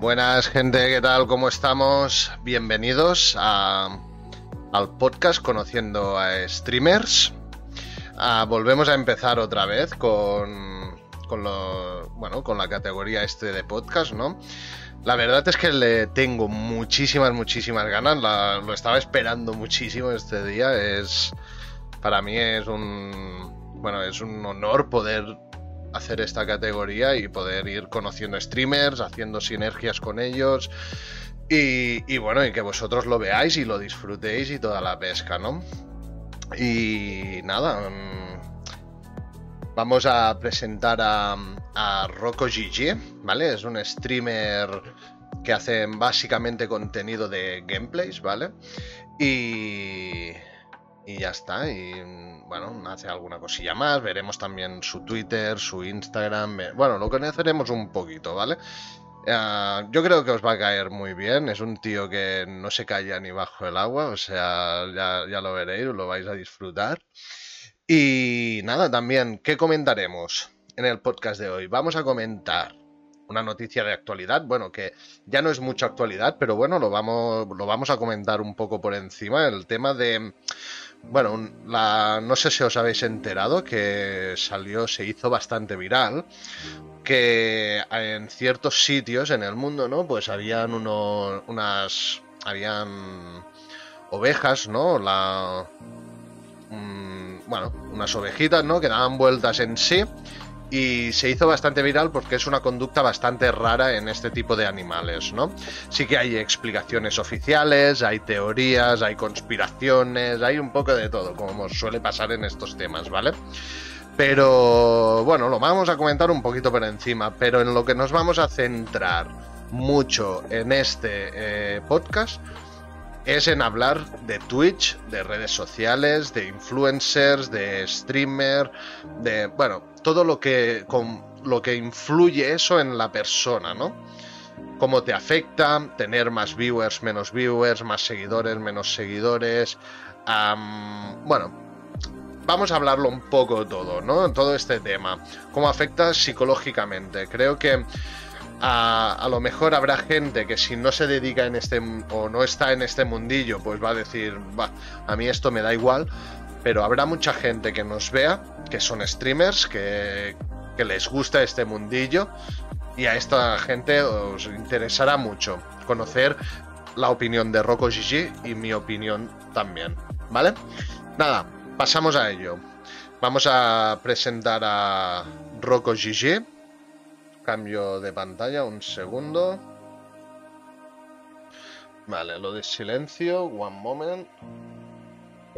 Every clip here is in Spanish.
Buenas gente, ¿qué tal? ¿Cómo estamos? Bienvenidos a, al podcast Conociendo a Streamers. Ah, volvemos a empezar otra vez con, con, lo, bueno, con la categoría este de podcast, ¿no? La verdad es que le tengo muchísimas, muchísimas ganas. lo estaba esperando muchísimo este día. Es. Para mí es un. Bueno, es un honor poder hacer esta categoría y poder ir conociendo streamers, haciendo sinergias con ellos. Y, bueno, y que vosotros lo veáis y lo disfrutéis y toda la pesca, ¿no? Y nada, mm, vamos a presentar a, a Rocco Gigi, ¿vale? Es un streamer que hace básicamente contenido de gameplays, ¿vale? Y, y ya está. Y bueno, hace alguna cosilla más. Veremos también su Twitter, su Instagram. Bueno, lo conoceremos un poquito, ¿vale? Eh, yo creo que os va a caer muy bien. Es un tío que no se calla ni bajo el agua. O sea, ya, ya lo veréis, lo vais a disfrutar. Y nada, también, ¿qué comentaremos en el podcast de hoy? Vamos a comentar una noticia de actualidad, bueno, que ya no es mucha actualidad, pero bueno, lo vamos, lo vamos a comentar un poco por encima, el tema de bueno, la, no sé si os habéis enterado que salió, se hizo bastante viral, que en ciertos sitios en el mundo, ¿no? Pues habían uno, unas, habían ovejas, ¿no? La, mm, bueno, unas ovejitas, ¿no? Que daban vueltas en sí y se hizo bastante viral porque es una conducta bastante rara en este tipo de animales, ¿no? Sí que hay explicaciones oficiales, hay teorías, hay conspiraciones, hay un poco de todo, como suele pasar en estos temas, ¿vale? Pero bueno, lo vamos a comentar un poquito por encima, pero en lo que nos vamos a centrar mucho en este eh, podcast es en hablar de Twitch, de redes sociales, de influencers, de streamer, de bueno, todo lo que con lo que influye eso en la persona, ¿no? Cómo te afecta tener más viewers, menos viewers, más seguidores, menos seguidores. bueno, vamos a hablarlo un poco todo, ¿no? Todo este tema. Cómo afecta psicológicamente. Creo que a, lo mejor habrá gente que si no se dedica en este o no está en este mundillo, pues va a decir, va, a mí esto me da igual, pero habrá mucha gente que nos vea, que son streamers, que, les gusta este mundillo y a esta gente os interesará mucho conocer la opinión de Rocco Gigi y mi opinión también, ¿vale? Nada, pasamos a ello. Vamos a presentar a Rocco Gigi Cambio de pantalla, un segundo. Vale, lo de silencio, one moment.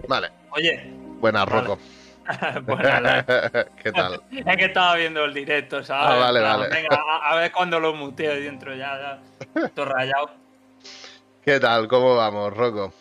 Vale. Oye. Buenas, Rocco. Buenas, ¿Qué tal? Es que estaba viendo el directo, ¿sabes? Ah, vale, vale. Venga, a, ver cuando lo muteo dentro ya, ya. Todo rayado. ¿Qué tal? ¿Cómo vamos, Rocco?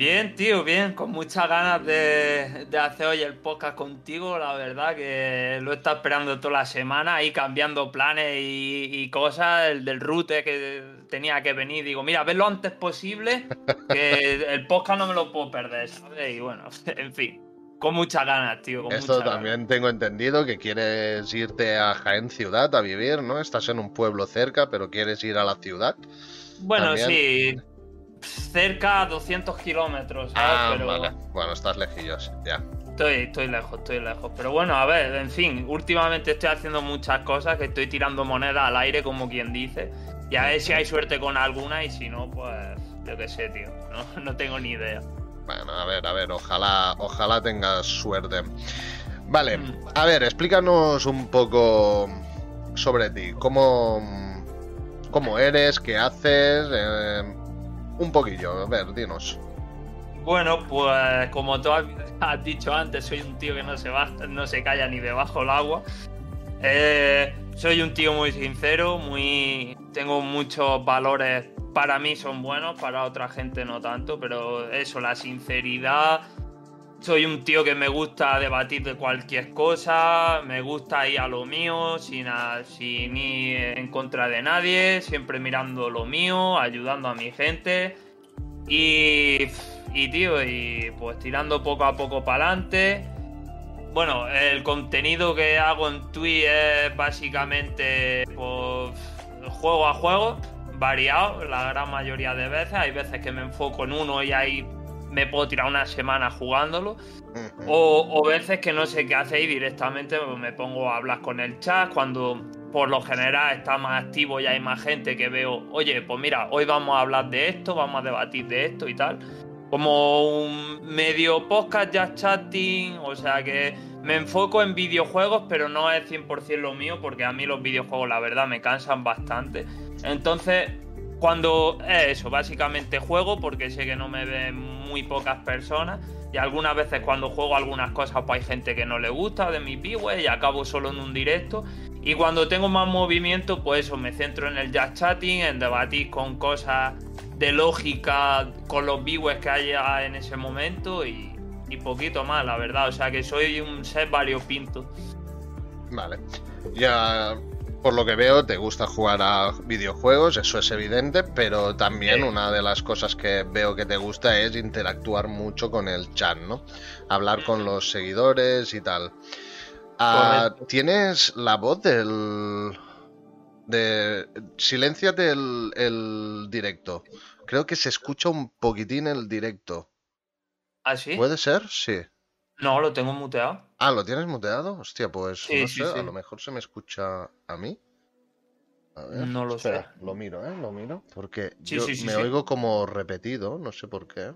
Bien, tío, bien, con muchas ganas de, hacer hoy el podcast contigo, la verdad que lo he estado esperando toda la semana, ahí cambiando planes y, cosas, el del rute que tenía que venir, digo, mira, ver lo antes posible, que el podcast no me lo puedo perder, ¿sabes? Y bueno, en fin, con muchas ganas, tío. Con Esto también tengo entendido que quieres irte a Jaén Ciudad a vivir, ¿no? Estás en un pueblo cerca, pero quieres ir a la ciudad. Bueno, sí, cerca a 200 kilómetros. Ah, vale. Bueno, estás lejillos, ya. Estoy, estoy lejos, estoy lejos. Pero bueno, a ver, en fin, últimamente estoy haciendo muchas cosas, que estoy tirando moneda al aire, como quien dice. Y a ver si hay suerte con alguna y si no, pues yo qué sé, tío. No, no tengo ni idea. Bueno, a ver, a ver, ojalá, ojalá tengas suerte. Vale, mm. a ver, explícanos un poco sobre ti. ¿Cómo, cómo eres? ¿Qué haces? Eh, un poquillo, a ver, dinos. Bueno, pues como tú has dicho antes, soy un tío que no se, va, no se calla ni debajo del agua. Eh, soy un tío muy sincero, muy tengo muchos valores. Para mí son buenos, para otra gente no tanto, pero eso, la sinceridad. Soy un tío que me gusta debatir de cualquier cosa, me gusta ir a lo mío, sin, sin ir en contra de nadie, siempre mirando lo mío, ayudando a mi gente. Y, y tío, y pues tirando poco a poco para adelante. Bueno, el contenido que hago en Twitch es básicamente pues, juego a juego variado la gran mayoría de veces. Hay veces que me enfoco en uno y ahí me puedo tirar una semana jugándolo. O, veces que no sé qué hacer y directamente me pongo a hablar con el chat cuando por lo general está más activo y hay más gente que veo, oye, pues mira, hoy vamos a hablar de esto, vamos a debatir de esto y tal. Como un medio podcast ya chatting, o sea que me enfoco en videojuegos, pero no es 100% lo mío porque a mí los videojuegos la verdad me cansan bastante. Entonces, cuando es eso, básicamente juego porque sé que no me ven muy pocas personas y algunas veces cuando juego algunas cosas pues hay gente que no le gusta de mis viewers y acabo solo en un directo y cuando tengo más movimiento pues eso, me centro en el jazz chatting, en debatir con cosas de lógica con los viewers que haya en ese momento y, poquito más, la verdad, o sea que soy un ser variopinto. Vale. Ya por lo que veo, te gusta jugar a videojuegos, eso es evidente, pero también una de las cosas que veo que te gusta es interactuar mucho con el chat, ¿no? Hablar con los seguidores y tal. Ah, ¿Tienes la voz del... de... Silenciate el, el directo. Creo que se escucha un poquitín el directo. ¿Ah, sí? ¿Puede ser? Sí. No, lo tengo muteado. Ah, ¿lo tienes muteado? Hostia, pues no sé, a lo mejor se me escucha a mí. A ver, no lo sé. Lo miro, ¿eh? Lo miro. Porque yo me oigo como repetido, no sé por qué.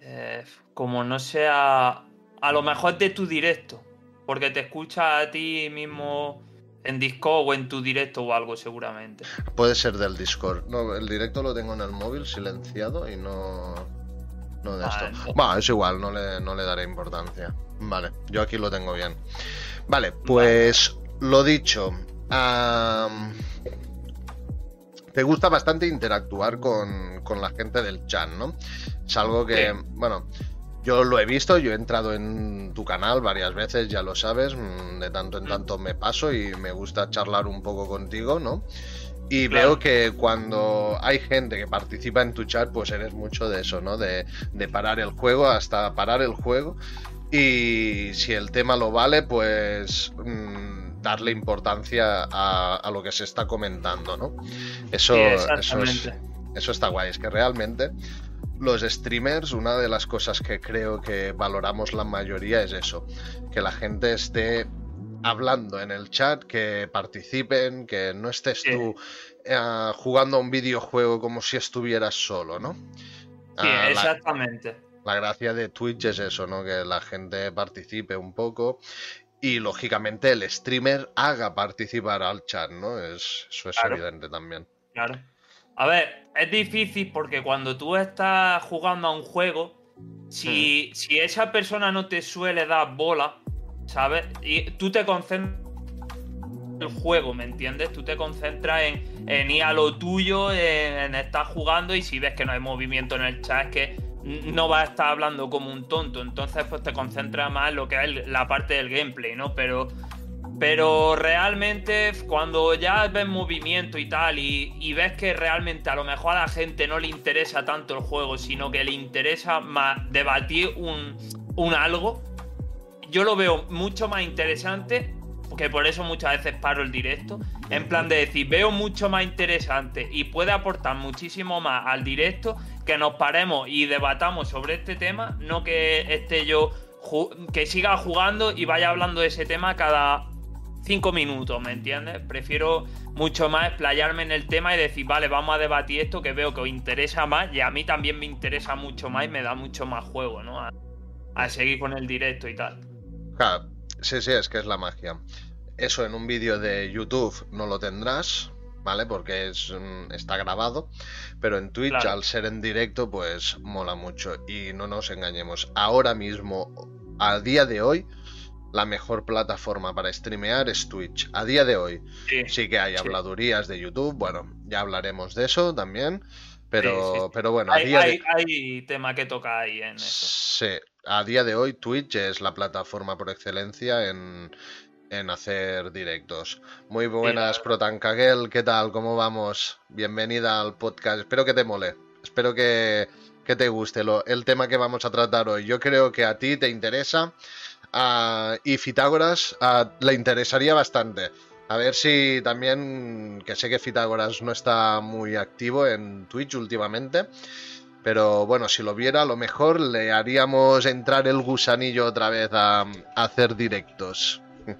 Eh, como no sea. A lo mejor de tu directo. Porque te escucha a ti mismo en Discord o en tu directo o algo, seguramente. Puede ser del Discord. No, el directo lo tengo en el móvil silenciado y no. No de esto. Va, es igual, no le, no le daré importancia. Vale, yo aquí lo tengo bien. Vale, pues lo dicho. te gusta bastante interactuar con, con, la gente del chat, ¿no? Es algo que, bueno, yo lo he visto, yo he entrado en tu canal varias veces, ya lo sabes, mm, de tanto en tanto me paso y me gusta charlar un poco contigo, ¿no? Y veo que cuando hay gente que participa en tu chat, pues eres mucho de eso, ¿no? De, parar el juego hasta parar el juego. Y si el tema lo vale, pues mm, darle importancia a, lo que se está comentando, ¿no? Eso, eso, eso está guay. Es que realmente los streamers, una de las cosas que creo que valoramos la mayoría es eso, que la gente esté hablando en el chat, que participen, que no estés tú eh, jugando a un videojuego como si estuvieras solo, ¿no? Sí, ah, exactamente. La, gracia de Twitch es eso, ¿no? Que la gente participe un poco y lógicamente el streamer haga participar al chat, ¿no? Es, eso es evidente también. Claro. A ver, es difícil porque cuando tú estás jugando a un juego, si, hmm. si esa persona no te suele dar bola, ¿sabes? Y tú te concentras en el juego, ¿me entiendes? Tú te concentras en, ir a lo tuyo, en, estar jugando y si ves que no hay movimiento en el chat es que no vas a estar hablando como un tonto, entonces pues te concentras más en lo que es la parte del gameplay, ¿no? Pero, pero realmente cuando ya ves movimiento y tal y, ves que realmente a lo mejor a la gente no le interesa tanto el juego, sino que le interesa más debatir un, un algo, yo lo veo mucho más interesante, porque por eso muchas veces paro el directo, en plan de decir, veo mucho más interesante y puede aportar muchísimo más al directo que nos paremos y debatamos sobre este tema, no que esté yo, que siga jugando y vaya hablando de ese tema cada cinco minutos, ¿me entiendes? Prefiero mucho más explayarme en el tema y decir, vale, vamos a debatir esto que veo que os interesa más y a mí también me interesa mucho más y me da mucho más juego, ¿no? a seguir con el directo y tal sí, sí, es que es la magia. Eso en un vídeo de YouTube no lo tendrás, ¿vale? Porque es, mm, está grabado, pero en Twitch al ser en directo pues mola mucho y no nos engañemos. Ahora mismo, a día de hoy, la mejor plataforma para streamear es Twitch. A día de hoy sí, que hay habladurías de YouTube, bueno, ya hablaremos de eso también. Pero, pero bueno, hay, día hay, tema que toca ahí en eso. Sí, a día de hoy Twitch es la plataforma por excelencia en, hacer directos. Muy buenas, Protancagel, ¿qué tal? ¿Cómo vamos? Bienvenida al podcast. Espero que te mole. Espero que, te guste lo, el tema que vamos a tratar hoy. Yo creo que a ti te interesa y Fitágoras le interesaría bastante. A ver si también, que sé que Fitágoras no está muy activo en Twitch últimamente, pero bueno, si lo viera, a lo mejor le haríamos entrar el gusanillo otra vez a, hacer directos.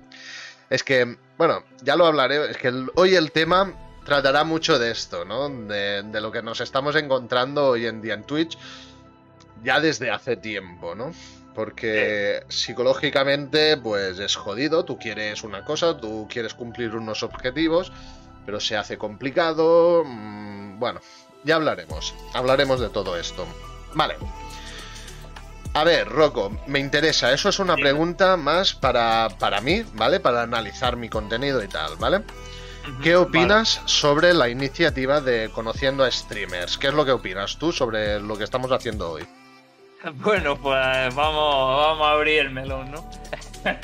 Es que, bueno, ya lo hablaré, es que hoy el tema tratará mucho de esto, ¿no? De, de, lo que nos estamos encontrando hoy en día en Twitch, ya desde hace tiempo, ¿no? Porque psicológicamente, pues es jodido. Tú quieres una cosa, tú quieres cumplir unos objetivos, pero se hace complicado. Mm, bueno, ya hablaremos. Hablaremos de todo esto. Vale. A ver, Rocco, me interesa. Eso es una pregunta más para, para mí, ¿vale? Para analizar mi contenido y tal, ¿vale? ¿Qué opinas sobre la iniciativa de Conociendo a Streamers? ¿Qué es lo que opinas tú sobre lo que estamos haciendo hoy? Bueno, pues vamos, vamos a abrir el melón, ¿no?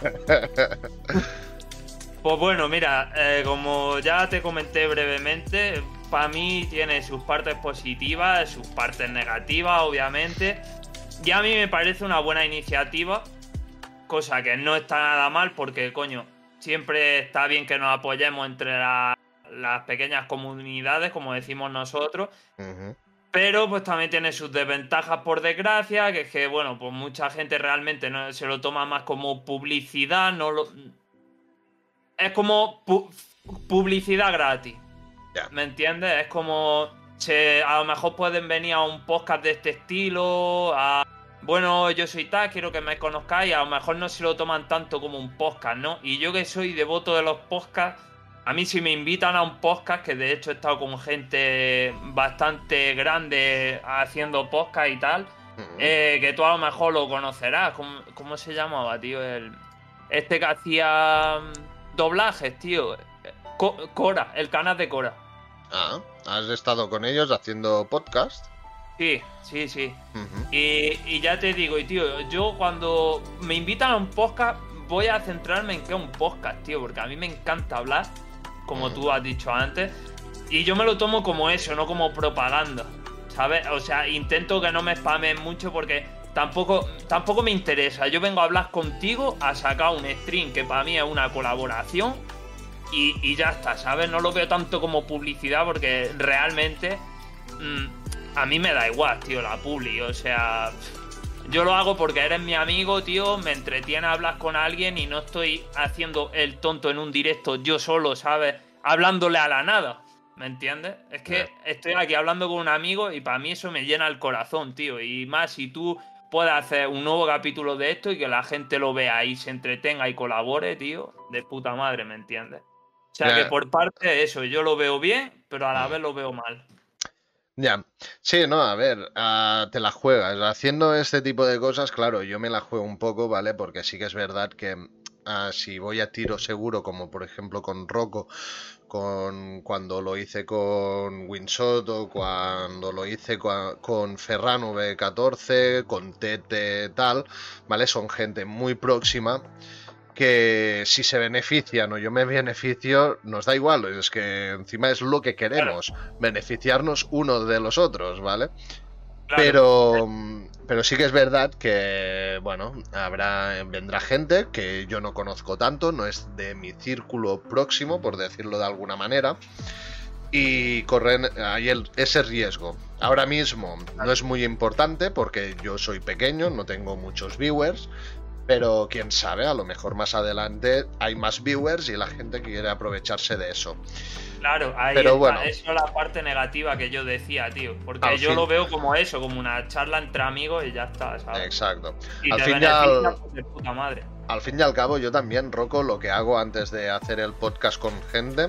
pues bueno, mira, eh, como ya te comenté brevemente, para mí tiene sus partes positivas, sus partes negativas, obviamente. Y a mí me parece una buena iniciativa, cosa que no está nada mal porque, coño, siempre está bien que nos apoyemos entre las pequeñas comunidades, como decimos nosotros. Pero pues también tiene sus desventajas por desgracia, que es que, bueno, pues mucha gente realmente no, se lo toma más como publicidad, no lo... Es como publicidad gratis. ¿Me entiendes? Es como... a lo mejor pueden venir a un podcast de este estilo, a... Bueno, yo soy tal, quiero que me conozcáis, a lo mejor no se lo toman tanto como un podcast, ¿no? Y yo que soy devoto de los podcasts, a mí si me invitan a un podcast, que de hecho he estado con gente bastante grande haciendo podcast y tal, eh, que tú a lo mejor lo conocerás. ¿Cómo, se llamaba, tío? El, este que hacía mm, doblajes, tío. Cora, el canal de Cora. Ah, ¿has estado con ellos haciendo podcast? Sí, sí, sí. y, y, ya te digo, y tío, yo cuando me invitan a un podcast voy a centrarme en que es un podcast, tío, porque a mí me encanta hablar como tú has dicho antes. Y yo me lo tomo como eso, no como propaganda. ¿Sabes? O sea, intento que no me spamen mucho porque tampoco, tampoco me interesa. Yo vengo a hablar contigo a sacar un stream que para mí es una colaboración y, ya está, ¿sabes? No lo veo tanto como publicidad porque realmente mm, a mí me da igual, tío, la publi. O sea, yo lo hago porque eres mi amigo, tío, me entretiene hablar con alguien y no estoy haciendo el tonto en un directo yo solo, ¿sabes? Hablándole a la nada. ¿Me entiendes? Es que estoy aquí hablando con un amigo y para mí eso me llena el corazón, tío. Y más si tú puedes hacer un nuevo capítulo de esto y que la gente lo vea y se entretenga y colabore, tío, de puta madre, ¿me entiendes? O sea que por parte de eso, yo lo veo bien, pero a la vez lo veo mal. Ya, sí, no, a ver, ah, te la juegas. Haciendo este tipo de cosas, claro, yo me la juego un poco, ¿vale? Porque sí que es verdad que ah, si voy a tiro seguro, como por ejemplo con Rocco, con cuando lo hice con Winshot o cuando lo hice con, Ferrano V14, con Tete, tal, ¿vale? Son gente muy próxima que si se benefician o yo me beneficio, nos da igual, es que encima es lo que queremos, beneficiarnos uno de los otros, ¿vale? Pero, pero sí que es verdad que, bueno, habrá, vendrá gente que yo no conozco tanto, no es de mi círculo próximo, por decirlo de alguna manera, y corren ahí ese riesgo. Ahora mismo no es muy importante porque yo soy pequeño, no tengo muchos viewers, pero quién sabe, a lo mejor más adelante hay más viewers y la gente quiere aprovecharse de eso. Claro, ahí Pero bueno, eso es la parte negativa que yo decía, tío. Porque yo lo veo como eso, como una charla entre amigos y ya está, ¿sabes? Exacto. al, fin y al... al fin y al cabo, yo también, Rocco, lo que hago antes de hacer el podcast con gente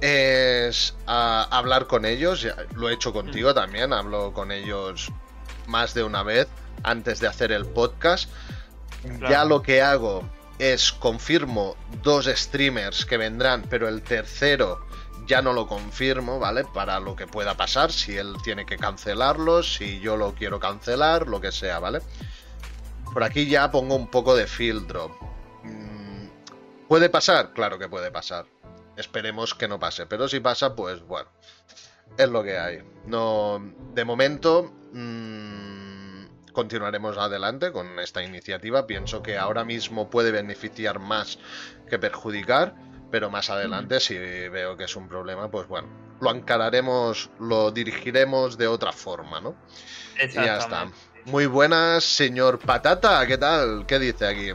es ah, hablar con ellos. Lo he hecho contigo mm. también, hablo con ellos más de una vez antes de hacer el podcast ya lo que hago es confirmo dos streamers que vendrán, pero el tercero ya no lo confirmo, ¿vale? Para lo que pueda pasar, si él tiene que cancelarlos, si yo lo quiero cancelar, lo que sea, ¿vale? Por aquí ya pongo un poco de filtro. Mm, ¿Puede pasar? Claro que puede pasar. Esperemos que no pase, pero si pasa, pues bueno, es lo que hay. No, de momento... Mmm, continuaremos adelante con esta iniciativa. Pienso que ahora mismo puede beneficiar más que perjudicar, Pero más adelante, si veo que es un problema, pues bueno, lo encararemos, lo dirigiremos de otra forma, ¿no? Y ya está. Muy buenas, señor Patata, ¿qué tal? ¿Qué dice aquí?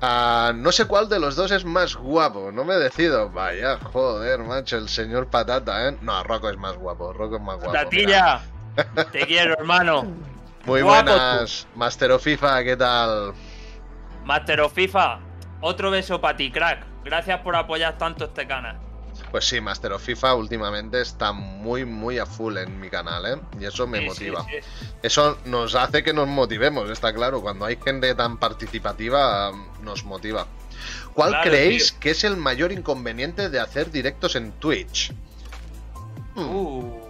Ah, no sé cuál de los dos es más guapo, no me decido. Vaya, joder, macho, el señor Patata, ¿eh? No, Rocco es más guapo, Rocco es más guapo. Tatilla, te quiero, hermano. Muy buenas, Master of FIFA, ¿qué tal? Master of FIFA, otro beso para ti, crack. Gracias por apoyar tanto este canal. Pues sí, Master of FIFA últimamente está muy, muy a full en mi canal, ¿eh? Y eso me motiva. Eso nos hace que nos motivemos, está claro. Cuando hay gente tan participativa, nos motiva. ¿Cuál creéis que es el mayor inconveniente de hacer directos en Twitch? Hmm. Uh.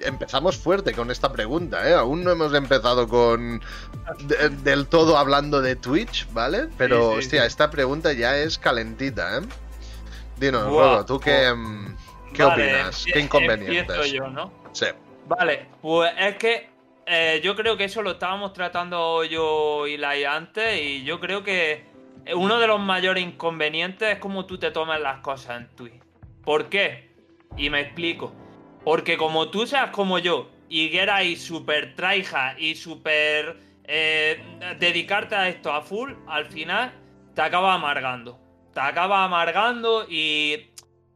Empezamos fuerte con esta pregunta, ¿eh? Aún no hemos empezado con del todo hablando de Twitch, ¿vale? Pero, hostia, esta pregunta ya es calentita, ¿eh? Dinos, ¿tú qué, mm, qué opinas? ¿Qué inconvenientes? yo, ¿no? Sí. Vale, pues es que eh, yo creo que eso lo estábamos tratando yo y Lai antes y yo creo que uno de los mayores inconvenientes es cómo tú te tomas las cosas en Twitch. ¿Por qué? Y me explico. Porque como tú seas como yo y quieras super traija y super eh, dedicarte a esto a full, al final te acaba amargando te acaba amargando y,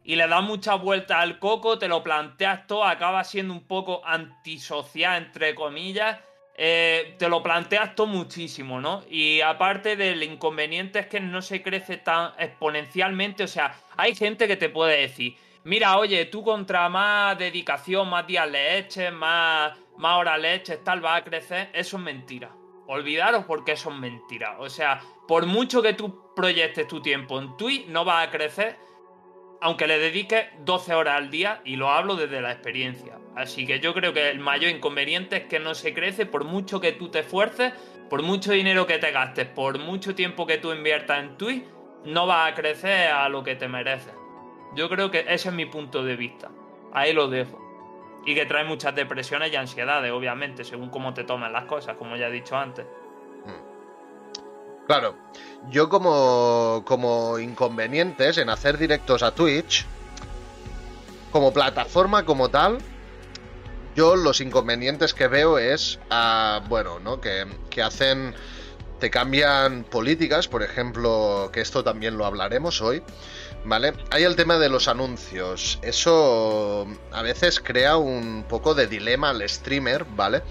y le das mucha vuelta al coco, te lo planteas todo, acaba siendo un poco antisocial, entre comillas. Eh, te lo planteas todo muchísimo, ¿no? Y aparte del inconveniente es que no se crece tan exponencialmente, o sea, hay gente que te puede decir, mira, oye, tú contra más dedicación, más días le eches, más, más horas le eches, tal, va a crecer, eso es mentira. Olvidaros porque eso es mentira. O sea, por mucho que tú proyectes tu tiempo en Twitch, no va a crecer aunque le dediques 12 horas al día y lo hablo desde la experiencia. Así que yo creo que el mayor inconveniente es que no se crece por mucho que tú te esfuerces, por mucho dinero que te gastes, por mucho tiempo que tú inviertas en Twitch, no va a crecer a lo que te mereces. Yo creo que ese es mi punto de vista. Ahí lo dejo. Y que trae muchas depresiones y ansiedades, obviamente, según cómo te toman las cosas, como ya he dicho antes. Claro, yo como, como inconvenientes en hacer directos a Twitch, como plataforma como tal, yo los inconvenientes que veo es, ah, bueno, ¿no? Que, que, hacen, te cambian políticas, por ejemplo, que esto también lo hablaremos hoy, ¿vale? Hay el tema de los anuncios, eso a veces crea un poco de dilema al streamer, ¿vale?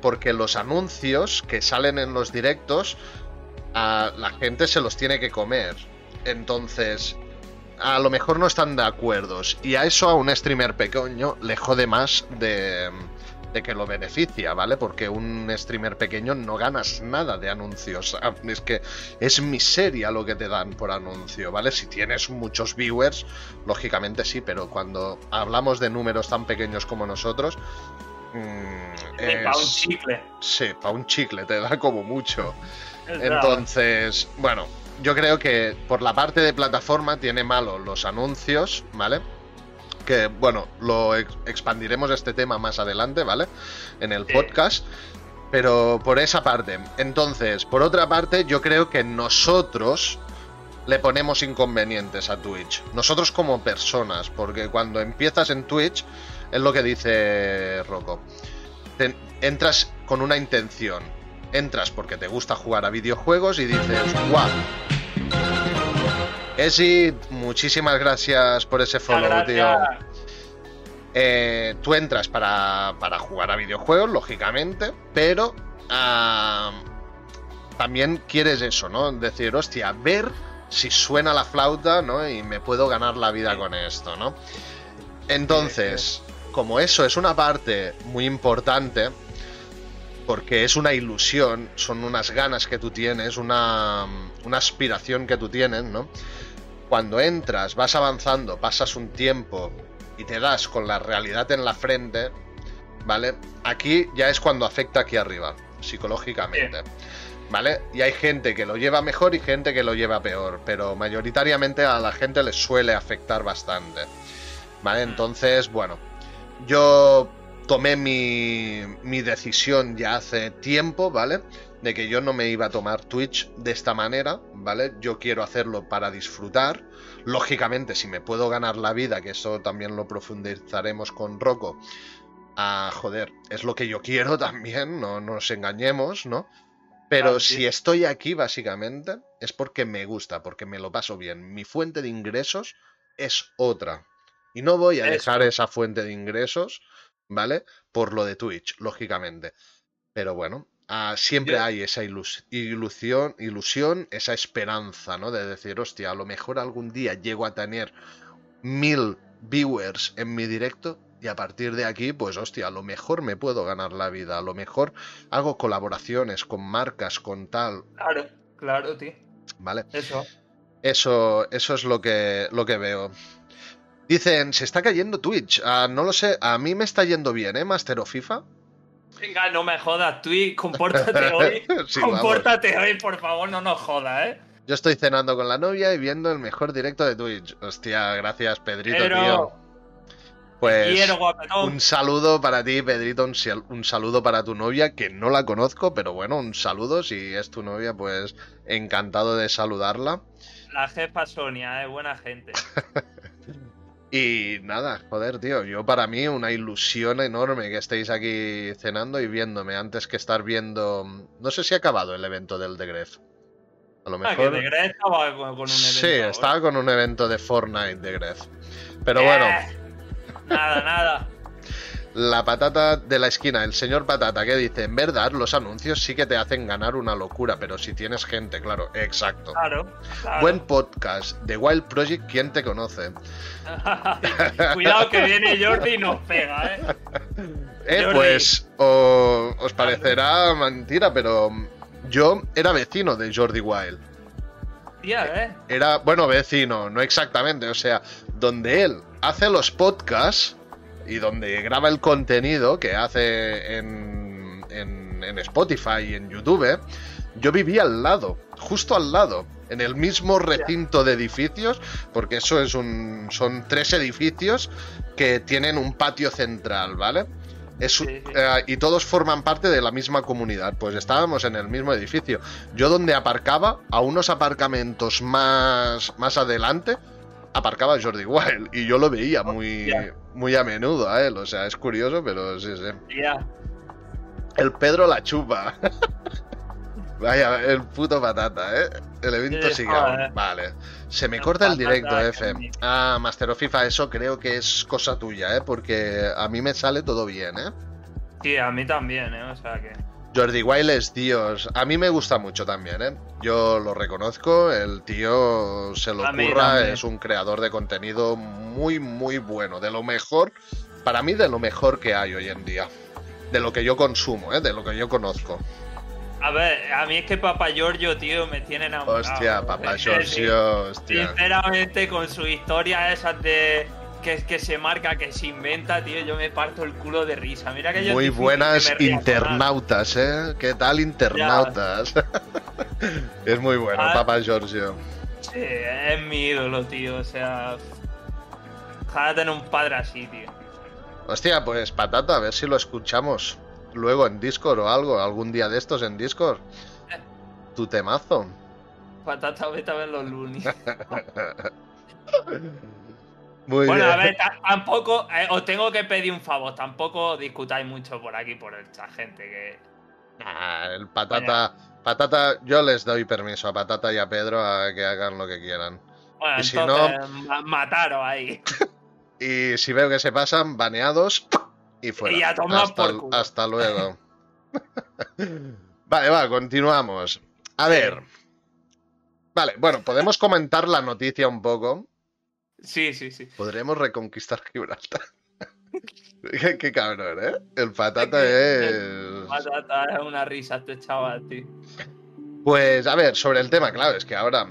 Porque los anuncios que salen en los directos a la gente se los tiene que comer. Entonces, a lo mejor no están de acuerdo. Y a eso a un streamer pequeño le jode más de, de, que lo beneficia, ¿vale? Porque un streamer pequeño no ganas nada de anuncios. Es que es miseria lo que te dan por anuncio, ¿vale? Si tienes muchos viewers, lógicamente sí, pero cuando hablamos de números tan pequeños como nosotros... Mmm, para un chicle. Sí, para un chicle te da como mucho. Entonces, bueno, yo creo que por la parte de plataforma tiene malo los anuncios, ¿vale? Que, bueno, lo expandiremos este tema más adelante, ¿vale? En el podcast. Pero por esa parte. Entonces, por otra parte, yo creo que nosotros le ponemos inconvenientes a Twitch. Nosotros como personas, porque cuando empiezas en Twitch, es lo que dice Rocco. entras con una intención entras porque te gusta jugar a videojuegos y dices, ¡guau! Esi, muchísimas gracias por ese follow, tío. Eh, tú entras para, para, jugar a videojuegos, lógicamente, pero también quieres eso, ¿no? Decir, hostia, ver si suena la flauta, ¿no? Y me puedo ganar la vida con esto, ¿no? Entonces, como eso es una parte muy importante, porque es una ilusión, son unas ganas que tú tienes, una, aspiración que tú tienes, ¿no? Cuando entras, vas avanzando, pasas un tiempo y te das con la realidad en la frente, ¿vale? Aquí ya es cuando afecta aquí arriba, psicológicamente. ¿Vale? Y hay gente que lo lleva mejor y gente que lo lleva peor, pero mayoritariamente a la gente les suele afectar bastante. ¿Vale? Mm. Entonces, bueno, yo tomé mi, mi decisión ya hace tiempo, ¿vale? De que yo no me iba a tomar Twitch de esta manera, ¿vale? Yo quiero hacerlo para disfrutar. Lógicamente, si me puedo ganar la vida, que eso también lo profundizaremos con Rocco, ah, joder, es lo que yo quiero también, no nos engañemos, ¿no? Pero sí. si estoy aquí, básicamente, es porque me gusta, porque me lo paso bien. Mi fuente de ingresos es otra. Y no voy a Eso. dejar esa fuente de ingresos, ¿vale? Por lo de Twitch, lógicamente. Pero bueno, ah, siempre hay esa ilus- ilusión, ilusión, esa esperanza, ¿no? De decir, hostia, a lo mejor algún día llego a tener mil viewers en mi directo y a partir de aquí, pues hostia, a lo mejor me puedo ganar la vida, a lo mejor hago colaboraciones con marcas, con tal, Claro, claro, tío. ¿vale? Eso. Eso, eso es lo que, lo que veo. Dicen, se está cayendo Twitch. Ah, no lo sé, a mí me está yendo bien, ¿eh? Master of FIFA. Venga, no me jodas, y compórtate hoy. Sí, vamos. compórtate hoy, por favor, no nos jodas, ¿eh? Yo estoy cenando con la novia y viendo el mejor directo de Twitch. Hostia, gracias, Pedrito, Pero- tío. Pues Quiero, un saludo para ti, Pedrito, un, un saludo para tu novia, que no la conozco, pero bueno, un saludo. Si es tu novia, pues encantado de saludarla. La jefa Sonia, eh, buena gente. Y nada, joder, tío, yo para mí una ilusión enorme que estéis aquí cenando y viéndome antes que estar viendo... No sé si ha acabado el evento del The Gref. A lo Ah, que mejor... estaba con, un evento. Sí, ¿eh? estaba con un evento de Fortnite de Gref. Pero Eh, bueno, Nada, nada. La patata de la esquina, el señor patata que dice, en verdad los anuncios sí que te hacen ganar una locura, pero si tienes gente, claro, exacto. Claro. claro. Buen podcast, The Wild Project, ¿quién te conoce? Cuidado que viene Jordi y nos pega, ¿eh? Eh, pues os parecerá mentira, pero yo era vecino de Jordi Wild. Tía, ¿eh? Era, bueno, vecino, no exactamente, o sea, donde él hace los podcasts y donde graba el contenido que hace en, en, en Spotify y en YouTube, yo vivía al lado, justo al lado, en el mismo recinto de edificios, porque eso es un, son tres edificios que tienen un patio central, ¿vale? Es un- Sí, sí. eh, y todos forman parte de la misma comunidad. Pues estábamos en el mismo edificio. Yo donde aparcaba, a unos aparcamentos más, más adelante, aparcaba Jordi Wild. Y yo lo veía muy. Muy a menudo a él. O sea, es curioso, pero sí, sí. El Pedro la chupa. Vaya, el puto patata, ¿eh? El evento Sí, sigue joder. aún. Vale. Se me El corta el directo, F. me- Ah, Master of FIFA, eso creo que es cosa tuya, ¿eh? Porque a mí me sale todo bien, ¿eh? Sí, a mí también, ¿eh? O sea que. Jordi Wild es Dios. A mí me gusta mucho también, ¿eh? Yo lo reconozco, el tío se lo A mí ocurra, también. es un creador de contenido muy, muy bueno. De lo mejor, para mí de lo mejor que hay hoy en día. De lo que yo consumo, ¿eh? De lo que yo conozco. A ver, a mí es que Papá Giorgio, tío, me tiene enamorado. Hostia, sí. Giorgio, hostia. Sinceramente, con su historia esas de. Que, que se marca, que se inventa, tío, yo me parto el culo de risa. Mira que yo Muy buenas que internautas, ¿eh? ¿Qué tal internautas? es muy bueno, Ah. papá Giorgio. Sí, es mi ídolo, tío. O sea. Ojalá tener un padre así, tío. Hostia, pues patata, a ver si lo escuchamos luego en Discord o algo, algún día de estos en Discord. Tu temazo. Patata, vete a ver los lunes. Muy Bueno, bien. a ver, ta- tampoco. eh, os tengo que pedir un favor. Tampoco discutáis mucho por aquí, por chat, gente. Que. Ah, el patata. Patata, yo les doy permiso a Patata y a Pedro a que hagan lo que quieran. Bueno, Y si ma- mataros ahí. Y si veo que se pasan, baneados y fuera. Y a tomar hasta, por culo. hasta luego. vale, va, continuamos. A ver. Vale, bueno, podemos comentar la noticia un poco. Sí, sí, sí. Podremos reconquistar Gibraltar. qué, qué cabrón, ¿eh? El patata Es es... Patata es una risa este chaval, tío. Pues, a ver, sobre el tema, claro, es que ahora,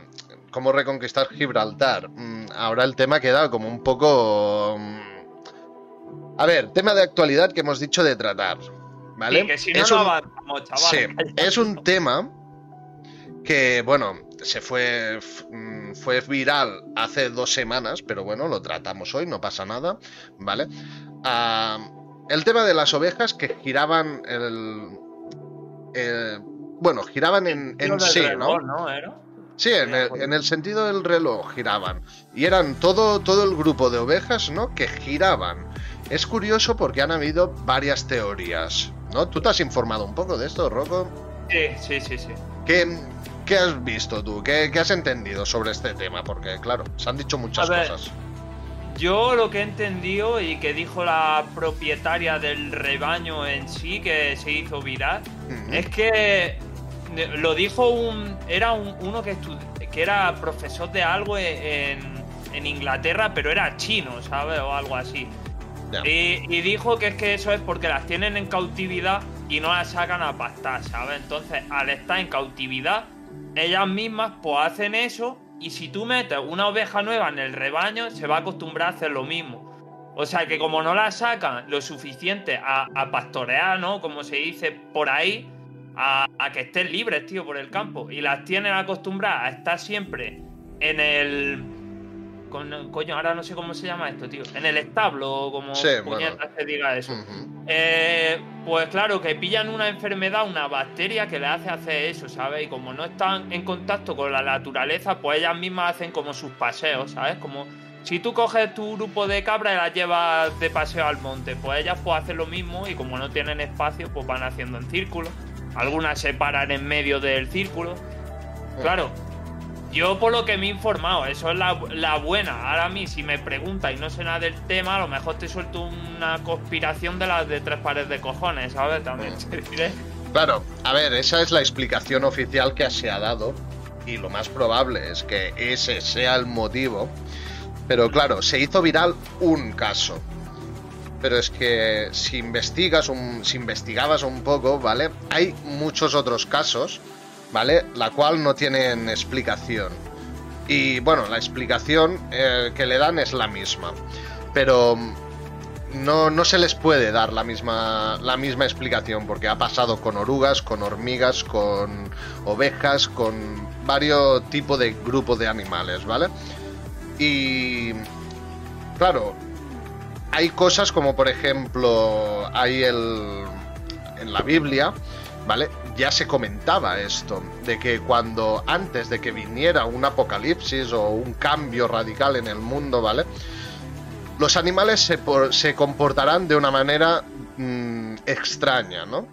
¿cómo reconquistar Gibraltar? Mm, Ahora el tema queda como un poco... mm, A ver, tema de actualidad que hemos dicho de tratar, ¿vale? Sí, que si no, Es no un- avanzamos, chaval. Sí, es un tema que, bueno, se fue, mm, fue viral hace dos semanas, pero bueno, lo tratamos hoy, no pasa nada, ¿vale? Ah, el tema de las ovejas que giraban el. bueno, giraban en, sí, reloj, ¿no? ¿Era? Sí, en el, en el sentido del reloj giraban. Y eran todo, todo el grupo de ovejas, ¿no? Que giraban. Es curioso porque han habido varias teorías, ¿no? ¿Tú te has informado un poco de esto, Rocco? Sí, sí, sí, sí. ¿Qué, qué has visto tú? ¿Qué, qué has entendido sobre este tema? Porque, claro, se han dicho muchas ver, cosas. Yo lo que he entendido y que dijo la propietaria del rebaño en sí, que se hizo viral, es que lo dijo un. Era un- uno que, era profesor de algo en, en Inglaterra, pero era chino, ¿sabes? O algo así. Y, y dijo que es que eso es porque las tienen en cautividad y no las sacan a pastar, ¿sabes? Entonces, al estar en cautividad, ellas mismas pues hacen eso y si tú metes una oveja nueva en el rebaño, se va a acostumbrar a hacer lo mismo. O sea que como no la sacan lo suficiente a, pastorear, ¿no? Como se dice por ahí, a, a que estén libres, tío, por el campo. Y las tienen acostumbradas a estar siempre en el... Con, coño, ahora no sé cómo se llama esto, tío. En el establo, o como Sí, puñetas bueno. se diga eso. Eh, pues claro, que pillan una enfermedad, una bacteria que le hace hacer eso, ¿sabes? Y como no están en contacto con la naturaleza, pues ellas mismas hacen como sus paseos, ¿sabes? Como si tú coges tu grupo de cabras y las llevas de paseo al monte, pues ellas pues hacen lo mismo y como no tienen espacio, pues van haciendo en círculo. Algunas se paran en medio del círculo. Claro, yo por lo que me he informado, eso es la, la buena. Ahora a mí, si me preguntas y no sé nada del tema, a lo mejor te suelto una conspiración de las de tres pares de cojones, ¿sabes? También te diré. Claro, a ver, esa es la explicación oficial que se ha dado y lo más probable es que ese sea el motivo. Pero claro, se hizo viral un caso. Pero es que si investigas un, si investigabas un poco, ¿vale? Hay muchos otros casos, ¿vale? La cual no tienen explicación. Y bueno, la explicación eh, que le dan es la misma. Pero no, no se les puede dar la misma, la misma explicación porque ha pasado con orugas, con hormigas, con ovejas, con varios tipos de grupos de animales, ¿vale? Y claro, hay cosas como por ejemplo, hay el en la Biblia, ¿vale? Ya se comentaba esto, de que cuando antes de que viniera un apocalipsis o un cambio radical en el mundo, ¿vale? Los animales se, por- se comportarán de una manera mm, extraña, ¿no?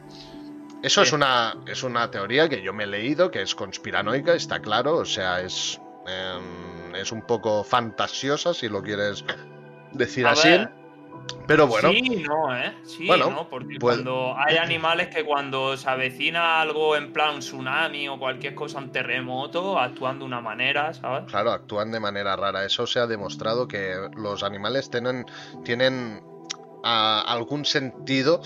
Eso Sí. es, una, es una teoría que yo me he leído, que es conspiranoica, está claro, o sea, es, em, es un poco fantasiosa, si lo quieres decir A así. ver, Pero bueno, Sí, no, ¿eh? Sí, Bueno, no, porque pues- cuando hay animales que cuando se avecina algo en plan un tsunami o cualquier cosa, un terremoto, actúan de una manera, ¿sabes? Claro, actúan de manera rara. Eso se ha demostrado que los animales tienen, tienen ah, algún sentido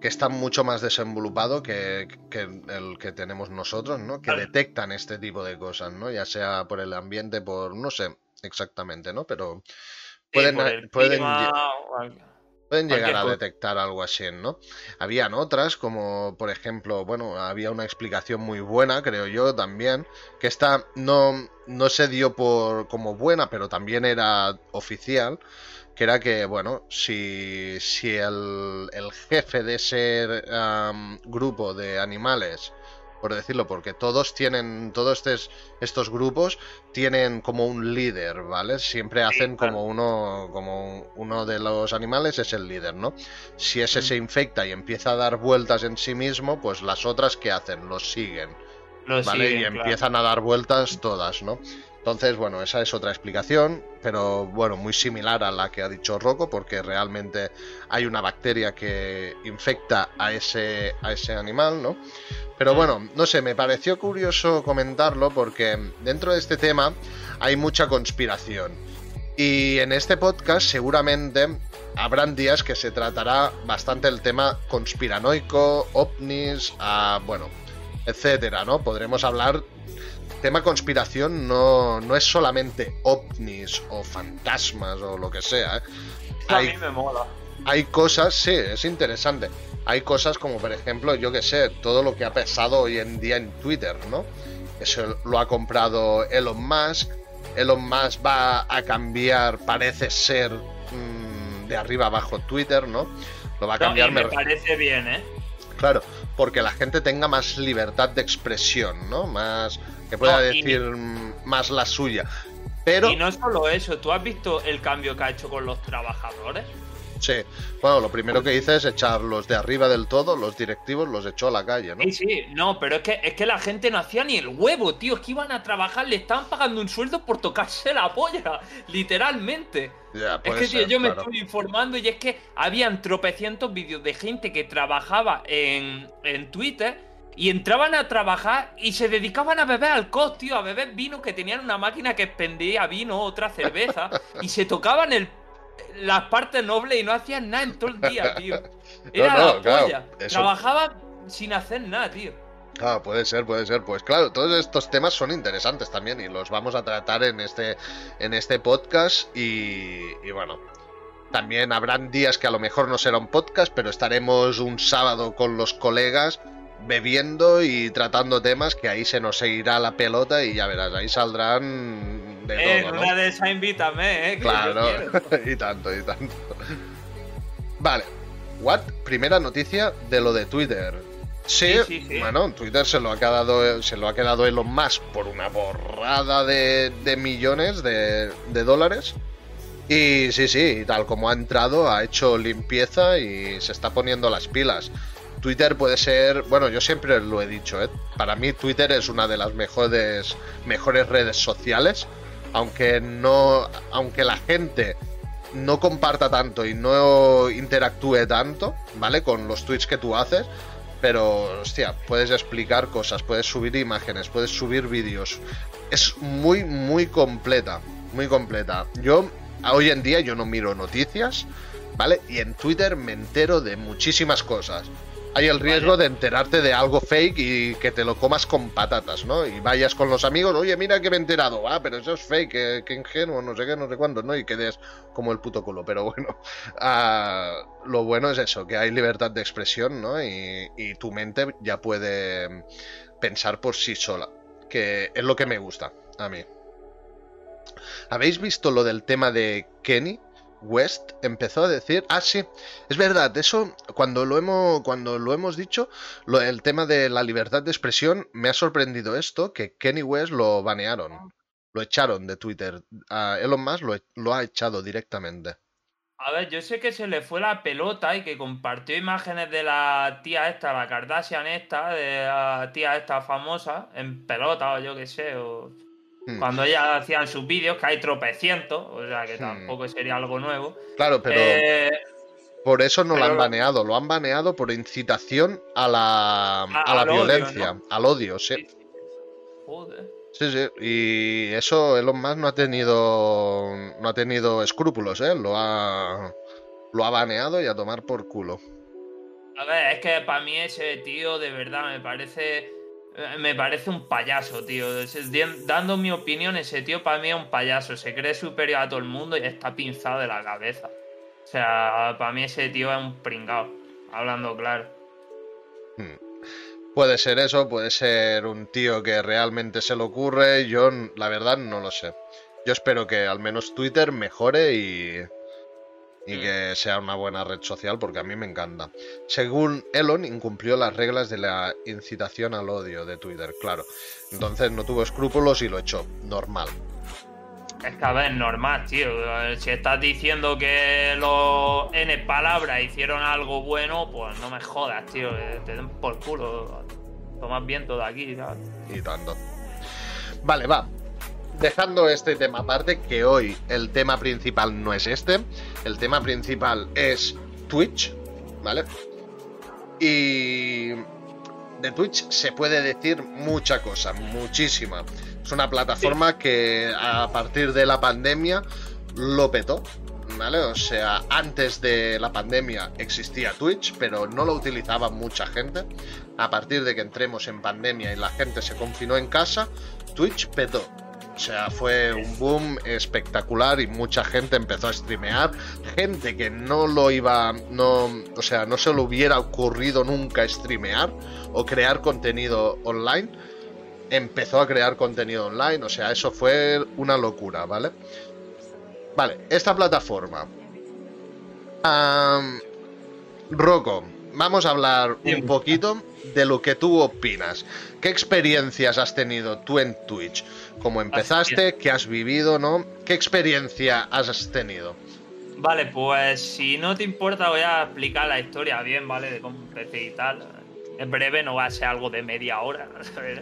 que está mucho más desenvolupado que, que el que tenemos nosotros, ¿no? Que Claro. detectan este tipo de cosas, ¿no? Ya sea por el ambiente, por no sé exactamente, ¿no? Pero pueden, por pueden clima. Pueden llegar a detectar algo así, ¿no? Habían otras, como por ejemplo, bueno, había una explicación muy buena, creo yo también, que esta no, no se dio por como buena, pero también era oficial, que era que, bueno, si, si el, el jefe de ese grupo de animales, por decirlo, porque todos tienen, todos estes- estos grupos tienen como un líder, ¿vale? Siempre hacen como uno, como uno de los animales es el líder, ¿no? Si ese Mm. se infecta y empieza a dar vueltas en sí mismo, pues las otras que hacen, los siguen, Lo ¿vale? siguen, y claro. empiezan a dar vueltas todas, ¿no? Entonces, bueno, esa es otra explicación, pero bueno, muy similar a la que ha dicho Rocco, porque realmente hay una bacteria que infecta a ese, a ese animal, ¿no? Pero bueno, no sé, me pareció curioso comentarlo porque dentro de este tema hay mucha conspiración. Y en este podcast seguramente habrán días que se tratará bastante el tema conspiranoico, ovnis, ah, bueno, etcétera, ¿no? Podremos hablar. Tema conspiración no, no es solamente ovnis o fantasmas o lo que sea. ¿eh? A Hay, mí me mola. hay cosas, sí, es interesante. Hay cosas como, por ejemplo, yo que sé, todo lo que ha pesado hoy en día en Twitter, ¿no? Eso lo ha comprado Elon Musk. Elon Musk va a cambiar, parece ser, mm, de arriba abajo Twitter, ¿no? Lo va a cambiar. me- parece bien, ¿eh? Claro, porque la gente tenga más libertad de expresión, ¿no? Más. Que pueda No, decir más la suya. Pero. Y no solo eso, ¿tú has visto el cambio que ha hecho con los trabajadores? Sí. Bueno, lo primero que hice es echar los de arriba del todo, los directivos, los echó a la calle, ¿no? Sí, sí, no, pero es que, es que la gente no hacía ni el huevo, tío. Es que iban a trabajar, le estaban pagando un sueldo por tocarse la polla, literalmente. Ya, Es que, tío, yo me estoy informando y es que habían tropecientos vídeos de gente que trabajaba en, en Twitter y entraban a trabajar y se dedicaban a beber alcohol, tío, a beber vino, que tenían una máquina que expendía vino, otra cerveza, y se tocaban el, las partes nobles y no hacían nada en todo el día, tío. Era no, la claro, polla. eso- Trabajaban sin hacer nada, tío. Ah, puede ser, puede ser. Pues claro, todos estos temas son interesantes también y los vamos a tratar en este, en este podcast y, y bueno. También habrán días que a lo mejor no será un podcast, pero estaremos un sábado con los colegas bebiendo y tratando temas que ahí se nos seguirá la pelota y ya verás, ahí saldrán de Eh, todo, ¿no? una de esas invítame, eh. Claro, y tanto, y tanto. Vale, what? Primera noticia de lo de Twitter. Sí, Sí, sí, sí. bueno, Twitter se lo ha quedado, se lo ha quedado Elon Musk por una borrada de, de millones de, de dólares. Y sí, sí, tal como ha entrado, ha hecho limpieza y se está poniendo las pilas. Twitter puede ser, bueno, yo siempre lo he dicho, ¿eh? para mí Twitter es una de las mejores, mejores redes sociales, aunque no, aunque la gente no comparta tanto y no interactúe tanto, ¿vale? Con los tweets que tú haces, pero, hostia, puedes explicar cosas, puedes subir imágenes, puedes subir vídeos. Es muy, muy completa, muy completa. Yo, hoy en día, yo no miro noticias, ¿vale? Y en Twitter me entero de muchísimas cosas. Hay el riesgo de enterarte de algo fake y que te lo comas con patatas, ¿no? Y vayas con los amigos, oye, mira que me he enterado, ah, pero eso es fake, que, que ingenuo, no sé qué, no sé cuándo, ¿no? Y quedes como el puto culo, pero bueno, ah, lo bueno es eso, que hay libertad de expresión, ¿no? Y, y tu mente ya puede pensar por sí sola, que es lo que me gusta a mí. ¿Habéis visto lo del tema de Kenny? West empezó a decir, ah sí, es verdad, eso cuando lo hemos cuando lo hemos dicho, el tema de la libertad de expresión me ha sorprendido esto que Kenny West lo banearon, lo echaron de Twitter, a Elon Musk lo, ha echado directamente. A ver, yo sé que se le fue la pelota y que compartió imágenes de la tía esta, la Kardashian esta, de la tía esta famosa, en pelota o yo qué sé, o. cuando ella hacían sus vídeos, que hay tropecientos, o sea que Hmm. tampoco sería algo nuevo. Claro, pero Eh, por eso no lo han baneado, lo han baneado por incitación a la, a A- la odio, violencia, ¿no? al odio, sí. sí, sí. Joder. Sí, sí, y eso Elon Musk no ha tenido no ha tenido escrúpulos, ¿eh? Lo ha lo ha baneado y a tomar por culo. A ver, es que para mí ese tío de verdad me parece. Eh, Me parece un payaso, tío. Dando mi opinión, ese tío para mí es un payaso. Se cree superior a todo el mundo y está pinzado de la cabeza. O sea, para mí ese tío es un pringao. Hablando claro. Hmm. Puede ser eso, puede ser un tío que realmente se le ocurre, yo la verdad no lo sé. Yo espero que al menos Twitter mejore y y Mm. que sea una buena red social porque a mí me encanta. Según Elon, incumplió las reglas de la incitación al odio de Twitter, claro. Entonces no tuvo escrúpulos y lo echó, normal. Es que a ver, normal, tío. Si estás diciendo que los N palabras hicieron algo bueno, pues no me jodas, tío. Te den por culo. Tomas viento de aquí, ¿sabes? y tanto. Vale, va. Dejando este tema aparte, que hoy el tema principal no es este, el tema principal es Twitch, ¿vale? Y de Twitch se puede decir mucha cosa, muchísima. Es una plataforma que a partir de la pandemia lo petó, ¿vale? O sea, antes de la pandemia existía Twitch, pero no lo utilizaba mucha gente. A partir de que entremos en pandemia y la gente se confinó en casa, Twitch petó. O sea, fue un boom espectacular y mucha gente empezó a streamear. Gente que no lo iba, no, o sea, no se le hubiera ocurrido nunca streamear o crear contenido online, empezó a crear contenido online. O sea, eso fue una locura, ¿vale? Vale, esta plataforma. am, Rocco, vamos a hablar un poquito de lo que tú opinas. ¿Qué experiencias has tenido tú en Twitch? ¿Cómo empezaste? ¿Qué has vivido? ¿No? ¿Qué experiencia has tenido? Vale, pues si no te importa voy a explicar la historia bien, ¿vale? De cómo empecé y tal. En breve no va a ser algo de media hora, ¿sabes?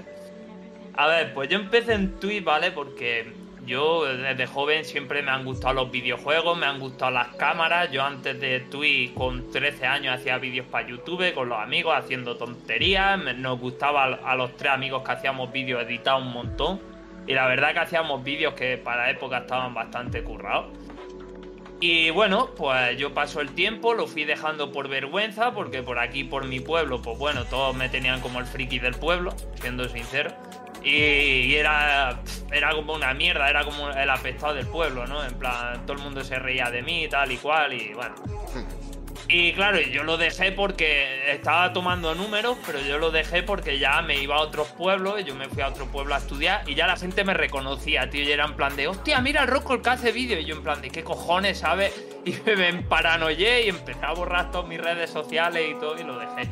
A ver, pues yo empecé en Twitch, ¿vale? Porque yo desde joven siempre me han gustado los videojuegos, me han gustado las cámaras. Yo antes de Twitch con 13 años hacía vídeos para YouTube con los amigos haciendo tonterías. Nos gustaba a los tres amigos que hacíamos vídeos editados un montón. Y la verdad que hacíamos vídeos que para la época estaban bastante currados. Y bueno, pues yo paso el tiempo, lo fui dejando por vergüenza, porque por aquí, por mi pueblo, pues bueno, todos me tenían como el friki del pueblo, siendo sincero. Y, era, era como una mierda, era como el apestado del pueblo, ¿no? En plan, todo el mundo se reía de mí, tal y cual, y bueno. Y claro, yo lo dejé porque estaba tomando números, pero yo lo dejé porque ya me iba a otros pueblos, yo me fui a otro pueblo a estudiar y ya la gente me reconocía, tío, y era en plan de, hostia, mira el Rocco el que hace vídeo, y yo en plan de, ¿qué cojones, sabes? Y me paranoié y empecé a borrar todas mis redes sociales y todo y lo dejé.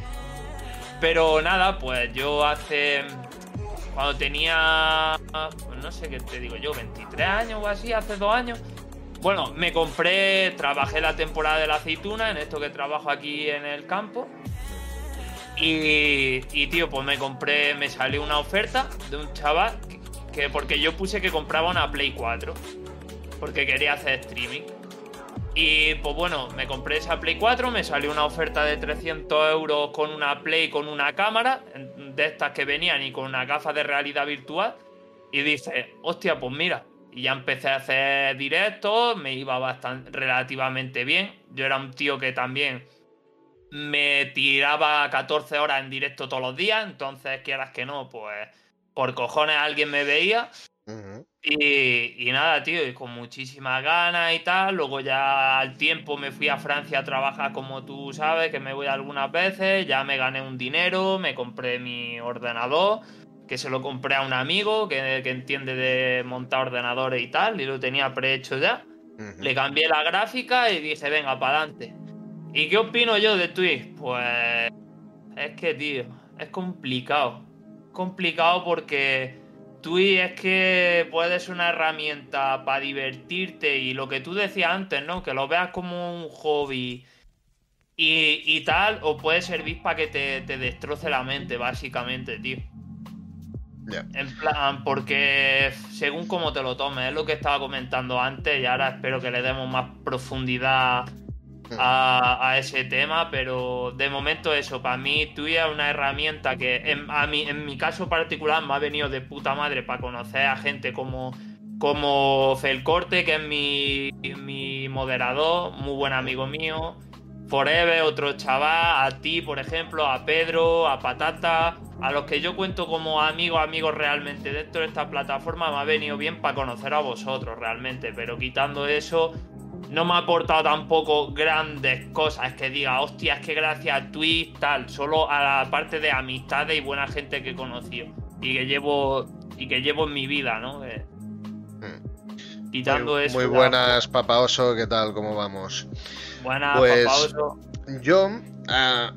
Pero nada, pues yo hace, cuando tenía, pues no sé qué te digo yo, 23 años o así, hace dos años, bueno, me compré, trabajé la temporada de la aceituna, en esto que trabajo aquí en el campo. Y, tío, pues me compré, me salió una oferta de un chaval que, porque yo puse que compraba una Play 4, porque quería hacer streaming. Y pues bueno, me compré esa Play 4, me salió una oferta de 300 euros con una Play, con una cámara, de estas que venían y con una gafa de realidad virtual. Y dice, hostia, pues mira, y ya empecé a hacer directos, me iba bastante, relativamente bien. Yo era un tío que también me tiraba 14 horas en directo todos los días, entonces quieras que no, pues por cojones alguien me veía. y, y, nada, tío, y con muchísimas ganas y tal. Luego ya al tiempo me fui a Francia a trabajar, como tú sabes, que me voy algunas veces. Ya me gané un dinero, me compré mi ordenador que se lo compré a un amigo que, entiende de montar ordenadores y tal, y lo tenía prehecho ya. Le cambié la gráfica y dije, venga, para adelante. ¿Y qué opino yo de Twitch? Pues es que, tío, es complicado. Complicado porque Twitch es que puede ser una herramienta para divertirte y lo que tú decías antes, ¿no? Que lo veas como un hobby y, tal, o puede servir para que te, te destroce la mente, básicamente, tío. En plan, porque según cómo te lo tomes, es lo que estaba comentando antes y ahora espero que le demos más profundidad hmm. a, ese tema, pero de momento eso, para mí Twitch es una herramienta que en, a mí, en mi caso particular me ha venido de puta madre para conocer a gente como, como Felcorte, que es mi, mi moderador, muy buen amigo mío, Forever, otro chaval, a ti, por ejemplo, a Pedro, a Patata, a los que yo cuento como amigos, amigos realmente dentro de esta plataforma, me ha venido bien para conocer a vosotros realmente, pero quitando eso, no me ha aportado tampoco grandes cosas que diga, hostia, es que gracias a Twitch, tal, solo a la parte de amistades y buena gente que he conocido y que llevo, y que llevo en mi vida, ¿no? Hmm. Quitando eso. Muy buenas, Papaoso, ¿qué tal? ¿Cómo vamos? Buenas, pues, Yo, ah,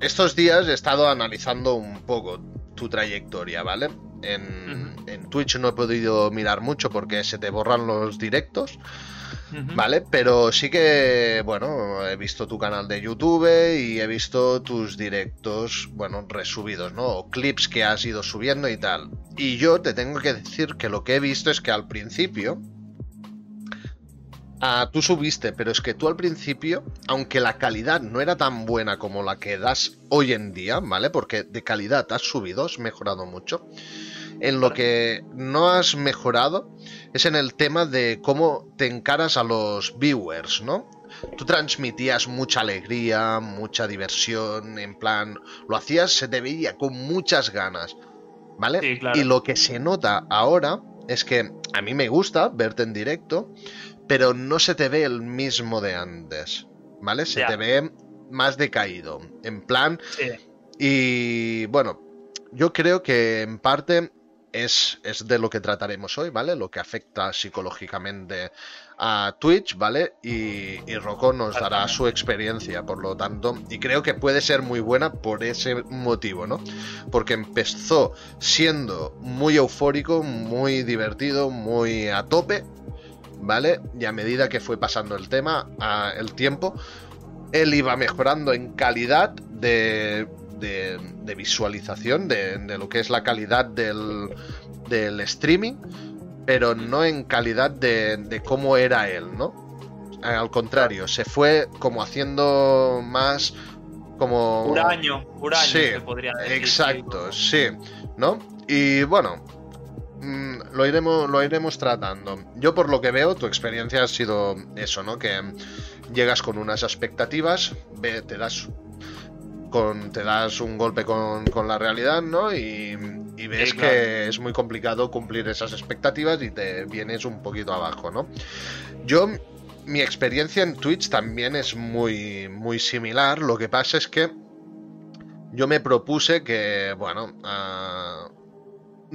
estos días he estado analizando un poco tu trayectoria, ¿vale? En, Twitch no he podido mirar mucho porque se te borran los directos. ¿Vale? Pero sí que, bueno, he visto tu canal de YouTube y he visto tus directos, bueno, resubidos, ¿no? O clips que has ido subiendo y tal. Y yo te tengo que decir que lo que he visto es que al principio Ah, tú subiste, pero es que tú al principio, aunque la calidad no era tan buena como la que das hoy en día, ¿vale? Porque de calidad has subido, has mejorado mucho. En lo que no has mejorado es en el tema de cómo te encaras a los viewers, ¿no? Tú transmitías mucha alegría, mucha diversión, en plan, lo hacías, se te veía con muchas ganas, ¿vale? Y lo que se nota ahora es que a mí me gusta verte en directo, pero no se te ve el mismo de antes, ¿vale? Se te ve más decaído, en plan... Y bueno, yo creo que en parte es, es, de lo que trataremos hoy, ¿vale? Lo que afecta psicológicamente a Twitch, ¿vale? Y, y Rocco nos dará su experiencia, por lo tanto, y creo que puede ser muy buena por ese motivo, ¿no? Porque empezó siendo muy eufórico, muy divertido, muy a tope, ¿vale? Y a medida que fue pasando el tema, a el tiempo, él iba mejorando en calidad de de, visualización, de, lo que es la calidad del, del streaming, pero no en calidad de, cómo era él, ¿no? Al contrario, se fue como haciendo más como... Huraño, huraño sí, se podría decir. Exacto, sí, ¿no? Y bueno, mm, lo iremos, lo iremos tratando. Yo por lo que veo, tu experiencia ha sido eso, ¿no? Que llegas con unas expectativas, te das te das un golpe con, la realidad, ¿no? Y, ves que es muy complicado cumplir esas expectativas y te vienes un poquito abajo, ¿no? Yo, mi experiencia en Twitch también es muy, muy similar. Lo que pasa es que yo me propuse que, bueno, uh,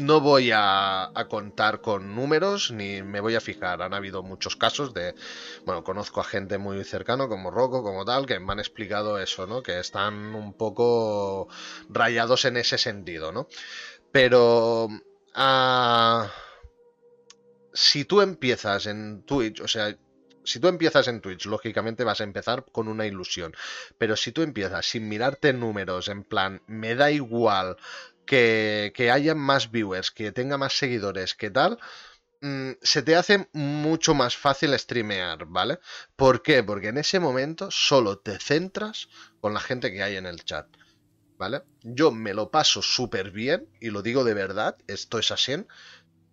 no voy a, contar con números ni me voy a fijar. Han habido muchos casos de, bueno, conozco a gente muy cercano como Rocco, como tal, que me han explicado eso, ¿no? Que están un poco rayados en ese sentido, ¿no? Pero... Ah, si tú empiezas en Twitch, o sea, si tú empiezas en Twitch, lógicamente vas a empezar con una ilusión. Pero si tú empiezas sin mirarte números, en plan, me da igual que, haya más viewers, que tenga más seguidores, que tal, mm, se te hace mucho más fácil streamear, ¿vale? ¿Por qué? Porque en ese momento solo te centras con la gente que hay en el chat, ¿vale? Yo me lo paso súper bien, y lo digo de verdad, esto es así,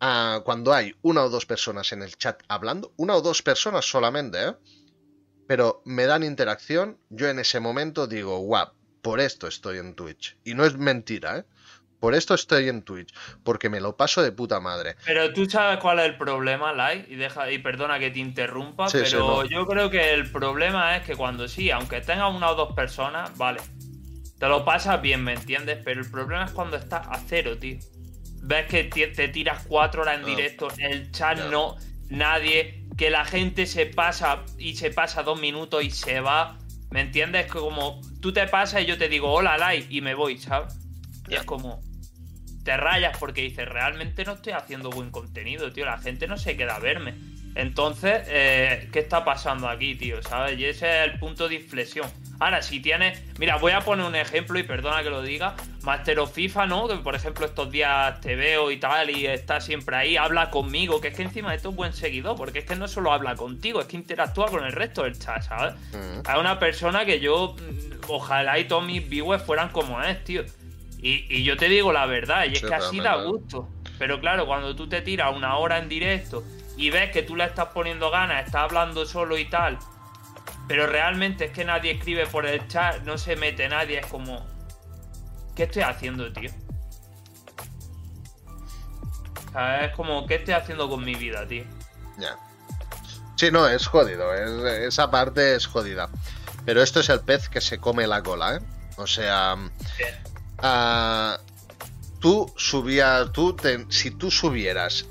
ah, cuando hay una o dos personas en el chat hablando, una o dos personas solamente, ¿eh? Pero me dan interacción, yo en ese momento digo, guau, por esto estoy en Twitch. Y no es mentira, ¿eh? Por esto estoy en Twitch, porque me lo paso de puta madre. Pero tú sabes cuál es el problema, Lai, y deja, y perdona que te interrumpa, pero yo creo que el problema es que cuando sí, aunque tengas una o dos personas, vale, te lo pasas bien, ¿me entiendes? Pero el problema es cuando estás a cero, tío. Ves que te tiras cuatro horas en directo, el chat no, nadie, que la gente se pasa y se pasa dos minutos y se va. ¿Me entiendes? Que como tú te pasas y yo te digo hola, Lai, y me voy, ¿sabes? Y es como, te rayas porque dices, realmente no estoy haciendo buen contenido, tío. La gente no se queda a verme. Entonces, eh, ¿qué está pasando aquí, tío? ¿Sabes? Y ese es el punto de inflexión. Ahora, si tienes. Mira, voy a poner un ejemplo y perdona que lo diga. Master of FIFA, ¿no? Que por ejemplo estos días te veo y tal y está siempre ahí, habla conmigo. Que es que encima de esto es buen seguidor, porque es que no solo habla contigo, es que interactúa con el resto del chat, ¿sabes? Hay una persona que yo. Mm, ojalá y todos mis viewers fueran como es, tío. Y, yo te digo la verdad, y es que así da gusto. Pero claro, cuando tú te tiras una hora en directo y ves que tú le estás poniendo ganas, estás hablando solo y tal, pero realmente es que nadie escribe por el chat, no se mete nadie, es como. ¿Qué estoy haciendo, tío? O sea, es como, ¿qué estoy haciendo con mi vida, tío? Ya. Sí, no, es jodido. esa parte es jodida. Pero esto es el pez que se come la cola, ¿eh? O sea, Tú subías, tú si tú subieras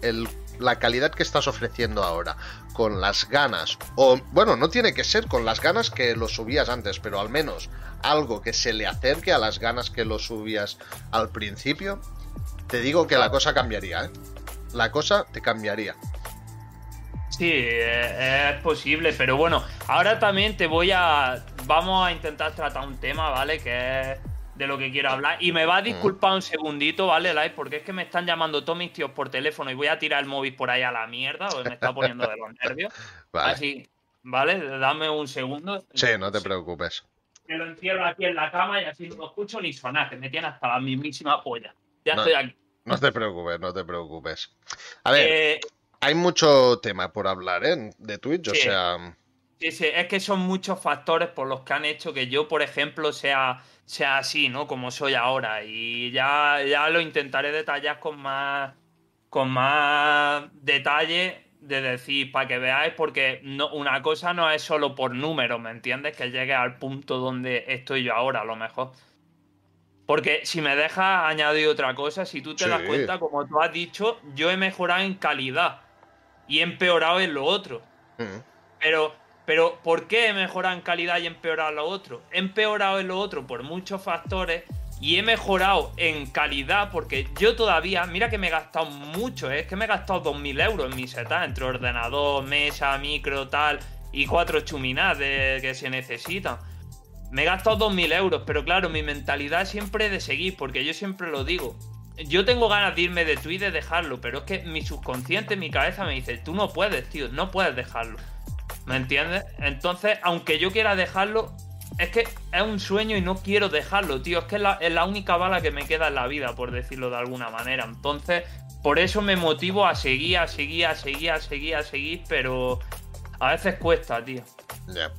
la calidad que estás ofreciendo ahora con las ganas, o bueno, no tiene que ser con las ganas que lo subías antes, pero al menos algo que se le acerque a las ganas que lo subías al principio, te digo que la cosa cambiaría, ¿eh? La cosa te cambiaría. Sí, eh, es posible, pero bueno, ahora también te voy a... Vamos a intentar tratar un tema, ¿vale? Que es de lo que quiero hablar. Y me va a disculpar un segundito, ¿vale, Live? Porque es que me están llamando todos mis tíos por teléfono y voy a tirar el móvil por ahí a la mierda, porque me está poniendo de los nervios. Así, ¿vale? Dame un segundo. Sí, no te preocupes. Me lo encierro aquí en la cama y así no escucho ni sonar, que me tiene hasta la mismísima polla. Ya estoy aquí. No te preocupes, no te preocupes. A ver, eh, hay mucho tema por hablar, ¿eh? De Twitch, o sea. Sí, sí, es que son muchos factores por los que han hecho que yo, por ejemplo, sea sea así, ¿no? Como soy ahora. Y ya, ya lo intentaré detallar con más, con más detalle de decir, para que veáis, porque no, una cosa no es solo por números, ¿me entiendes? Que llegue al punto donde estoy yo ahora, a lo mejor. Porque si me dejas añadir otra cosa, si tú te das cuenta, como tú has dicho, yo he mejorado en calidad y he empeorado en lo otro. Mm. Pero, pero, ¿por qué he mejorado en calidad y empeorado en lo otro? He empeorado en lo otro por muchos factores y he mejorado en calidad porque yo todavía, mira que me he gastado mucho, ¿eh? es que me he gastado 2.000 euros en mi setup, entre ordenador, mesa, micro, tal, y cuatro chuminás de, que se necesitan. Me he gastado 2.000 euros, pero claro, mi mentalidad siempre es de seguir, porque yo siempre lo digo. Yo tengo ganas de irme de Twitch y de dejarlo, pero es que mi subconsciente, mi cabeza me dice, tú no puedes, tío, no puedes dejarlo. ¿Me entiendes? Entonces, aunque yo quiera dejarlo, es que es un sueño y no quiero dejarlo, tío. Es que es la, es la única bala que me queda en la vida, por decirlo de alguna manera. Entonces, por eso me motivo a seguir, a seguir, a seguir, a seguir, a seguir, pero a veces cuesta, tío. Ya.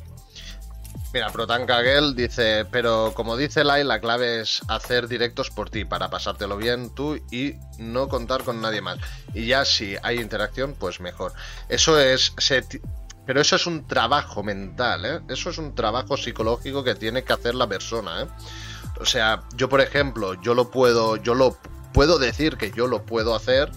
Mira, Protan Kagel dice, pero como dice Lai, la clave es hacer directos por ti, para pasártelo bien tú y no contar con nadie más. Y ya si hay interacción, pues mejor. Eso es... se pero eso es un trabajo mental, ¿eh? Eso es un trabajo psicológico que tiene que hacer la persona, ¿eh? O sea, yo por ejemplo, yo lo puedo, yo lo puedo decir que yo lo puedo hacer,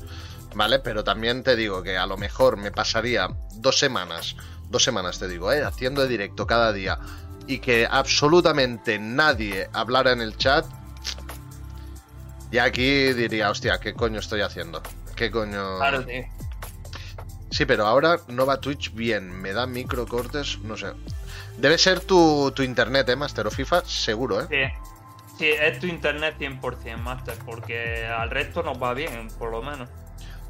¿vale? Pero también te digo que a lo mejor me pasaría dos semanas, dos semanas te digo, ¿eh? Haciendo directo cada día y que absolutamente nadie hablara en el chat. Y aquí diría, hostia, ¿qué coño estoy haciendo? ¿Qué coño? Sí, pero ahora no va Twitch bien, me da microcortes, no sé. Debe ser tu, tu internet, ¿eh, Master of FIFA? Seguro, ¿eh? Sí. Sí, es tu internet 100%, Master, porque al resto nos va bien, por lo menos.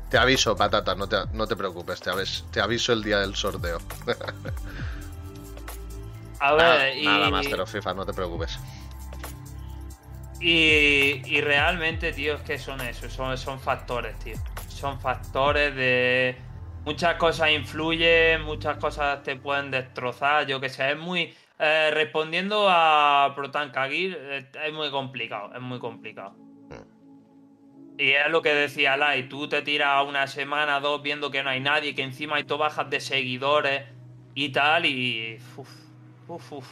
Te aviso, patata, no te, no te preocupes, te, avis- te aviso el día del sorteo. A Nada, y, nada, Master of FIFA, no te preocupes. y, y realmente, tío, es que son eso, son, son factores, tío. Son factores de... Muchas cosas influyen, muchas cosas te pueden destrozar, yo que sé, es muy... eh, respondiendo a Protan Kagir, es muy complicado, es muy complicado. Y es lo que decía Lai, tú te tiras una semana, dos viendo que no hay nadie, que encima hay bajas de seguidores y tal, y. Uf, uf, uf.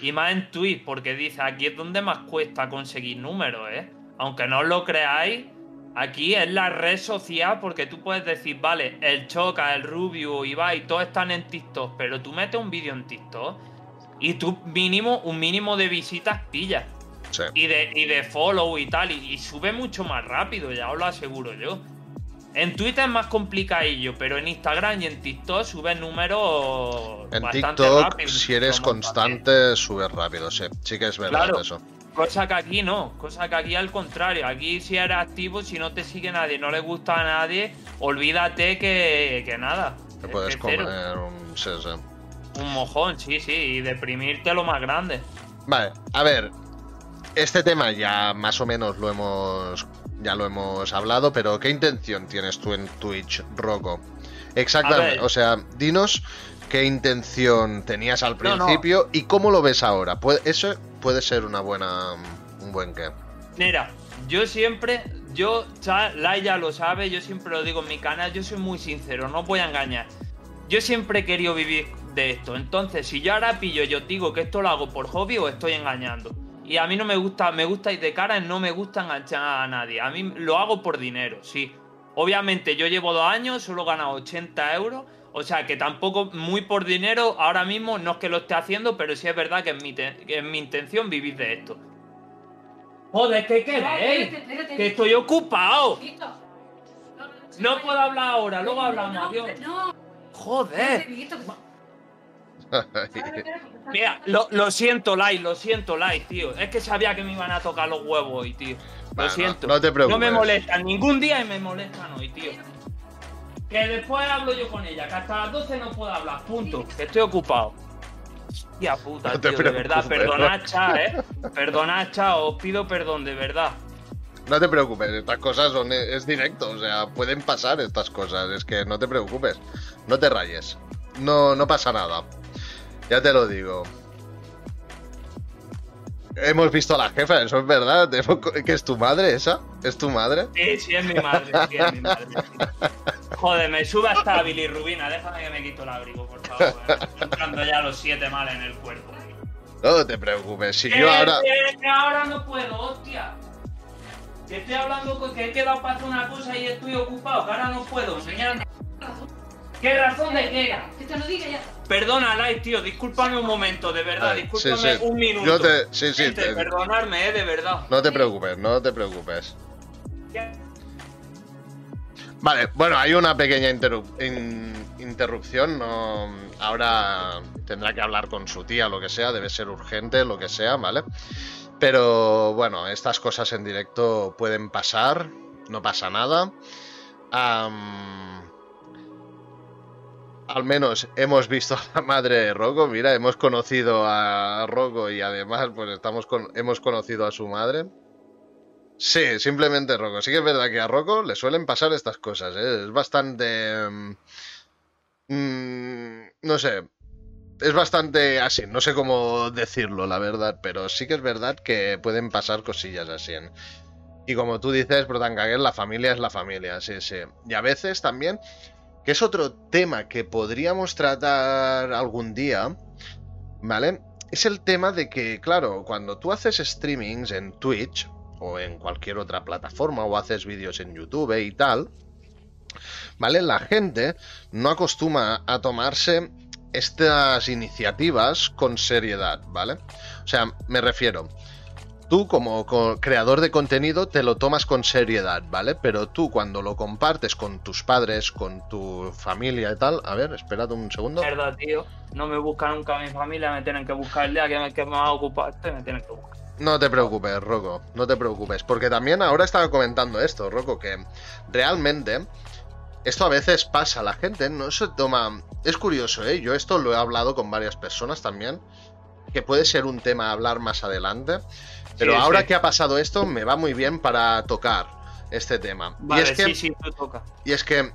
Y más en Twitch, porque dice, aquí es donde más cuesta conseguir números, ¿eh? Aunque no os lo creáis, aquí es la red social, porque tú puedes decir, vale, el Choca, el Rubio, Ibai, todos están en TikTok, pero tú metes un vídeo en TikTok y tú mínimo, un mínimo de visitas pillas Sí. y de, y de follow y tal, y, y sube mucho más rápido, ya os lo aseguro yo. En Twitter es más complicadillo, pero en Instagram y en TikTok sube números En bastante TikTok, rápido. si eres Como también. constante, subes rápido, sí. Sí que es verdad Claro. eso. Cosa que aquí no, cosa que aquí al contrario. Aquí si eres activo, si no te sigue nadie, no le gusta a nadie, olvídate que, que nada. Te es puedes que cero. comer un... Un mojón, sí, sí, y deprimirte lo más grande. Vale, a ver. Este tema ya más o menos lo hemos. Ya lo hemos hablado, pero ¿qué intención tienes tú en Twitch, Rocco? Exactamente, o sea, dinos qué intención tenías al No, no. principio y cómo lo ves ahora. Eso puede ser una buena. un buen qué. Mira, yo siempre, yo, cha- Lai ya lo sabe, yo siempre lo digo en mi canal, yo soy muy sincero, no voy a engañar. Yo siempre he querido vivir de esto, entonces si yo ahora pillo y os digo que esto lo hago por hobby o estoy engañando. Y a mí no me gusta, me gusta ir de cara, no me gusta enganchar a nadie. A mí lo hago por dinero, sí. Obviamente yo llevo dos años, solo he ganado 80 euros, o sea que tampoco muy por dinero, ahora mismo no es que lo esté haciendo, pero sí es verdad que es mi, te- que es mi intención vivir de esto. Joder, ¿qué queréis? Que estoy ocupado. No puedo hablar ahora, luego hablamos, adiós. Joder. Mira, lo, lo siento, Lai, lo siento, Lai, tío. Es que sabía que me iban a tocar los huevos hoy, tío. Lo Bueno, siento. no te preocupes. No me molestan ningún día y me molestan hoy, tío. Que después hablo yo con ella, que hasta las 12 no puedo hablar, punto. Que estoy ocupado. Hostia puta, No tío, de verdad. preocupes. Perdonad, cha, eh. Perdonad, cha, os pido perdón, de verdad. No te preocupes, estas cosas son, es directo, o sea, pueden pasar estas cosas, es que no te preocupes, no te rayes, no, no pasa nada, ya te lo digo. Hemos visto a la jefa, eso es verdad, que es tu madre esa, es tu madre. Sí, sí, es mi madre, sí, es mi madre. Joder, me sube hasta bilirrubina, déjame que me quito el abrigo, por favor. eh. Estoy entrando ya los siete males en el cuerpo. No te preocupes, si yo ahora. que- que ahora no puedo, hostia. Que estoy hablando con que he quedado para hacer una cosa y estoy ocupado, que ahora no puedo. Señora, ¿Qué razón de qué? Que te lo diga ya. Perdona, Lai, tío, discúlpame un momento, de verdad, Ay, discúlpame sí, sí. un minuto. Yo te- sí, sí, Gente, te- perdonarme, eh, de verdad. No te preocupes, no te preocupes. Vale, bueno, hay una pequeña interru- in- interrupción. No, ahora tendrá que hablar con su tía, lo que sea, debe ser urgente, lo que sea, ¿vale? Pero bueno, estas cosas en directo pueden pasar, no pasa nada. Am, al menos hemos visto a la madre de Rocco, mira, hemos conocido a Rocco y además pues estamos con- hemos conocido a su madre. Sí, simplemente Rocco. Sí que es verdad que a Rocco le suelen pasar estas cosas, ¿eh? Es bastante... mm, mm, no sé. Es bastante así, no sé cómo decirlo, la verdad, pero sí que es verdad que pueden pasar cosillas así. ¿eh? Y como tú dices, Protangaguer, la familia es la familia, sí, sí. Y a veces también, que es otro tema que podríamos tratar algún día, ¿vale? Es el tema de que, claro, cuando tú haces streamings en Twitch o en cualquier otra plataforma o haces vídeos en YouTube y tal, ¿vale? La gente no acostuma a tomarse estas iniciativas con seriedad, ¿vale? O sea, me refiero, tú como co- creador de contenido te lo tomas con seriedad, ¿vale? Pero tú cuando lo compartes con tus padres, con tu familia y tal, a ver, espérate un segundo. Mierda, tío. No me busca nunca mi familia, me tienen que buscar el día que me, que me va a ocupar este, me tienen que buscar. No te preocupes, Rocco, no te preocupes, porque también ahora estaba comentando esto, Rocco, que realmente esto a veces pasa, la gente no se toma... Es curioso, ¿eh? Yo esto lo he hablado con varias personas también, que puede ser un tema a hablar más adelante, pero Sí, ahora sí. que ha pasado esto me va muy bien para tocar este tema. Vale, y es que, sí, toca. y es que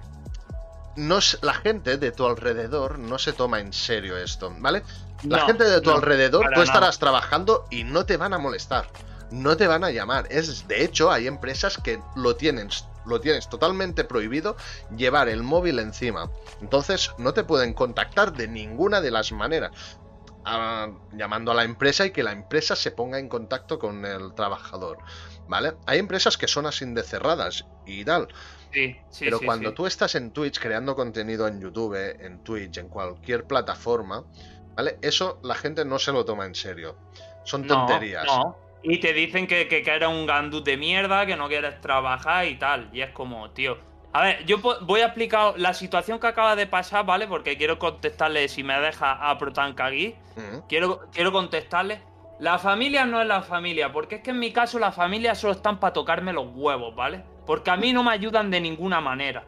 no es- la gente de tu alrededor no se toma en serio esto, ¿vale? La No, gente de tu no, alrededor, tú nada. estarás trabajando y no te van a molestar. No te van a llamar. Es, de hecho, hay empresas que lo tienen, lo tienes totalmente prohibido llevar el móvil encima. Entonces, no te pueden contactar de ninguna de las maneras. Llamando a la empresa y que la empresa se ponga en contacto con el trabajador. ¿Vale? Hay empresas que son así de cerradas y tal. Sí, sí, Pero sí, cuando tú estás en Twitch creando contenido en YouTube, en Twitch, en cualquier plataforma, ¿vale? Eso la gente no se lo toma en serio. Son No, tonterías. no. Y te dicen que, que, que eres un gandú de mierda, que no quieres trabajar y tal. Y es como, tío. A ver, yo voy a explicar la situación que acaba de pasar, ¿vale? Porque quiero contestarle, si me deja a Protankagui, quiero, quiero contestarle. La familia no es la familia, porque es que en mi caso la familia solo están para tocarme los huevos, ¿vale? Porque a mí no me ayudan de ninguna manera.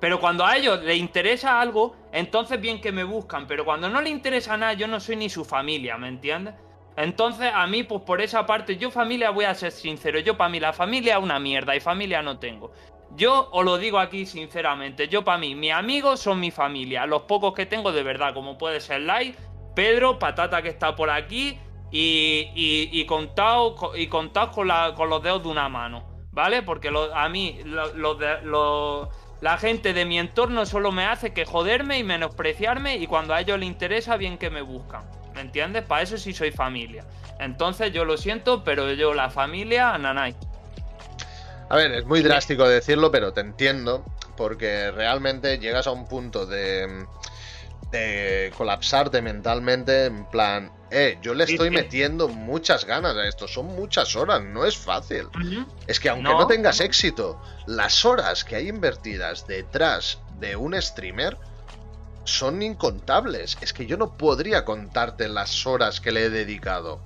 Pero cuando a ellos les interesa algo, entonces bien que me buscan. Pero cuando no les interesa nada, yo no soy ni su familia, ¿me entiendes? Entonces a mí, pues por esa parte, yo familia voy a ser sincero. Yo para mí la familia es una mierda y familia no tengo. Yo os lo digo aquí sinceramente, yo para mí, mis amigos son mi familia, los pocos que tengo de verdad, como puede ser Lai, Pedro, Patata que está por aquí y, y, y contaos con, los dedos de una mano, ¿vale? Porque lo- a mí lo- los- la gente de mi entorno solo me hace que joderme y menospreciarme y cuando a ellos les interesa, bien que me buscan, ¿me entiendes? Para eso sí soy familia. Entonces yo lo siento, pero yo la familia, nanay. A ver, es muy drástico decirlo, pero te entiendo, porque realmente llegas a un punto de, de colapsarte mentalmente, en plan, eh, yo le estoy metiendo muchas ganas a esto, son muchas horas, no es fácil. Es que aunque No. no, tengas éxito, las horas que hay invertidas detrás de un streamer son incontables. Es que yo no podría contarte las horas que le he dedicado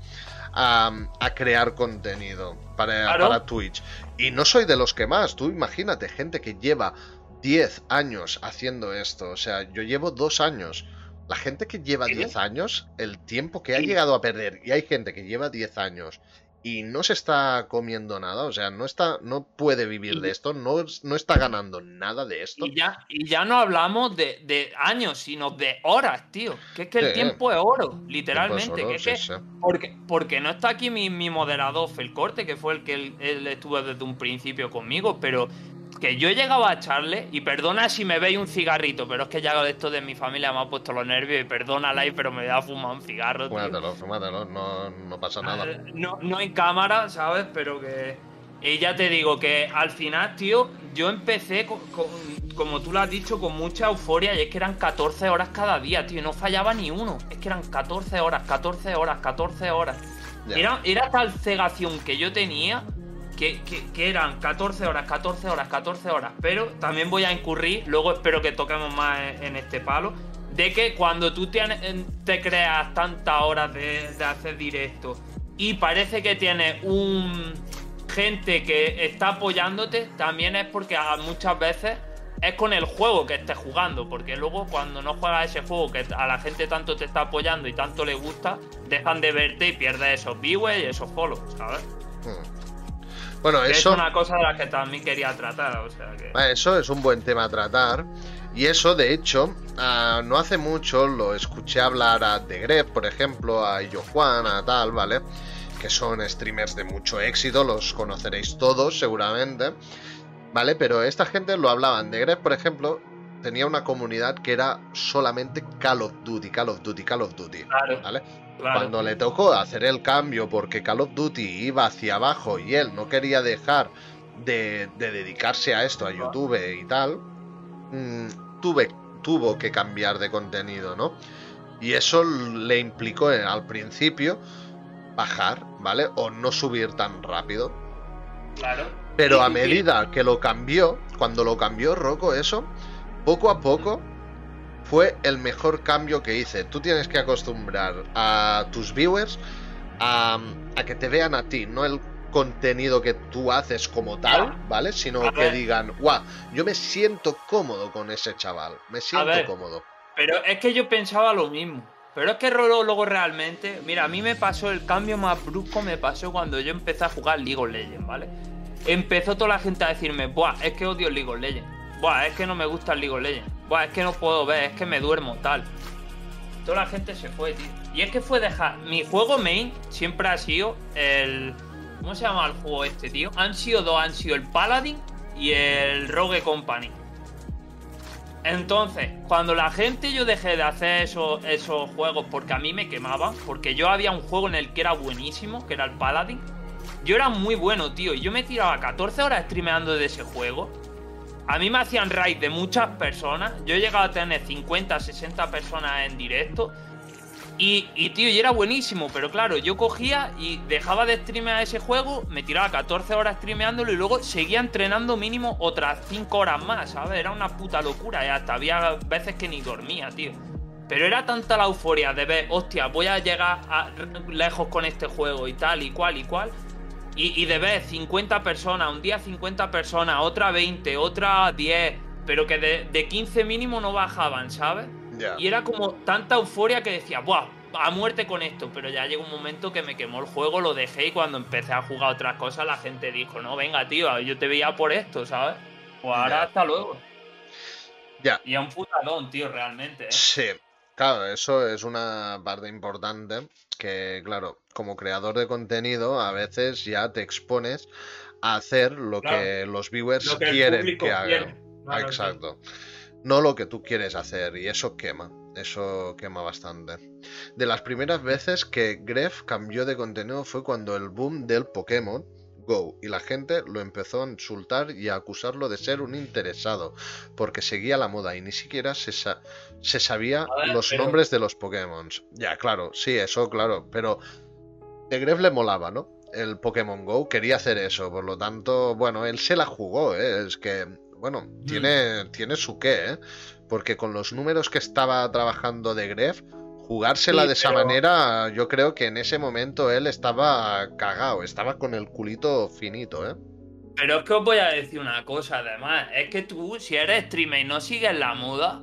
a, a crear contenido para, Claro. para Twitch. Y no soy de los que más. Tú imagínate, gente que lleva 10 años haciendo esto. O sea, yo llevo dos años. La gente que lleva ¿Sí? 10 años, el tiempo que ha llegado a perder, y hay gente que lleva 10 años y no se está comiendo nada, o sea, no está, no puede vivir de esto, no, no está ganando nada de esto. Y ya, y ya no hablamos de, de años, sino de horas, tío. Que es que el Sí. tiempo es oro, literalmente. que es sí, que- sí. porque, porque no está aquí mi, mi moderador Felcorte, que fue el que él, él estuvo desde un principio conmigo, pero que yo he llegado a echarle, y perdona si me veis un cigarrito, pero es que ya esto de mi familia me ha puesto los nervios, y perdona, Lai, pero me voy a fumar un cigarro. Fúmatelo, fúmatelo, no, no pasa nada. No, no en cámara, ¿sabes? Pero que. Y ya te digo que al final, tío, yo empecé, como tú lo has dicho, con mucha euforia y es que eran 14 horas cada día, tío, no fallaba ni uno. Es que eran 14 horas, 14 horas, 14 horas. Era, era tal cegación que yo tenía que, eran 14 horas, 14 horas, 14 horas. Pero también voy a incurrir, luego espero que toquemos más en, este palo, de que cuando tú te, te creas tantas horas de, de hacer directo y parece que tienes un gente que está apoyándote, también es porque muchas veces es con el juego que estés jugando, porque luego cuando no juegas ese juego que a la gente tanto te está apoyando y tanto le gusta, dejan de verte y pierdes esos viewers y esos follows, ¿sabes? Hmm. Bueno, eso es una cosa de la que también quería tratar, o sea que... Eso es un buen tema a tratar. Y eso, de hecho, ah, no hace mucho lo escuché hablar a The Gref, por ejemplo, a Yo Juan, a tal, ¿vale? que son streamers de mucho éxito, los conoceréis todos seguramente, ¿vale? Pero esta gente lo hablaban. De Gref, por ejemplo, tenía una comunidad que era solamente Call of Duty, Call of Duty, Call of Duty, ¿vale? Cuando le tocó hacer el cambio porque Call of Duty iba hacia abajo y él no quería dejar de, dedicarse a esto, a YouTube y tal, mm, tuve, tuvo que cambiar de contenido, ¿no? Y eso le implicó al principio bajar, ¿vale? O no subir tan rápido. Claro. Pero a medida que lo cambió, cuando lo cambió Rocco, eso, poco a poco fue el mejor cambio que hice. Tú tienes que acostumbrar a tus viewers a, que te vean a ti, no el contenido que tú haces como tal, ¿vale? Sino que digan, guau, yo me siento cómodo con ese chaval, me siento cómodo. Pero es que yo pensaba lo mismo. Pero es que luego realmente, mira, a mí me pasó el cambio más brusco, me pasó cuando yo empecé a jugar League of Legends, ¿vale? Empezó toda la gente a decirme, buah, es que odio League of Legends, buah, es que no me gusta el League of Legends, buah, es que no puedo ver, es que me duermo, tal. Toda la gente se fue, tío. Y es que fue dejar. Mi juego main siempre ha sido el. ¿Cómo se llama el juego este, tío? Han sido dos, han sido el Paladin y el Rogue Company. Entonces, cuando la gente yo dejé de hacer esos, esos juegos porque a mí me quemaban, porque yo había un juego en el que era buenísimo, que era el Paladin, yo era muy bueno, tío, y yo me tiraba 14 horas streameando de ese juego. A mí me hacían raid de muchas personas, yo he llegado a tener 50, 60 personas en directo y, tío, y era buenísimo, pero claro, yo cogía y dejaba de streamear ese juego, me tiraba 14 horas streameándolo y luego seguía entrenando mínimo otras 5 horas más, ¿sabes? Era una puta locura y hasta había veces que ni dormía, tío. Pero era tanta la euforia de ver, hostia, voy a llegar a, lejos con este juego y tal y cual y cual. Y, de ver 50 personas, un día 50 personas, otra 20, otra 10, pero que de, de 15 mínimo no bajaban, ¿sabes? Y era como tanta euforia que decía, ¡buah! A muerte con esto, pero ya llegó un momento que me quemó el juego, lo dejé y cuando empecé a jugar otras cosas la gente dijo, no, venga, tío, yo te veía por esto, ¿sabes? Pues ahora hasta luego. Ya. Y a un putadón, tío, realmente. ¿eh? Sí, claro, eso es una parte importante que, claro, como creador de contenido, a veces ya te expones a hacer lo que los viewers quieren que hagan. Exacto. No lo que tú quieres hacer y eso quema, eso quema bastante. De las primeras veces que Gref cambió de contenido fue cuando el boom del Pokémon Go y la gente lo empezó a insultar y a acusarlo de ser un interesado porque seguía la moda y ni siquiera se, se sabía los nombres de los Pokémon. Ya, claro, sí, eso, claro, pero de Gref le molaba, ¿no? El Pokémon Go quería hacer eso, por lo tanto, bueno, él se la jugó, ¿eh? es que bueno, mm. tiene, tiene su qué, ¿eh? Porque con los números que estaba trabajando de Gref, jugársela de esa manera, yo creo que en ese momento él estaba cagado, estaba con el culito finito, ¿eh? Pero es que os voy a decir una cosa, además, es que tú, si eres streamer y no sigues la moda,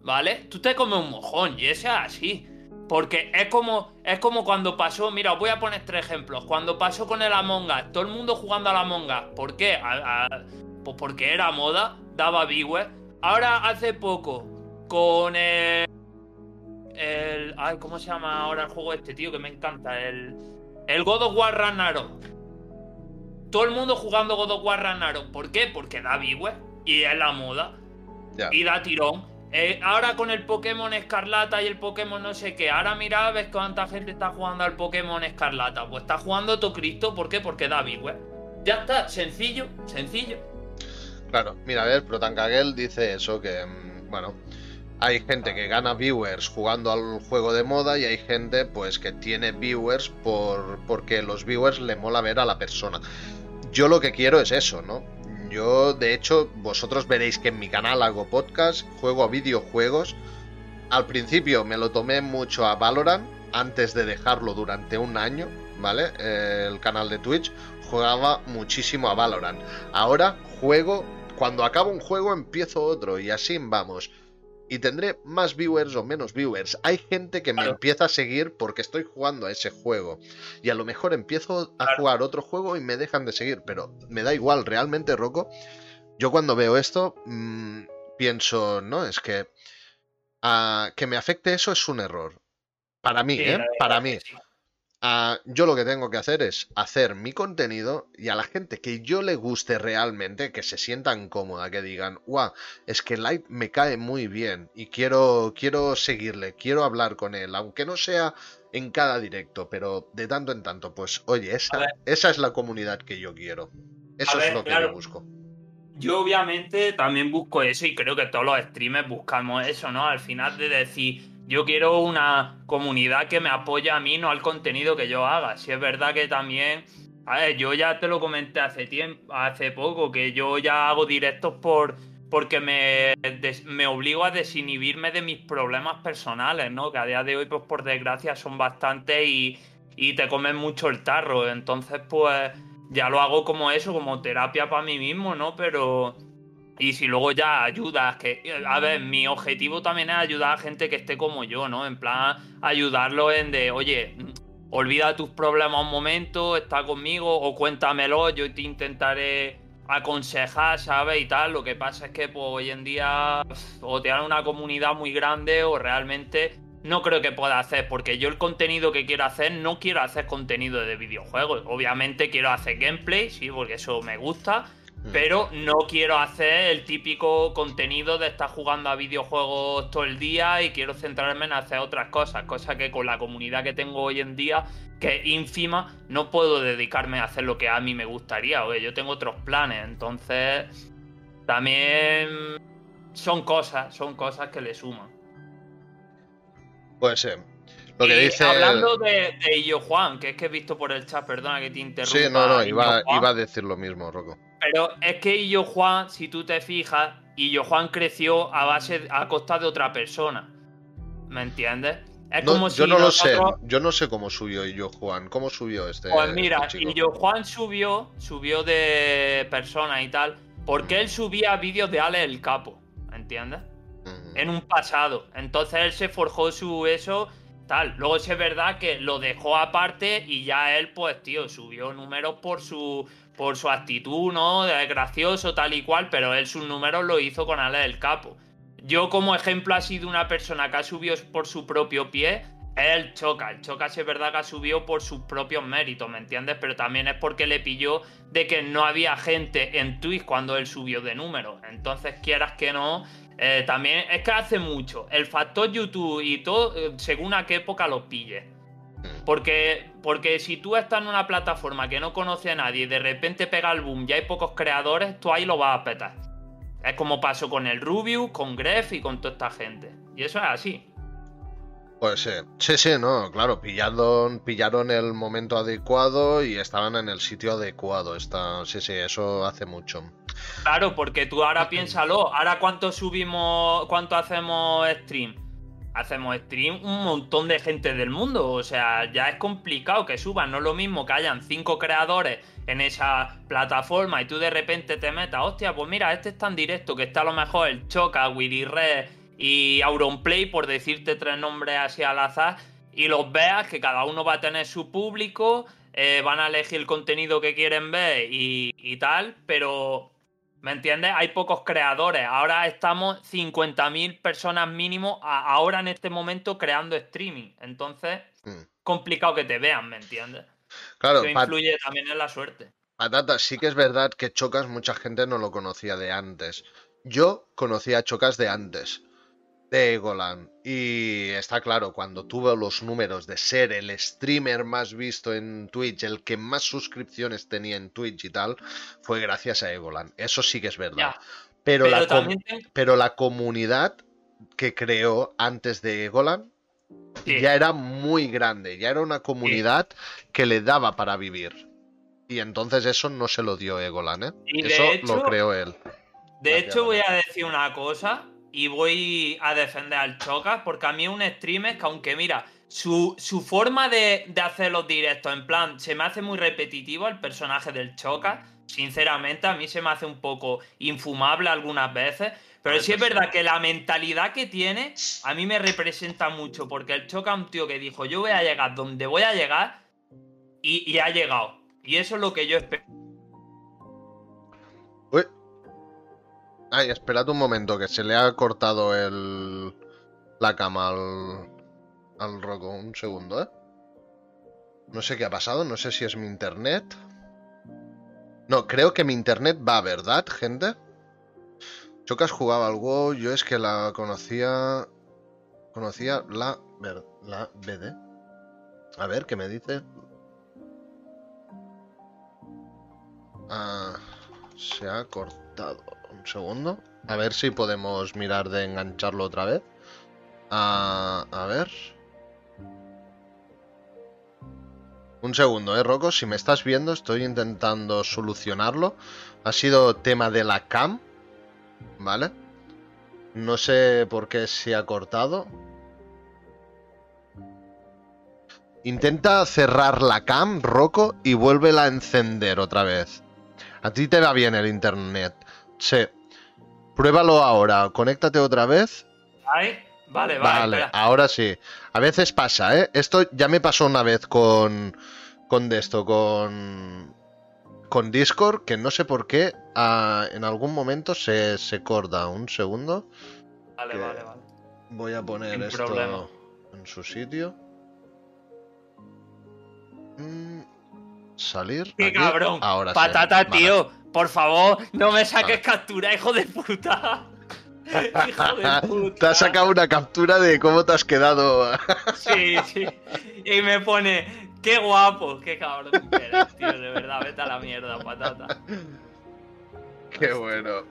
¿vale? Tú te comes un mojón y ese es así. Porque es como, es como cuando pasó, mira, os voy a poner tres ejemplos. Cuando pasó con el Among Us, todo el mundo jugando al Among Us. ¿Por qué? a, pues porque era moda, daba viewers. Ahora hace poco, con el, el. Ay, ¿cómo se llama ahora el juego este, tío? Que me encanta. El. El God of War Ragnarok. todo el mundo jugando God of War Ragnarok. ¿Por qué? Porque da viewers y es la moda. Y da tirón. Eh, ahora con el Pokémon Escarlata y el Pokémon no sé qué. Ahora mira, ves cuánta gente está jugando al Pokémon Escarlata. Pues está jugando todo Cristo. ¿Por qué? Porque da viewers. Ya está, sencillo, sencillo. Claro, mira, a ver, Protankagel dice eso, que, mm, bueno, hay gente que gana viewers jugando al juego de moda y hay gente, pues, que tiene viewers por, porque los viewers le mola ver a la persona. Yo lo que quiero es eso, ¿no? Yo, de hecho, vosotros veréis que en mi canal hago podcast, juego a videojuegos. Al principio me lo tomé mucho a Valorant, antes de dejarlo durante un año, ¿vale? el canal de Twitch jugaba muchísimo a Valorant. Ahora juego, cuando acabo un juego empiezo otro y así vamos. Y tendré más viewers o menos viewers. Hay gente que me empieza a seguir porque estoy jugando a ese juego. Y a lo mejor empiezo a jugar otro juego y me dejan de seguir. Pero me da igual, realmente, Rocco. Yo cuando veo esto mm, pienso, no, es que ah, que me afecte eso es un error. Para mí, ¿eh? Para mí. Ah, yo lo que tengo que hacer es hacer mi contenido y a la gente que yo le guste realmente, que se sientan cómoda, que digan, guau, es que Light me cae muy bien y quiero, quiero seguirle, quiero hablar con él, aunque no sea en cada directo, pero de tanto en tanto, pues oye, esa, esa es la comunidad que yo quiero. Eso es lo que yo busco. Yo obviamente también busco eso y creo que todos los streamers buscamos eso, ¿no? Al final de decir, yo quiero una comunidad que me apoye a mí, no al contenido que yo haga. Si es verdad que también, a ver, yo ya te lo comenté hace tiempo, hace poco, que yo ya hago directos por porque me, me obligo a desinhibirme de mis problemas personales, ¿no? Que a día de hoy, pues por desgracia, son bastantes y, y te comen mucho el tarro. Entonces, pues ya lo hago como eso, como terapia para mí mismo, ¿no? Pero y si luego ya ayudas, que, a ver, mi objetivo también es ayudar a gente que esté como yo, ¿no? En plan, ayudarlo en de, oye, olvida tus problemas un momento, está conmigo o cuéntamelo, yo te intentaré aconsejar, ¿sabes? Y tal. Lo que pasa es que pues, hoy en día o te dan una comunidad muy grande o realmente no creo que pueda hacer, porque yo el contenido que quiero hacer no quiero hacer contenido de videojuegos. Obviamente quiero hacer gameplay, sí, porque eso me gusta Mm. Pero no quiero hacer el típico contenido de estar jugando a videojuegos todo el día y quiero centrarme en hacer otras cosas, cosa que con la comunidad que tengo hoy en día, que es ínfima, no puedo dedicarme a hacer lo que a mí me gustaría. Oye, yo tengo otros planes, entonces también son cosas, son cosas que le suman. Puede ser. Lo que dice... Hablando de, de Juan, que es que he visto por el chat, perdona que te interrumpa. Sí, no, no, iba, iba a decir lo mismo, Rocco. Pero es que Illo Juan, si tú te fijas, Illo Juan creció a base a costa de otra persona. ¿Me entiendes? Es como yo no lo sé, yo no sé cómo subió Illo Juan, cómo subió este. Pues mira, este Illo Juan subió, subió de persona y tal, porque él subía vídeos de Ale el Capo, ¿me entiendes? En un pasado. Entonces él se forjó su eso, Luego es verdad que lo dejó aparte y ya él, pues, tío, subió números por su por su actitud, ¿no? Es gracioso, tal y cual, pero él sus números lo hizo con Ale del Capo. Yo como ejemplo ha sido una persona que ha subido por su propio pie, el Choca. El Choca es verdad que ha subido por sus propios méritos, ¿me entiendes? Pero también es porque le pilló de que no había gente en Twitch cuando él subió de números. Entonces, quieras que no, eh, también es que hace mucho. El factor YouTube y todo, eh, según a qué época lo pille. Mm. Porque, porque si tú estás en una plataforma que no conoce a nadie y de repente pega el boom y hay pocos creadores, tú ahí lo vas a petar. Es como pasó con el Rubius, con Gref y con toda esta gente. Y eso es así. Pues sí, sí, sí, no, claro, pillaron, pillaron el momento adecuado y estaban en el sitio adecuado. Está, sí, sí, eso hace mucho. Claro, porque tú ahora piénsalo, ahora cuánto subimos, cuánto hacemos stream hacemos stream un montón de gente del mundo. O sea, ya es complicado que suban. No es lo mismo que hayan cinco creadores en esa plataforma y tú de repente te metas, hostia, pues mira, este es tan directo que está a lo mejor el Choca, Willy Red y Auronplay, por decirte tres nombres así al azar, y los veas que cada uno va a tener su público, eh, van a elegir el contenido que quieren ver y tal, pero ¿Me entiendes? Hay pocos creadores. Ahora estamos 50.000 personas mínimo ahora en este momento creando streaming. Entonces, mm. complicado que te vean, ¿me entiendes? Claro. Eso influye también en la suerte. Patata, sí que es verdad que Chocas mucha gente no lo conocía de antes. Yo conocía a Chocas de antes, de Egoland. Y está claro, cuando tuvo los números de ser el streamer más visto en Twitch, el que más suscripciones tenía en Twitch y tal, fue gracias a Egoland. Eso sí que es verdad. Ya. Pero, Pero la, también pero la comunidad que creó antes de Egoland sí. ya era muy grande, ya era una comunidad que le daba para vivir. Y entonces eso no se lo dio Egoland, ¿eh? Y eso hecho- lo creó él. De hecho, voy a decir una cosa y voy a defender al Chocas porque a mí es un streamer que, aunque mira, su, su forma de, de hacer los directos, en plan, se me hace muy repetitivo el personaje del Chocas. Sinceramente, a mí se me hace un poco infumable algunas veces. Pero sí es sí. verdad que la mentalidad que tiene a mí me representa mucho porque el Chocas es un tío que dijo: Yo voy a llegar donde voy a llegar y, y ha llegado. Y eso es lo que yo espero. Ay, esperad un momento, que se le ha cortado el... la cama al... al Rocco. Un segundo, ¿eh? No sé qué ha pasado, no sé si es mi internet. No, creo que mi internet va, ¿verdad, gente? Chocas jugaba al WoW, yo es que la conocía... Conocía la... la BD. A ver, ¿qué me dice? Ah, se ha cortado. Un segundo. A ver si podemos mirar de engancharlo otra vez. A ver. Un segundo, eh, Rocco. Si me estás viendo, estoy intentando solucionarlo. Ha sido tema de la cam. ¿Vale? No sé por qué se ha cortado. Intenta cerrar la cam, Rocco, y vuélvela a encender otra vez. A ti te va bien el internet. Sí. Pruébalo ahora. Conéctate otra vez. ¿Vale? Vale, vale. Vale, espera. ahora sí. A veces pasa, ¿eh? Esto ya me pasó una vez con. Con esto, con. Con Discord, que no sé por qué. ah, en algún momento se, se corta. Un segundo. Vale, vale, vale. Voy a poner Sin esto problema. en su sitio. Mm, salir. ¡Qué aquí. cabrón! Ahora. Patata, tío. Por favor, no me saques Vale. captura, hijo de puta. hijo de puta. Te has sacado una captura de cómo te has quedado. Sí, sí. Y me pone, qué guapo, qué cabrón eres, tío. De verdad, vete a la mierda, patata. Qué bueno.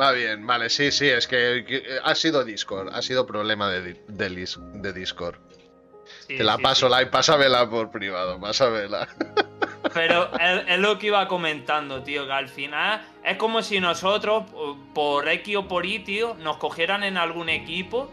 Va bien, vale, sí, sí, es que, ha sido Discord, ha sido problema de, de Discord. Sí, Te la sí, paso, sí. like, pásamela por privado, pásamela. Pero es, es lo que iba comentando, tío, que al final es como si nosotros, po- por X o por Y, tío, nos cogieran en algún equipo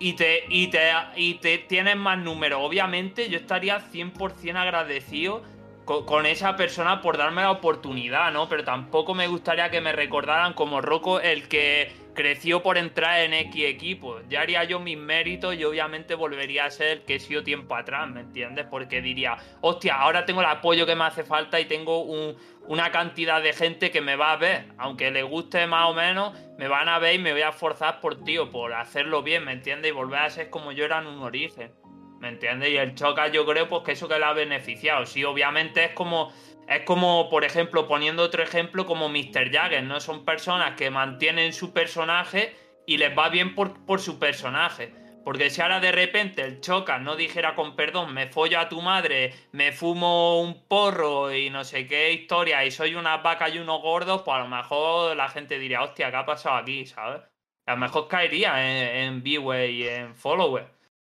y te, y te, y te tienes más números. Obviamente yo estaría 100% agradecido co- con, esa persona por darme la oportunidad, ¿no? Pero tampoco me gustaría que me recordaran como Rocco el que creció por entrar en X equipo. Ya haría yo mis méritos y obviamente volvería a ser que he sido tiempo atrás, ¿me entiendes? Porque diría, hostia, ahora tengo el apoyo que me hace falta y tengo un- una cantidad de gente que me va a ver. Aunque le guste más o menos, me van a ver y me voy a esforzar por tío, por hacerlo bien, ¿me entiendes? Y volver a ser como yo era en un origen. ¿Me entiendes? Y el Choca yo creo pues que eso que le ha beneficiado. Sí, obviamente es como. Es como, por ejemplo, poniendo otro ejemplo como Mr. Jagger, ¿no? Son personas que mantienen su personaje y les va bien por, por su personaje. Porque si ahora de repente el Choca no dijera con perdón, me follo a tu madre, me fumo un porro y no sé qué historia y soy una vaca y unos gordos, pues a lo mejor la gente diría, hostia, ¿qué ha pasado aquí? ¿Sabes? A lo mejor caería en, en viewer y en follower.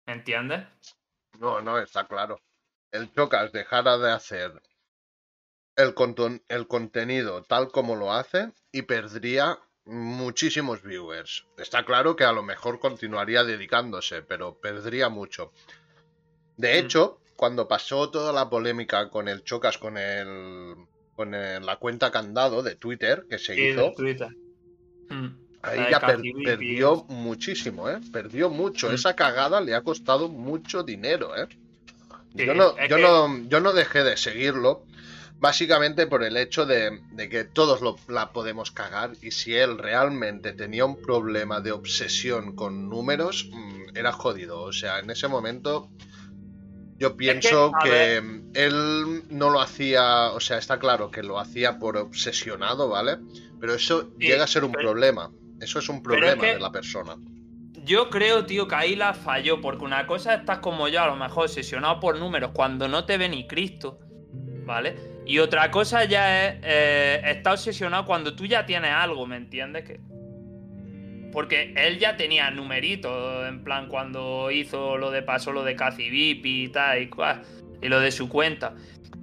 ¿Me entiendes? No, no, está claro. El Chocas dejara de hacer el, conton- el contenido tal como lo hace y perdería muchísimos viewers. Está claro que a lo mejor continuaría dedicándose, pero perdería mucho. De Mm. hecho, cuando pasó toda la polémica con el Chocas, con el con el- la cuenta candado de Twitter que se hizo, Twitter. Mm. ahí La ya per- perdió muchísimo, ¿eh? Perdió mucho. Mm. Esa cagada le ha costado mucho dinero, ¿eh? Sí, yo, no, yo, que- no, yo no dejé de seguirlo, básicamente por el hecho de, de que todos lo, la podemos cagar y si él realmente tenía un problema de obsesión con números, mm, era jodido. O sea, en ese momento Yo pienso que, él no lo hacía, o sea, está claro que lo hacía por obsesionado, ¿vale? Pero eso llega a ser un problema. Eso es un problema de la persona. Yo creo, tío, que ahí la falló, porque una cosa estás como yo, a lo mejor obsesionado por números, cuando no te ve ni Cristo, ¿vale? Y otra cosa ya es eh, estar obsesionado cuando tú ya tienes algo, ¿me entiendes? Que... Porque él ya tenía numeritos, en plan, cuando hizo lo de paso, lo de Cacivip y tal, y, y lo de su cuenta.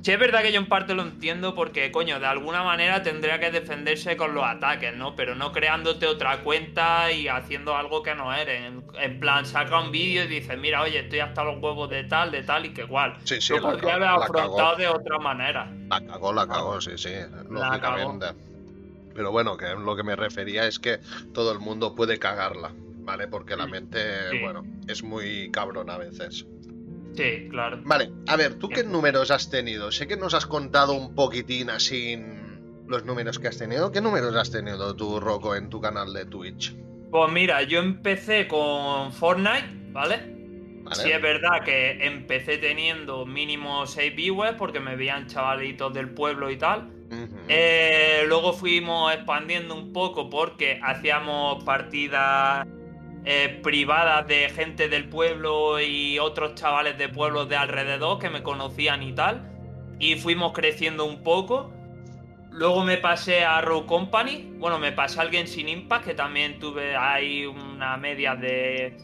Sí, es verdad que yo en parte lo entiendo porque, coño, de alguna manera tendría que defenderse con los ataques, ¿no? Pero no creándote otra cuenta y haciendo algo que no eres. En, plan, saca un vídeo y dice, mira, oye, estoy hasta los huevos de tal, de tal y que igual. Sí, sí, lo podría haber afrontado de otra manera. La cagó, la cagó, sí, sí, lógicamente. Pero bueno, que lo que me refería es que todo el mundo puede cagarla, ¿vale? Porque la mente, bueno, es muy cabrón a veces. Sí, claro. Vale, a ver, ¿tú qué números has tenido? Sé que nos has contado un poquitín así los números que has tenido. ¿Qué números has tenido tú, Rocco, en tu canal de Twitch? Pues mira, yo empecé con Fortnite, ¿vale? Sí, es verdad que empecé teniendo mínimo 6 viewers porque me veían chavalitos del pueblo y tal. Eh, luego fuimos expandiendo un poco porque hacíamos partidas eh, privadas de gente del pueblo y otros chavales de pueblos de alrededor que me conocían y tal. Y fuimos creciendo un poco. Luego me pasé a Row Company. Bueno, me pasé a alguien sin Impact, que también tuve ahí una media de,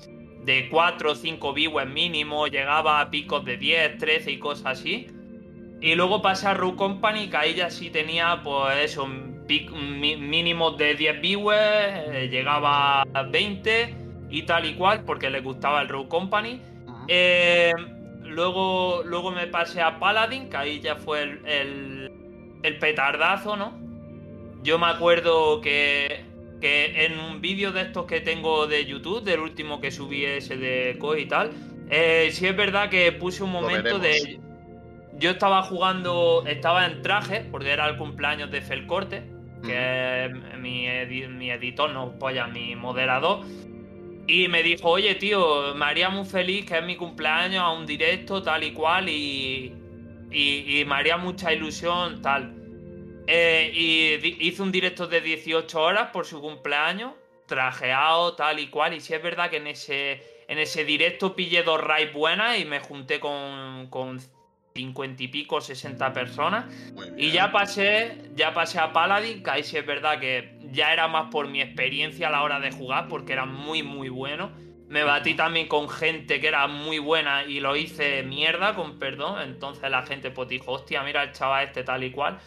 de 4 o 5 viewers mínimo. Llegaba a picos de 10, 13 y cosas así. Y luego pasé a Row Company, que ahí ya sí tenía, pues eso, mínimo de 10 viewers, eh, llegaba a 20 y tal y cual, porque le gustaba el Road Company. Eh, luego, luego me pasé a Paladin, que ahí ya fue el, el, petardazo, ¿no? Yo me acuerdo que, que en un vídeo de estos que tengo de YouTube, del último que subí ese de Co y tal, eh, sí es verdad que puse un momento de. Yo estaba jugando, estaba en traje, porque era el cumpleaños de Felcorte, que es mi, mi editor, no, polla, mi moderador. Y me dijo, oye, tío, me haría muy feliz que es mi cumpleaños a un directo, tal y cual, y, y, me haría mucha ilusión, tal. Eh, y hice un directo de 18 horas por su cumpleaños, trajeado, tal y cual, y sí es verdad que en ese, en ese directo pillé dos raids buenas y me junté con 50 y pico, 60 personas. Y ya pasé, ya pasé a Paladin, que ahí sí es verdad que ya era más por mi experiencia a la hora de jugar, porque era muy, muy bueno. Me batí también con gente que era muy buena y lo hice mierda, con perdón. Entonces la gente pues dijo, hostia, mira el chaval este tal y cual.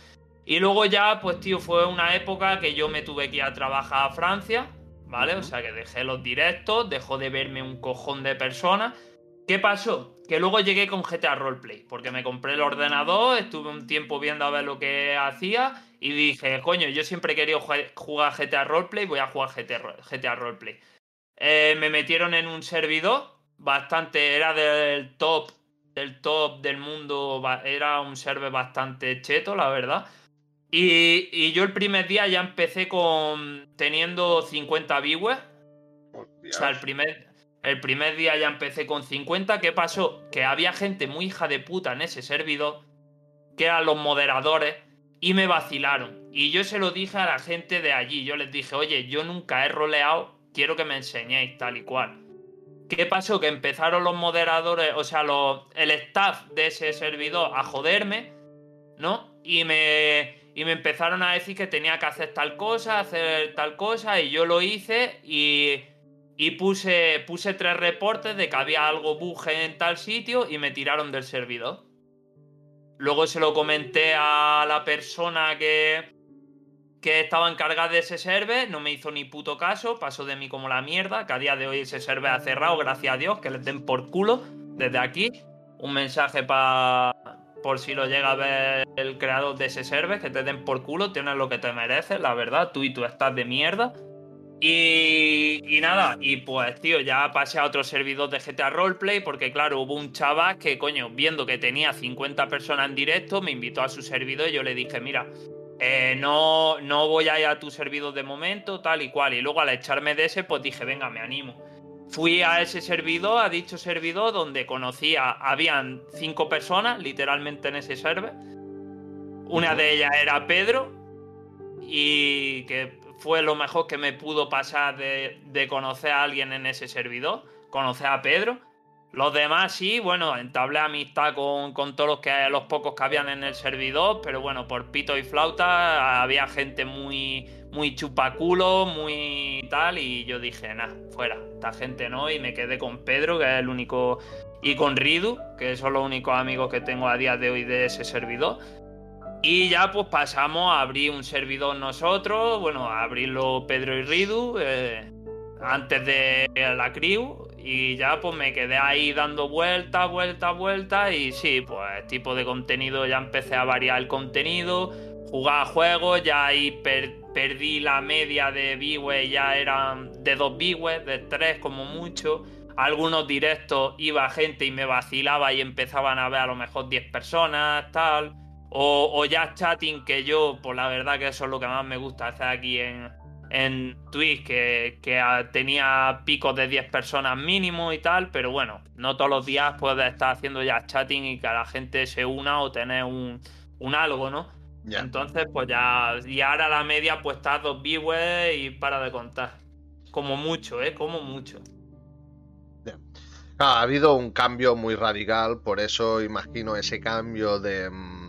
Y luego ya, pues tío, fue una época que yo me tuve que ir a trabajar a Francia, ¿vale? O sea que dejé los directos, dejó de verme un cojón de personas. ¿Qué pasó? Que luego llegué con GTA Roleplay, porque me compré el ordenador, estuve un tiempo viendo a ver lo que hacía y dije, coño, yo siempre he querido jugar GTA Roleplay, voy a jugar GTA, Roleplay. Eh, me metieron en un servidor, bastante, era del top, del top del mundo, era un server bastante cheto, la verdad. Y, y yo el primer día ya empecé con teniendo 50 viewers. O sea, el primer, el primer día ya empecé con 50. ¿Qué pasó? Que había gente muy hija de puta en ese servidor, que eran los moderadores, y me vacilaron. Y yo se lo dije a la gente de allí. Yo les dije, oye, yo nunca he roleado, quiero que me enseñéis tal y cual. ¿Qué pasó? Que empezaron los moderadores, o sea, los, el staff de ese servidor a joderme, ¿no? Y me, y me empezaron a decir que tenía que hacer tal cosa, hacer tal cosa, y yo lo hice y y puse, puse tres reportes de que había algo buje en tal sitio y me tiraron del servidor. Luego se lo comenté a la persona que, que estaba encargada de ese server, no me hizo ni puto caso, pasó de mí como la mierda, que a día de hoy ese server ha cerrado, gracias a Dios, que les den por culo desde aquí. Un mensaje para por si lo llega a ver el creador de ese server, que te den por culo, tienes lo que te mereces, la verdad, tú y tú estás de mierda. Y, nada, y pues, tío, ya pasé a otro servidor de GTA Roleplay porque, claro, hubo un chaval que, coño, viendo que tenía 50 personas en directo, me invitó a su servidor y yo le dije, mira, eh, no, no voy a ir a tu servidor de momento, tal y cual. Y luego al echarme de ese, pues dije, venga, me animo. fui a ese servidor, a dicho servidor, donde conocía, habían cinco personas literalmente en ese server. Una de ellas era Pedro, y que fue lo mejor que me pudo pasar de, de conocer a alguien en ese servidor, conocer a Pedro. Los demás sí, bueno, entablé amistad con, con todos los, que, los pocos que habían en el servidor, pero bueno, por pito y flauta había gente muy, muy chupaculo, muy tal, y yo dije, nada, fuera, esta gente no, y me quedé con Pedro, que es el único, y con Ridu, que son los únicos amigos que tengo a día de hoy de ese servidor. Y ya pues pasamos a abrir un servidor nosotros, bueno, a abrirlo Pedro y Ridu, eh, antes de la crew, y ya pues me quedé ahí dando vueltas, vueltas, vueltas, y sí, pues tipo de contenido, ya empecé a variar el contenido, jugar juegos, ya ahí perdí la media de viewers, ya eran de dos viewers, de tres como mucho. Algunos directos iba gente y me vacilaba y empezaban a ver a lo mejor 10 personas, tal. O, ya chatting, que yo, pues la verdad que eso es lo que más me gusta hacer aquí en, en Twitch, que, tenía picos de 10 personas mínimo y tal, pero bueno, no todos los días puedes estar haciendo ya chatting y que la gente se una o tener un, un algo, ¿no? Entonces, pues ya, y ahora la media pues está dos viewers y para de contar. Como mucho, ¿eh? Como mucho. ha habido un cambio muy radical, por eso imagino ese cambio de mm,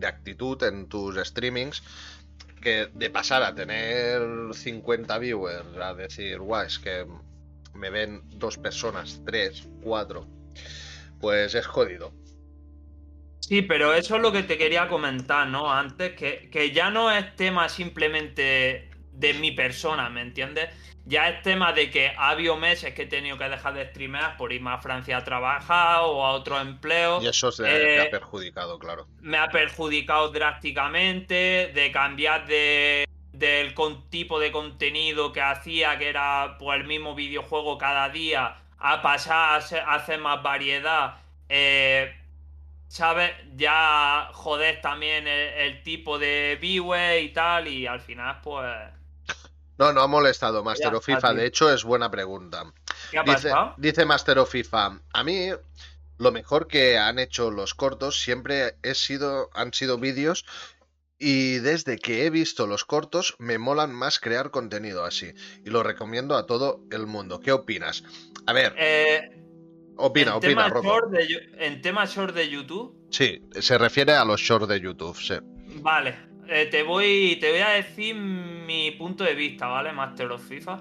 de, actitud en tus streamings que de pasar a tener 50 viewers a decir, guau, es que me ven dos personas, tres, cuatro, pues es jodido. Sí, pero eso es lo que te quería comentar, ¿no? Antes, que, que ya no es tema simplemente de mi persona, ¿me entiendes? Ya es tema de que ha habido meses que he tenido que dejar de streamear por irme a Francia a trabajar o a otro empleo. Y eso se te ha eh, perjudicado, claro. Me ha perjudicado drásticamente de cambiar de, del tipo de contenido que hacía, que era pues, el mismo videojuego cada día, a pasar a hacer más variedad. Eh, ¿Sabes? Ya joder también el, el tipo de viewer y tal, y al final, pues no, no ha molestado Master of FIFA. De hecho, es buena pregunta. ¿Qué ha dice, pasado? dice Master of FIFA. A mí, lo mejor que han hecho los cortos siempre he sido, han sido vídeos. Y desde que he visto los cortos, me molan más crear contenido así. Y lo recomiendo a todo el mundo. ¿Qué opinas? A ver. Eh, opina, opina, ¿En tema short de YouTube? Sí, se refiere a los shorts de YouTube, sí. Vale. Eh, te, voy, te voy a decir mi punto de vista, ¿vale? Master of FIFA.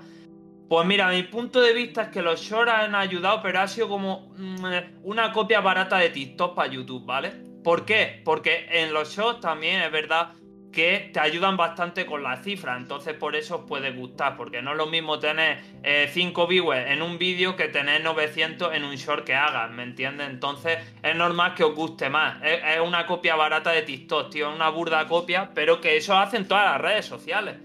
Pues mira, mi punto de vista es que los shorts han ayudado, pero ha sido como mm, una copia barata de TikTok para YouTube, ¿vale? ¿Por qué? Porque en los shorts también es verdad que te ayudan bastante con las cifras, entonces por eso os puede gustar, porque no es lo mismo tener 5 eh, viewers en un vídeo que tener 900 en un short que hagas, ¿me entiendes? Entonces es normal que os guste más, es, una copia barata de TikTok, tío, una burda copia, pero que eso hacen todas las redes sociales.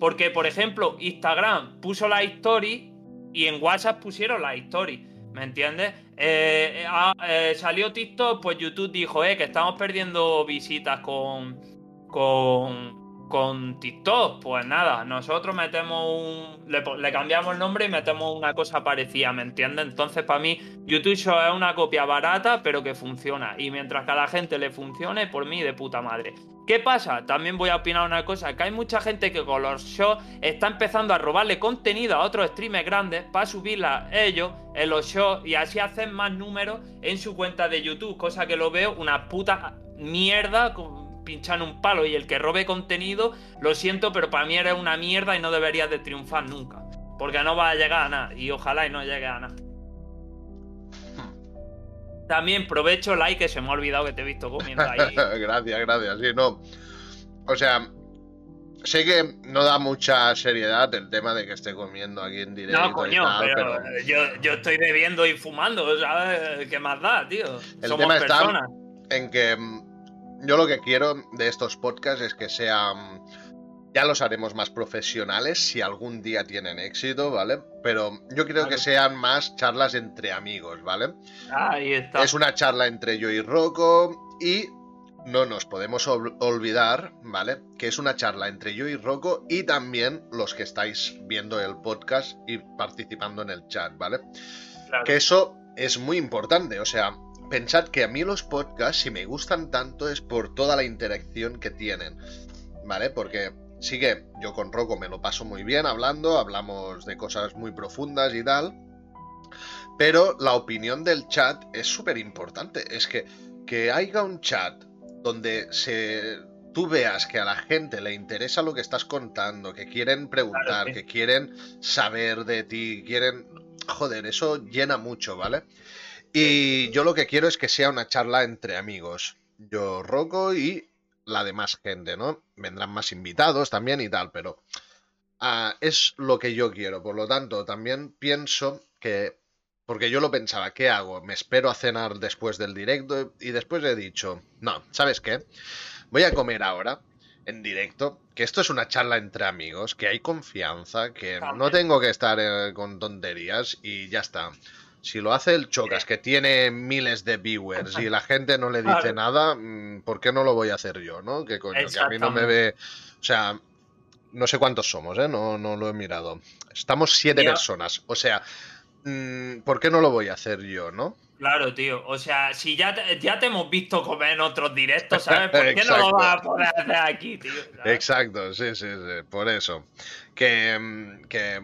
Porque, por ejemplo, Instagram puso la story y en WhatsApp pusieron la story. ¿Me entiendes? Eh, eh, salió TikTok, pues YouTube dijo, eh, que estamos perdiendo visitas con, con, con TikTok, pues nada, nosotros metemos un. Le, cambiamos el nombre y metemos una cosa parecida, ¿me entiendes? Entonces, para mí, YouTube Show es una copia barata, pero que funciona. Y mientras que a la gente le funcione, por mí, de puta madre. ¿Qué pasa? También voy a opinar una cosa: que hay mucha gente que con los shows está empezando a robarle contenido a otros streamers grandes para subirla ellos en los shows y así hacen más números en su cuenta de YouTube, cosa que lo veo una puta mierda pinchan un palo y el que robe contenido, lo siento, pero para mí eres una mierda y no deberías de triunfar nunca. Porque no va a llegar a nada y ojalá y no llegue a nada. También provecho like, que se me ha olvidado que te he visto comiendo ahí. gracias, gracias. Sí, no. O sea, sé que no da mucha seriedad el tema de que esté comiendo aquí en directo. No, coño, pero, Yo, estoy bebiendo y fumando, ¿sabes? ¿Qué más da, tío? El tema está en que yo lo que quiero de estos podcasts es que sean... Ya los haremos más profesionales si algún día tienen éxito, ¿vale? Pero yo quiero que sean más charlas entre amigos, ¿vale? Ahí está. Es una charla entre yo y Rocco y no nos podemos olvidar, ¿vale? Que es una charla entre yo y Rocco y también los que estáis viendo el podcast y participando en el chat, ¿vale? Que eso es muy importante, o sea, pensad que a mí los podcasts, si me gustan tanto, es por toda la interacción que tienen, ¿vale? Porque sí que yo con Rocco me lo paso muy bien hablando, hablamos de cosas muy profundas y tal, pero la opinión del chat es súper importante, es que que haya un chat donde se tú veas que a la gente le interesa lo que estás contando, que quieren preguntar, que quieren saber de ti, quieren... Joder, eso llena mucho, ¿vale? Y yo lo que quiero es que sea una charla entre amigos. Yo, Rocco y la demás gente, ¿no? Vendrán más invitados también y tal, pero ah, es lo que yo quiero. Por lo tanto, también pienso que porque yo lo pensaba, ¿qué hago? ¿Me espero a cenar después del directo? Y después he dicho, no, ¿sabes qué? Voy a comer ahora, en directo, que esto es una charla entre amigos, que hay confianza, que no tengo que estar eh, con tonterías y ya está. Si lo hace el Chocas, que tiene miles de viewers y la gente no le dice nada, mm, ¿por qué no lo voy a hacer yo, no? Que coño, que a mí no me ve... O sea, no sé cuántos somos, ¿eh? No, no lo he mirado. Estamos siete personas. O sea, Mm, ¿por qué no lo voy a hacer yo, no? Claro, tío. O sea, si ya te, ya te hemos visto comer en otros directos, ¿sabes? ¿Por qué no lo vas a poder hacer aquí, tío? Exacto, sí, sí, sí. Por eso. Que, mm, que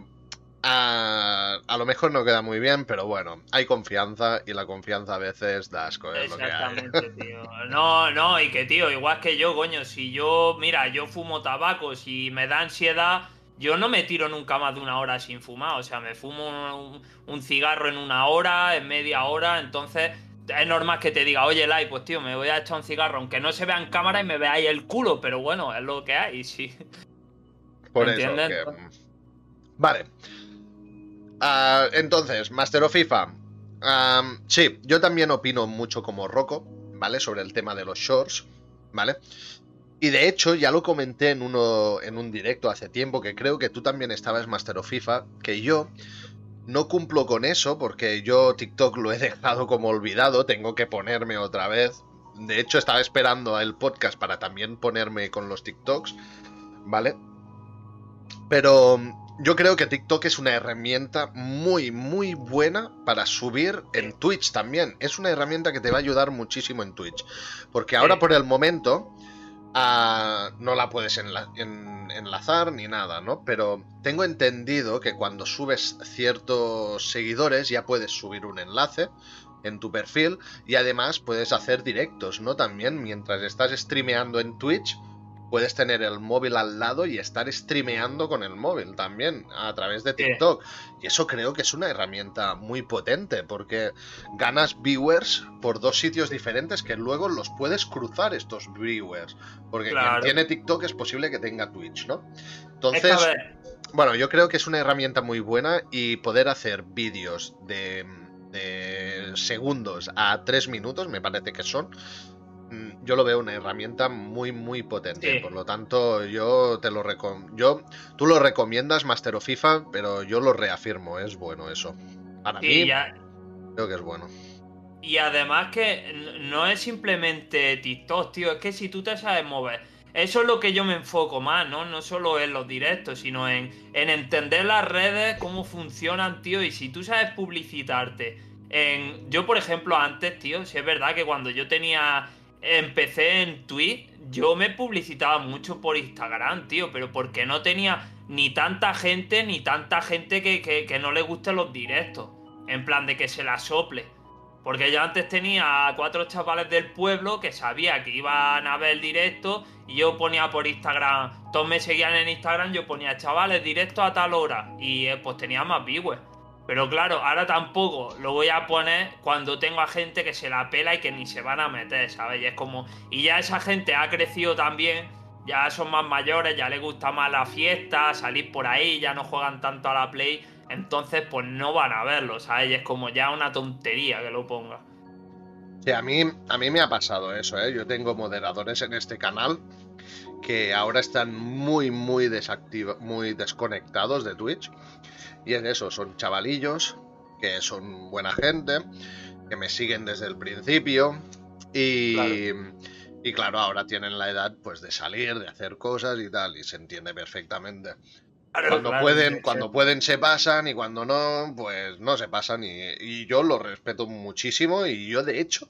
a, lo mejor no queda muy bien, pero bueno, hay confianza y la confianza a veces da asco. Exactamente, tío. No, no, y que, tío, igual que yo, coño, si yo, mira, yo fumo tabaco, si me da ansiedad yo no me tiro nunca más de una hora sin fumar, o sea, me fumo un, cigarro en una hora, en media hora, entonces es normal que te diga, oye, Lai, pues tío, me voy a echar un cigarro, aunque no se vea en cámara y me veáis el culo, pero bueno, es lo que hay, sí. Por eso. Mm, vale. Ah, entonces, Master of FIFA. sí, yo también opino mucho como Rocco, ¿vale? Sobre el tema de los shorts, ¿vale? Y de hecho, ya lo comenté en, uno, en un directo hace tiempo, que creo que tú también estabas Master of FIFA, que yo no cumplo con eso porque yo TikTok lo he dejado como olvidado, tengo que ponerme otra vez. De hecho, estaba esperando el podcast para también ponerme con los TikToks, ¿vale? Pero yo creo que TikTok es una herramienta muy, muy buena para subir en Twitch también. Es una herramienta que te va a ayudar muchísimo en Twitch. Porque ahora por el momento no la puedes enlazar ni nada, ¿no? Pero tengo entendido que cuando subes ciertos seguidores ya puedes subir un enlace en tu perfil y además puedes hacer directos, ¿no? También mientras estás streameando en Twitch puedes tener el móvil al lado y estar streameando con el móvil también a través de TikTok. Y eso creo que es una herramienta muy potente porque ganas viewers por dos sitios diferentes que luego los puedes cruzar estos viewers. Porque quien tiene TikTok es posible que tenga Twitch, ¿no? Entonces, bueno, yo creo que es una herramienta muy buena y poder hacer vídeos de, de segundos a tres minutos, me parece que son yo lo veo una herramienta muy muy potente. Por lo tanto, yo te lo yo tú lo recomiendas Master of FIFA, pero yo lo reafirmo, es bueno eso. Para mí creo que es bueno. Y además que no es simplemente TikTok, tío, es que si tú te sabes mover, eso es lo que yo me enfoco más, ¿no? No solo en los directos, sino en, en entender las redes, cómo funcionan, tío, y si tú sabes publicitarte. En, yo, por ejemplo, antes, tío, si es verdad que cuando yo tenía empecé en Twitch, yo me publicitaba mucho por Instagram, tío, pero porque no tenía ni tanta gente, ni tanta gente que, no le gusten los directos. En plan de que se la sople. Porque yo antes tenía a cuatro chavales del pueblo que sabía que iban a ver el directo y yo ponía por Instagram, todos me seguían en Instagram, yo ponía chavales directo a tal hora y eh, pues tenía más viewers. Pero claro, ahora tampoco lo voy a poner cuando tengo a gente que se la pela y que ni se van a meter, ¿sabes? Y es como. Y ya esa gente ha crecido también, ya son más mayores, ya les gusta más la fiesta, salir por ahí, ya no juegan tanto a la Play. Entonces, pues no van a verlo, ¿sabes? Y es como ya una tontería que lo ponga. Sí, a mí, a mí me ha pasado eso, ¿eh? Yo tengo moderadores en este canal que ahora están muy, muy muy desconectados de Twitch y es eso, son chavalillos que son buena gente, que me siguen desde el principio y, Y claro, ahora tienen la edad pues de salir, de hacer cosas y tal, y se entiende perfectamente. Claro, Cuando claro, pueden, sí, cuando sí. pueden se pasan y cuando no, pues no se pasan y, y yo lo respeto muchísimo y yo de hecho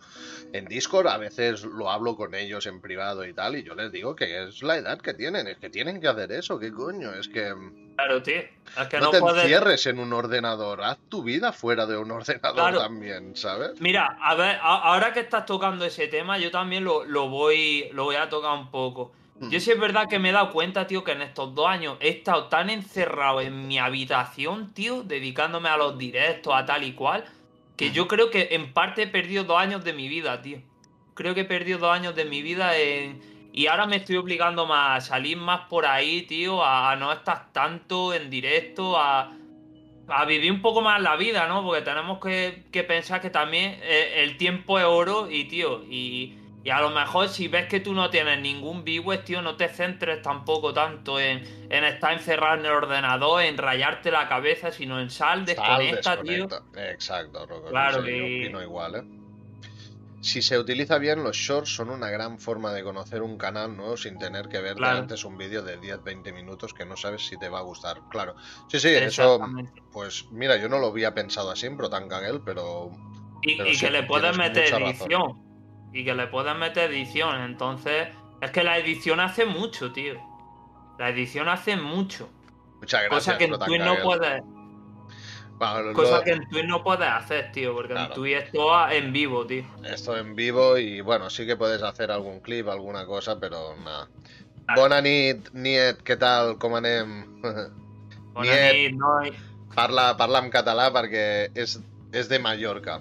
en Discord a veces lo hablo con ellos en privado y tal y yo les digo que es la edad que tienen, es que tienen que hacer eso, ¿qué coño? Es que Claro, tío. Es que no, no, te puedes. encierres en un ordenador, haz tu vida fuera de un ordenador Claro. también, ¿sabes? Mira, a ver, ahora que estás tocando ese tema, yo también lo, lo voy, lo voy a tocar un poco. Mm. Yo sí es verdad que me he dado cuenta, tío, que en estos dos años he estado tan encerrado en mi habitación, tío, dedicándome a los directos, a tal y cual, que yo creo que en parte he perdido dos años de mi vida, tío. Creo que he perdido dos años de mi vida en... Y ahora me estoy obligando más a salir más por ahí, tío, a, a no estar tanto en directo, a, a vivir un poco más la vida, ¿no? Porque tenemos que, que pensar que también eh, el tiempo es oro y, tío, y, y a lo mejor si ves que tú no tienes ningún viewers, tío, no te centres tampoco tanto en, en estar encerrado en el ordenador, en rayarte la cabeza, sino en sal, Sal, desconecta, tío. desconecta. Exacto, Rocco, Claro, yo y- opino igual, ¿eh? Si se utiliza bien, los shorts son una gran forma de conocer un canal nuevo sin tener que ver Claro. antes un vídeo de 10-20 minutos que no sabes si te va a gustar. Claro. Sí, sí, eso, pues mira, yo no lo había pensado así en Protan Kagel, pero Y, Pero y sí, que le puedes meter edición. Y que le puedes meter edición. Entonces, es que la edición hace mucho, tío. La edición hace mucho. muchas gracias. Cosa que en Twitch no puedes. Bueno, lo- Cosa que en Twitch no puedes hacer, tío. Porque Claro. en Twitch es todo en vivo, tío. Esto en vivo y bueno, sí que puedes hacer algún clip, alguna cosa, pero nada. Claro. Bona nit, Niet, què tal, com anem? Bona nit, Parla, parla en català perquè és, és de Mallorca.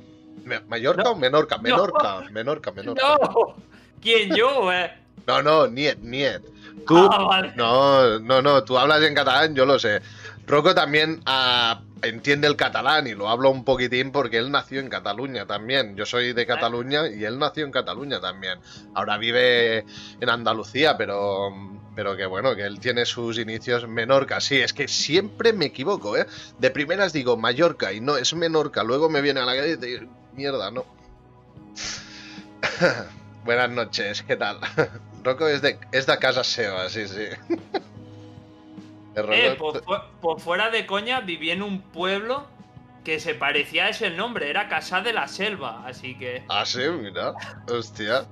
Mallorca No. o Menorca? No. Menorca, Menorca, Menorca. ¡No! ¿Quién yo, eh? No, no, Niet, Niet. Tú, Ah, vale. no, no, no, tú hablas en catalán, yo lo sé. Rocco también ah, entiende el catalán y lo habla un poquitín porque él nació en Cataluña también. Yo soy de Cataluña y él nació en Cataluña también. Ahora vive en Andalucía, pero, pero que bueno, que él tiene sus inicios en Menorca. Sí, es que siempre me equivoco, ¿eh? De primeras digo Mallorca y no, es Menorca. Luego me viene a la cabeza y digo, mierda, no. Buenas noches, ¿qué tal? Rocco es de, es de casa Seba, sí, sí. Eh, por fuera de coña viví en un pueblo que se parecía a ese nombre, era Casa de la Selva, así que... Ah, sí, mira. Hostia.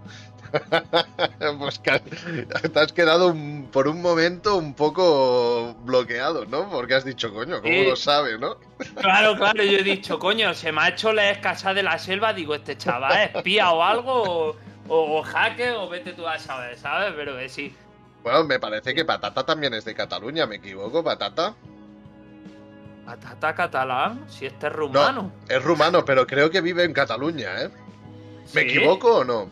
pues te has quedado un- por un momento un poco bloqueado, ¿no? Porque has dicho, coño, ¿cómo lo sabe, no? Claro, claro, yo he dicho, coño, se me ha hecho leer Casa de la Selva, digo, este chaval es espía o algo, o, o, o hacker, o vete tú a saber, ¿sabes? Pero que sí. Bueno, me parece que Patata también es de Cataluña, ¿me equivoco, Patata? Patata catalán, si este es rumano. Es rumano, pero creo que vive en Cataluña, ¿eh? ¿Me Sí. equivoco o no?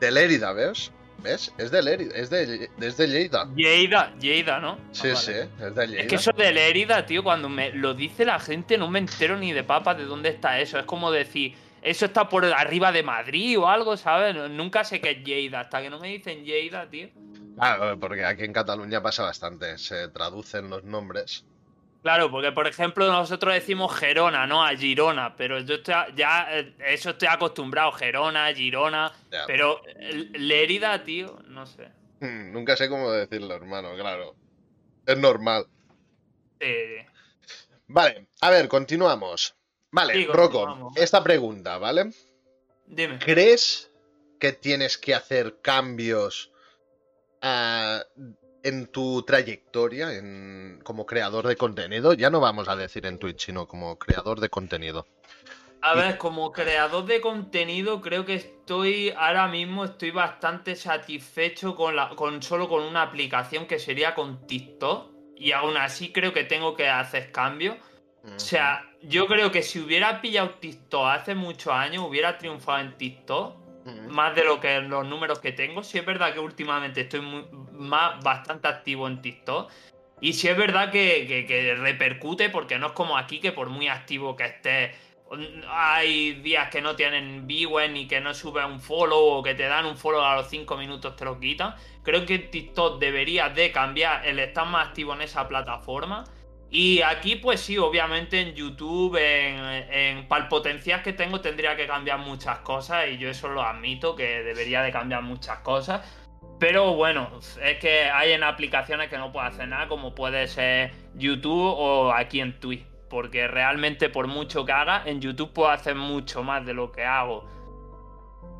De Lérida, ¿ves? ¿Ves? Es de Lérida, es de, es de Lleida. Lleida, Lleida, ¿no? Sí, Ah, vale. sí, es de Lleida. Es que eso de Lérida, tío, cuando me lo dice la gente no me entero ni de papa de dónde está eso. Es como decir, eso está por arriba de Madrid o algo, ¿sabes? Nunca sé qué es Lleida, hasta que no me dicen Lleida, tío. Claro, porque aquí en Cataluña pasa bastante, se traducen los nombres. Claro, porque por ejemplo nosotros decimos Gerona, ¿no? A Girona, pero yo estoy ya eh, eso estoy acostumbrado, Gerona, Girona, Ya. pero eh, Lérida, tío, no sé. Hmm, Nunca sé cómo decirlo, hermano, claro. Es normal. Eh, Vale, a ver, continuamos. Vale, Sí, Rocco, esta pregunta, ¿vale? dime. ¿Crees que tienes que hacer cambios ah, en tu trayectoria en- como creador de contenido? Ya no vamos a decir en Twitch, sino como creador de contenido. A ver, como creador de contenido, creo que estoy ahora mismo estoy bastante satisfecho con la, con solo con una aplicación que sería con TikTok. Y aún así creo que tengo que hacer cambios. O sea, yo creo que si hubiera pillado TikTok hace muchos años, hubiera triunfado en TikTok. Más de lo que los números que tengo. Sí es verdad que últimamente estoy muy- más, bastante activo en TikTok. Y sí es verdad que repercute, porque no es como aquí que por muy activo que estés, hay días que no tienen viewers ni que no subes un follow o que te dan un follow a los 5 minutos te lo quitan. Creo que TikTok debería de cambiar el estar más activo en esa plataforma. Y aquí, pues sí, obviamente en YouTube, en, para el potencial que tengo, tendría que cambiar muchas cosas. Y yo eso lo admito, que debería de cambiar muchas cosas. Pero bueno, es que hay en aplicaciones que no puedo hacer nada, como puede ser YouTube o aquí en Twitch. Porque realmente, por mucho que haga, en YouTube puedo hacer mucho más de lo que hago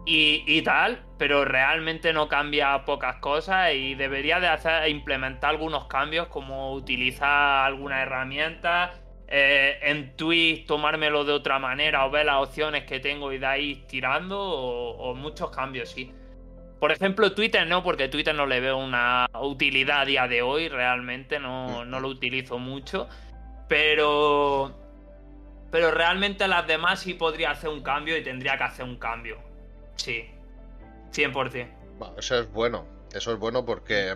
y, tal, pero realmente no cambia pocas cosas y debería de hacer implementar algunos cambios como utilizar alguna herramienta, eh, en Twitch tomármelo de otra manera o ver las opciones que tengo y de ahí tirando o, muchos cambios, sí. Por ejemplo, Twitter no, porque Twitter no le veo una utilidad a día de hoy, realmente no, no lo utilizo mucho, pero... Pero realmente las demás sí podría hacer un cambio y tendría que hacer un cambio. Sí, 100%. eso es bueno, eso es bueno porque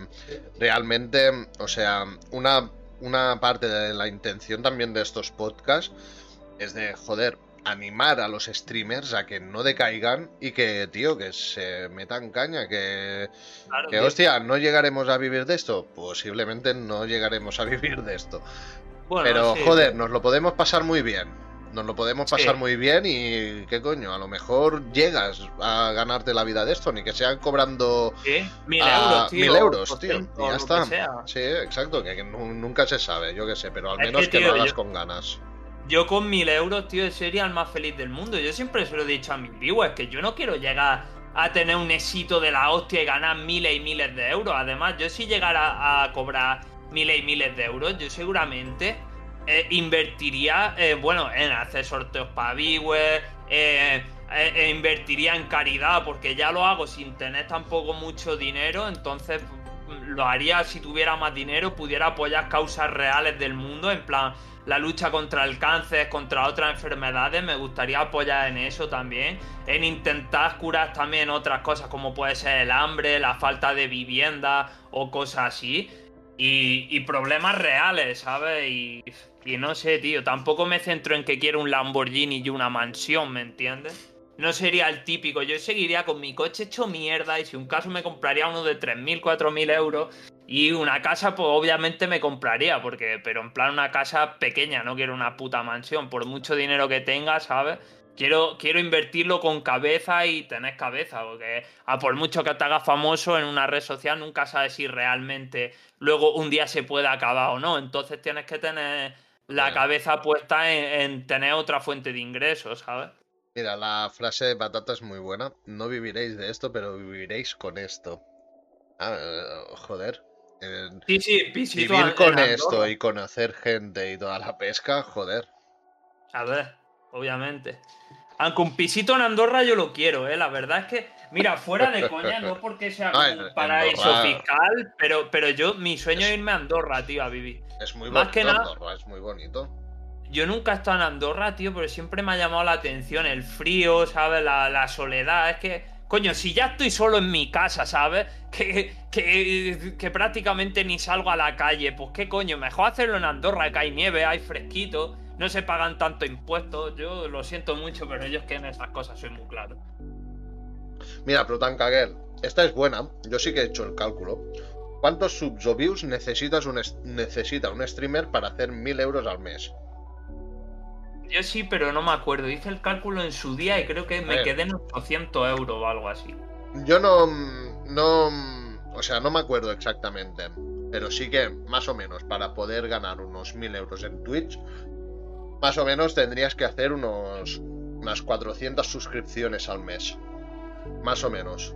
realmente, o sea, una, una parte de la intención también de estos podcasts es de, joder, animar a los streamers a que no decaigan y que, tío, que se metan caña, que, que hostia, ¿no llegaremos a vivir de esto? Posiblemente no llegaremos a vivir de esto. Pero, joder, nos lo podemos pasar muy bien. Nos lo podemos pasar muy bien y qué coño, a lo mejor llegas a ganarte la vida de esto, ni que sean cobrando mil euros, tío. Mil euros, tío. Y ya está. Sí, exacto, que, nunca se sabe, yo qué sé, pero al menos que, lo hagas con ganas. Yo con mil euros, tío, sería el más feliz del mundo. Yo siempre se lo he dicho a mis viewers, que yo no quiero llegar a tener un éxito de la hostia y ganar miles y miles de euros. Además, yo si llegara a cobrar miles y miles de euros, yo seguramente eh, invertiría, eh, bueno, en hacer sorteos para viewers, eh, invertiría en caridad, porque ya lo hago sin tener tampoco mucho dinero, entonces mm, lo haría si tuviera más dinero, pudiera apoyar causas reales del mundo, en plan la lucha contra el cáncer, contra otras enfermedades, me gustaría apoyar en eso también, en intentar curar también otras cosas como puede ser el hambre, la falta de vivienda o cosas así. Y, y problemas reales, ¿sabes? Y y no sé, tío, tampoco me centro en que quiero un Lamborghini y una mansión, ¿me entiendes? No sería el típico, yo seguiría con mi coche hecho mierda y si un caso me compraría uno de 3.000, 4.000 euros y una casa pues obviamente me compraría, porque, pero en plan una casa pequeña, no quiero una puta mansión, por mucho dinero que tenga, ¿sabes? Quiero, quiero invertirlo con cabeza y tener cabeza, porque a por mucho que te hagas famoso en una red social, nunca sabes si realmente luego un día se puede acabar o no. Entonces tienes que tener la cabeza puesta en, tener otra fuente de ingresos, ¿sabes? Mira, la frase de patata es muy buena. No viviréis de esto, pero viviréis con esto. Ah, joder. sí, sí, pisito Vivir con esto y conocer gente y toda la pesca, joder. A ver, obviamente. Aunque un pisito en Andorra yo lo quiero, ¿eh? La verdad es que, mira, fuera de coña, no porque sea un paraíso fiscal, pero, pero yo, mi sueño es irme a Andorra, tío, a vivir. Es muy bonito. que nada, Andorra es muy bonito. Yo nunca he estado en Andorra, tío, pero siempre me ha llamado la atención el frío, ¿sabes? La, soledad. Es que, coño, si ya estoy solo en mi casa, ¿sabes? Que, que, que, prácticamente ni salgo a la calle. Pues qué coño, mejor hacerlo en Andorra, que hay nieve, hay fresquito, no se pagan tanto impuestos. Yo lo siento mucho, pero ellos que en esas cosas soy muy claro. Mira, Protan Kagel, esta es buena. Yo sí que he hecho el cálculo. ¿Cuántos subs o views necesitas un necesita un streamer para hacer 1000 euros al mes? Yo sí, pero no me acuerdo. Hice el cálculo en su día y creo que me quedé en 800 euros o algo así. Yo no, no. O sea, no me acuerdo exactamente. Pero sí que, más o menos, para poder ganar unos 1000 euros en Twitch, más o menos tendrías que hacer unos, unas 400 suscripciones al mes. Más o menos.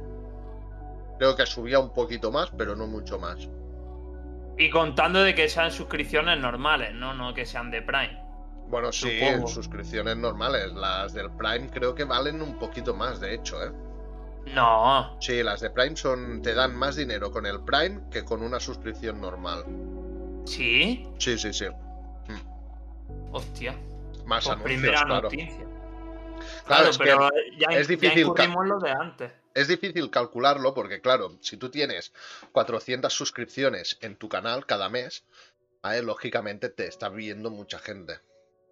Creo que subía un poquito más, pero no mucho más. Y contando de que sean suscripciones normales, no, no que sean de Prime. Bueno, sí, suscripciones normales. Las del Prime creo que valen un poquito más, de hecho, ¿eh? No. Sí, las de Prime son te dan más dinero con el Prime que con una suscripción normal. ¿Sí? Sí, sí, sí. Hmm. Hostia. Más pues primera noticia. Claro, pero ya, es difícil. Ya lo de antes es difícil calcularlo porque, claro, si tú tienes 400 suscripciones en tu canal cada mes, lógicamente te está viendo mucha gente.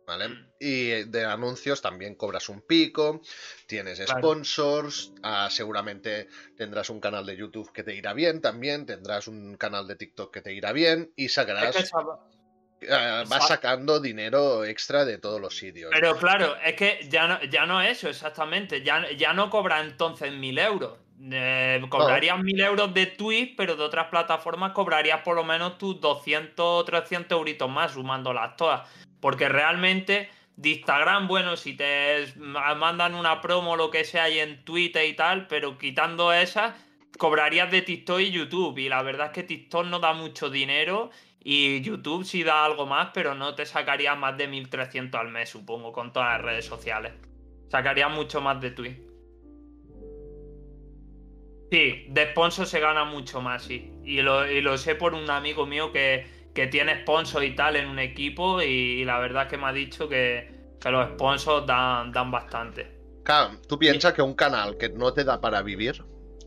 ¿Vale? Mm. Y de anuncios también cobras un pico, tienes sponsors, ah, seguramente tendrás un canal de YouTube que te irá bien también, tendrás un canal de TikTok que te irá bien y sacarás... eh, vas sacando dinero extra de todos los sitios. Pero claro, es que ya no, ya no eso, exactamente. Ya, ya no cobra entonces mil euros. Eh, cobrarías mil euros de Twitch, pero de otras plataformas cobrarías por lo menos tus 200 o 300 euritos más, sumándolas todas. Porque realmente de Instagram, bueno, si te mandan una promo o lo que sea ahí en Twitter y tal, pero quitando esas, cobrarías de TikTok y YouTube. Y la verdad es que TikTok no da mucho dinero y YouTube sí da algo más, pero no te sacaría más de 1300 al mes, supongo, con todas las redes sociales. Sacaría mucho más de Twitch. Sí, de sponsor se gana mucho más, sí. Y lo, y lo sé por un amigo mío que, que, tiene sponsor y tal en un equipo y, la verdad es que me ha dicho que, que los sponsors dan, dan bastante. Claro, tú piensas que un canal que no te da para vivir,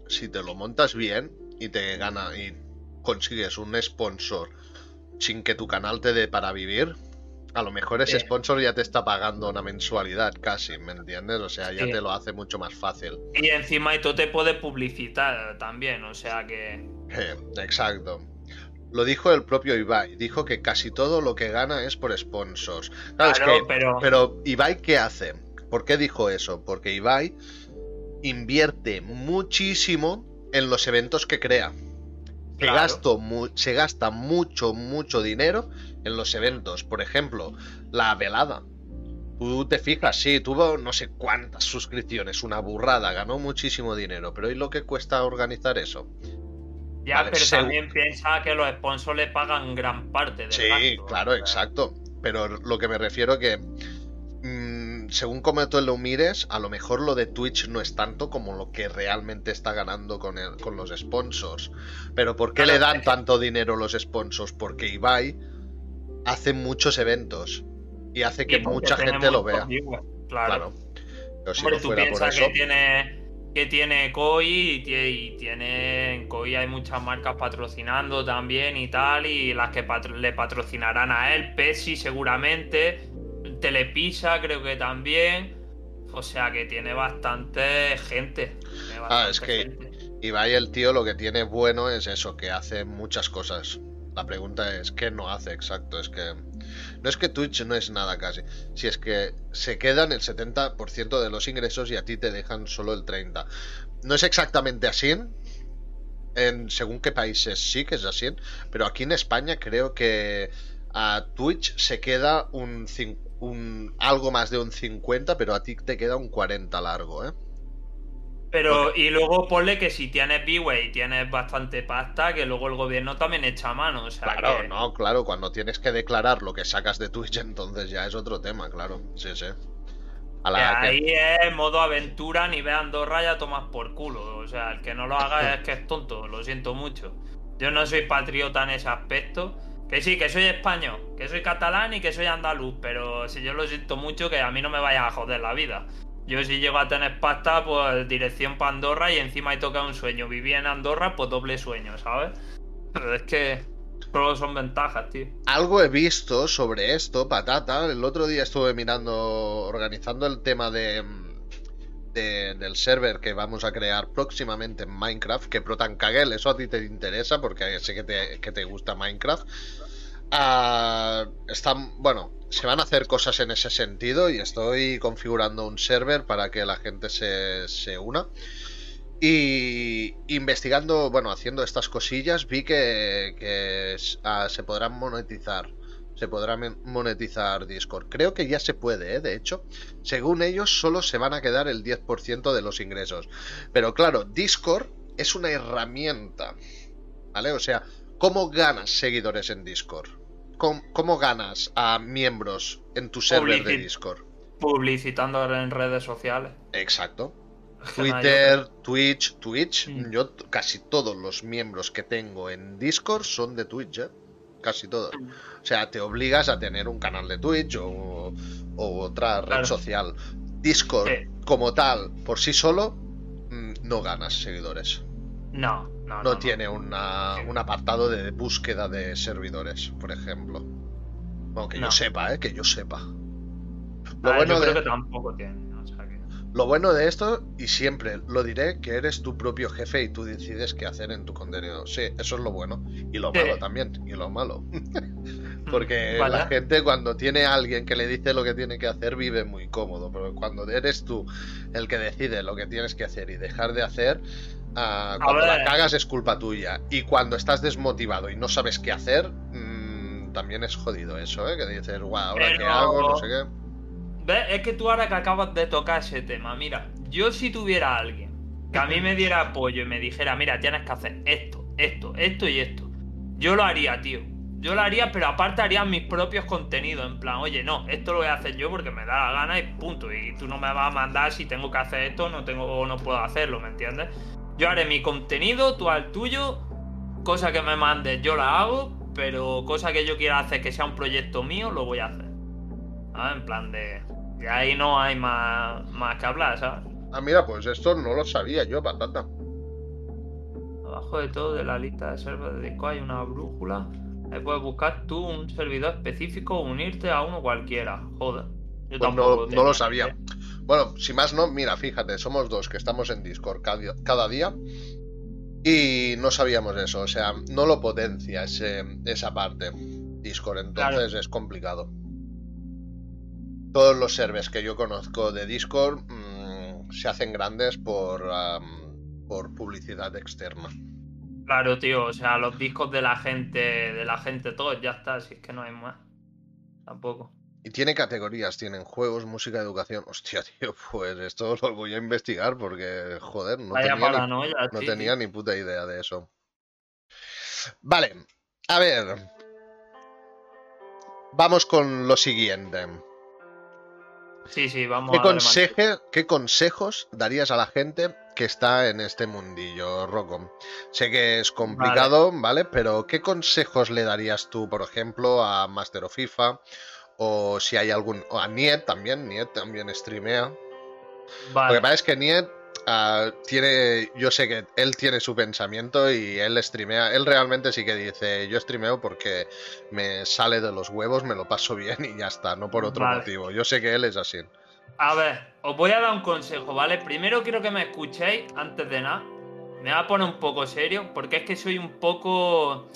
si te lo montas bien y te gana y consigues un sponsor sin que tu canal te dé para vivir, a lo mejor ese sponsor ya te está pagando una mensualidad casi, ¿me entiendes? O sea, ya te lo hace mucho más fácil. Y encima y tú te puedes publicitar también, o sea que... exacto. Lo dijo el propio Ibai, dijo que casi todo lo que gana es por sponsors. Claro, pero... pero Ibai, ¿qué hace? ¿Por qué dijo eso? Porque Ibai invierte muchísimo en los eventos que crea. Se gasta mucho, mucho dinero en los eventos. Por ejemplo, la velada. Tú te fijas, sí, tuvo no sé cuántas suscripciones, una burrada, ganó muchísimo dinero, pero ¿y lo que cuesta organizar eso? Ya, pero también piensa que los sponsors le pagan gran parte del Sí, claro, exacto. Pero lo que me refiero que según como tú lo mires, a lo mejor lo de Twitch no es tanto como lo que realmente está ganando con, con los sponsors. Pero ¿por qué le dan tanto dinero los sponsors? Porque Ibai hace muchos eventos y hace que mucha gente lo vea. claro. Pero si no fuera por eso... que tiene que tiene COI y tiene en COI hay muchas marcas patrocinando también y tal y las que le patrocinarán a él, Pepsi seguramente, Telepisa creo que también. O sea que tiene bastante gente. ah, es que Ibai el tío lo que tiene bueno es eso, que hace muchas cosas. La pregunta es, ¿qué no hace exacto? Es que no es que Twitch no es nada casi. Si es que se quedan el 70% de los ingresos y a ti te dejan solo el 30%. No es exactamente así. En según qué países sí que es así. Pero aquí en España creo que a Twitch se queda un, un algo más de un 50, pero a ti te queda un 40 largo, ¿eh? Pero, y luego ponle que si tienes B-Way y tienes bastante pasta, que luego el gobierno también echa mano. claro, no, claro, cuando tienes que declarar lo que sacas de Twitch, entonces ya es otro tema, claro. Sí, sí. ahí es modo aventura, ni ve Andorra ya tomas por culo. O sea, el que no lo haga es que es tonto, lo siento mucho. Yo no soy patriota en ese aspecto. Que sí, que soy español, que soy catalán y que soy andaluz, pero si yo lo siento mucho, que a mí no me vaya a joder la vida. Yo si llego a tener pasta, pues dirección para Andorra y encima he tocado un sueño. Viví en Andorra, pues doble sueño, ¿sabes? Pero es que solo son ventajas, tío. Algo he visto sobre esto, patata. El otro día estuve mirando, organizando el tema de, del server que vamos a crear próximamente en Minecraft, que Protan Kagel, eso a ti te interesa porque sé que te, que te gusta Minecraft. Ah, están, bueno, se van a hacer cosas en ese sentido y estoy configurando un server para que la gente se, una. Y investigando, bueno, haciendo estas cosillas, vi que, ah, se podrán monetizar. Se podrá monetizar Discord. Creo que ya se puede, ¿eh? de hecho. Según ellos, solo se van a quedar el 10% de los ingresos. Pero claro, Discord es una herramienta. ¿Vale? O sea, ¿cómo ganas seguidores en Discord? ¿Cómo, ganas a miembros en tu server de Discord? Publicitando en redes sociales. Exacto. Twitter, Twitch, Twitch. Mm. Yo casi todos los miembros que tengo en Discord son de Twitch, ¿eh? Casi todos. O sea, te obligas a tener un canal de Twitch o, otra red social. Discord, como tal, por sí solo, mm, no ganas seguidores. No, no, no, tiene un apartado de búsqueda de servidores, por ejemplo. Bueno, que yo sepa, ¿eh? Que yo sepa. Lo ah, bueno yo creo que tampoco tiene. Lo bueno de esto, y siempre lo diré, que eres tu propio jefe y tú decides qué hacer en tu contenido. Sí, eso es lo bueno. Y lo malo también, y lo malo. Porque la gente cuando tiene a alguien que le dice lo que tiene que hacer vive muy cómodo. Pero cuando eres tú el que decide lo que tienes que hacer y dejar de hacer, uh, cuando la cagas es culpa tuya. Y cuando estás desmotivado y no sabes qué hacer, mmm, también es jodido eso, ¿eh? Que dices, guau, ¿ahora qué hago? No sé qué. Es que tú ahora que acabas de tocar ese tema, mira, yo si tuviera alguien que a mí me diera apoyo y me dijera, mira, tienes que hacer esto, esto, esto y esto, yo lo haría, tío. Yo lo haría, pero aparte haría mis propios contenidos. En plan, oye, no, esto lo voy a hacer yo porque me da la gana y punto. Y tú no me vas a mandar si tengo que hacer esto no tengo o no puedo hacerlo, ¿me entiendes? Yo haré mi contenido, tú al tuyo. Cosa que me mandes, yo la hago. Pero cosa que yo quiera hacer que sea un proyecto mío, lo voy a hacer. ¿Ah? En plan de. Y ahí no hay más, más que hablar, ¿sabes? Ah, mira, pues esto no lo sabía yo, patata. Abajo de todo de la lista de servidores de Discord hay una brújula. Ahí puedes buscar tú un servidor específico o unirte a uno cualquiera. Joder. Yo pues no, no, lo sabía. Bueno, si más no, mira, fíjate, somos dos que estamos en Discord cada, día y no sabíamos eso. O sea, no lo potencia ese, esa parte Discord, entonces es complicado todos los servers que yo conozco de Discord mm, se hacen grandes por, por publicidad externa. Claro, tío, o sea, los discos de la gente, de la gente todos, ya está, si es que no hay más. Tampoco. Y tiene categorías, tienen juegos, música, educación. Hostia, tío, pues esto lo voy a investigar porque, joder, no, tenía, ni, no tenía ni puta idea de eso. Vale, a ver. Vamos con lo siguiente. Sí, sí, vamos ¿Qué, conseje, ¿Qué consejos darías a la gente que está en este mundillo, Rocco? Sé que es complicado, ¿vale? Pero ¿qué consejos le darías tú, por ejemplo, a Master of FIFA? O si hay algún. O a Niet también, Niet también streamea. Vale. Lo que pasa es que Niet Ah, tiene, yo sé que él tiene su pensamiento y él streamea, él realmente sí que dice, yo streameo porque me sale de los huevos, me lo paso bien y ya está, no por otro motivo. Yo sé que él es así. A ver, os voy a dar un consejo, ¿vale? Primero quiero que me escuchéis antes de nada. Me voy a poner un poco serio porque es que soy un poco...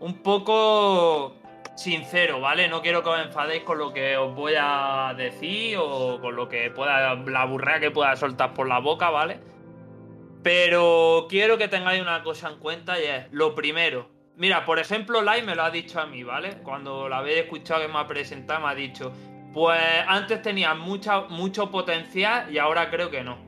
Un poco sincero, ¿vale? No quiero que os enfadéis con lo que os voy a decir o con lo que pueda, la burrea que pueda soltar por la boca, ¿vale? Pero quiero que tengáis una cosa en cuenta y es, lo primero, mira, por ejemplo, Lai me lo ha dicho a mí, ¿vale? Cuando la habéis escuchado que me ha presentado, me ha dicho, pues antes tenía mucha, mucho potencial y ahora creo que no.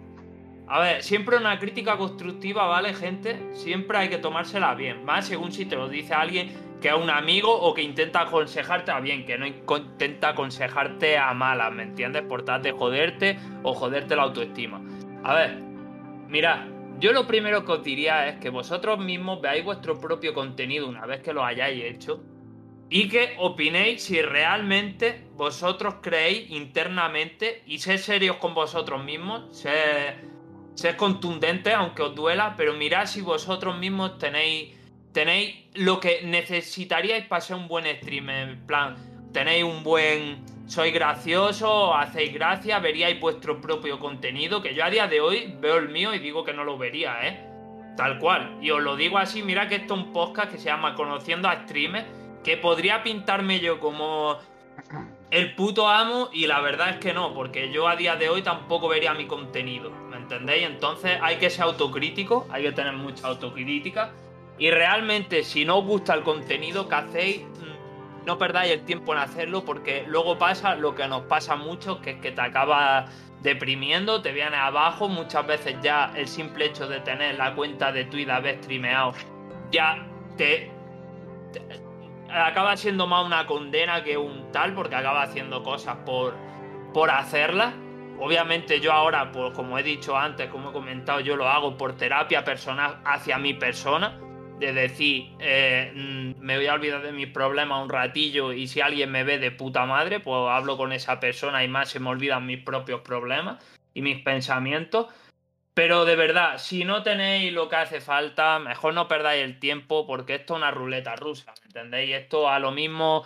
A ver, siempre una crítica constructiva, ¿vale, gente? Siempre hay que tomársela bien, más según si te lo dice alguien que a un amigo o que intenta aconsejarte a bien, que no intenta aconsejarte a malas, ¿me entiendes? Por tal de joderte o joderte la autoestima. A ver, mirad, yo lo primero que os diría es que vosotros mismos veáis vuestro propio contenido una vez que lo hayáis hecho y que opinéis si realmente vosotros creéis internamente y ser serios con vosotros mismos, ser, ser contundentes aunque os duela, pero mirad si vosotros mismos tenéis tenéis lo que necesitaríais para ser un buen stream. En plan, tenéis un buen. Sois gracioso, hacéis gracia, veríais vuestro propio contenido. Que yo a día de hoy veo el mío y digo que no lo vería, ¿eh? Tal cual. Y os lo digo así, mira que esto es un podcast que se llama Conociendo a Streamers. Que podría pintarme yo como el puto amo y la verdad es que no, porque yo a día de hoy tampoco vería mi contenido, ¿me entendéis? Entonces hay que ser autocrítico, hay que tener mucha autocrítica y realmente, si no os gusta el contenido que hacéis, mm, no perdáis el tiempo en hacerlo porque luego pasa lo que nos pasa mucho, que es que te acabas deprimiendo, te vienes abajo, muchas veces ya el simple hecho de tener la cuenta de Twitter haber streameado ya te, acaba siendo más una condena que un tal porque acaba haciendo cosas por, por hacerlas. Obviamente yo ahora, pues como he dicho antes, como he comentado, yo lo hago por terapia personal hacia mi persona de decir, eh, mm, me voy a olvidar de mis problemas un ratillo y si alguien me ve de puta madre, pues hablo con esa persona y más se me olvidan mis propios problemas y mis pensamientos. Pero de verdad, si no tenéis lo que hace falta, mejor no perdáis el tiempo porque esto es una ruleta rusa, ¿entendéis? Esto a lo mismo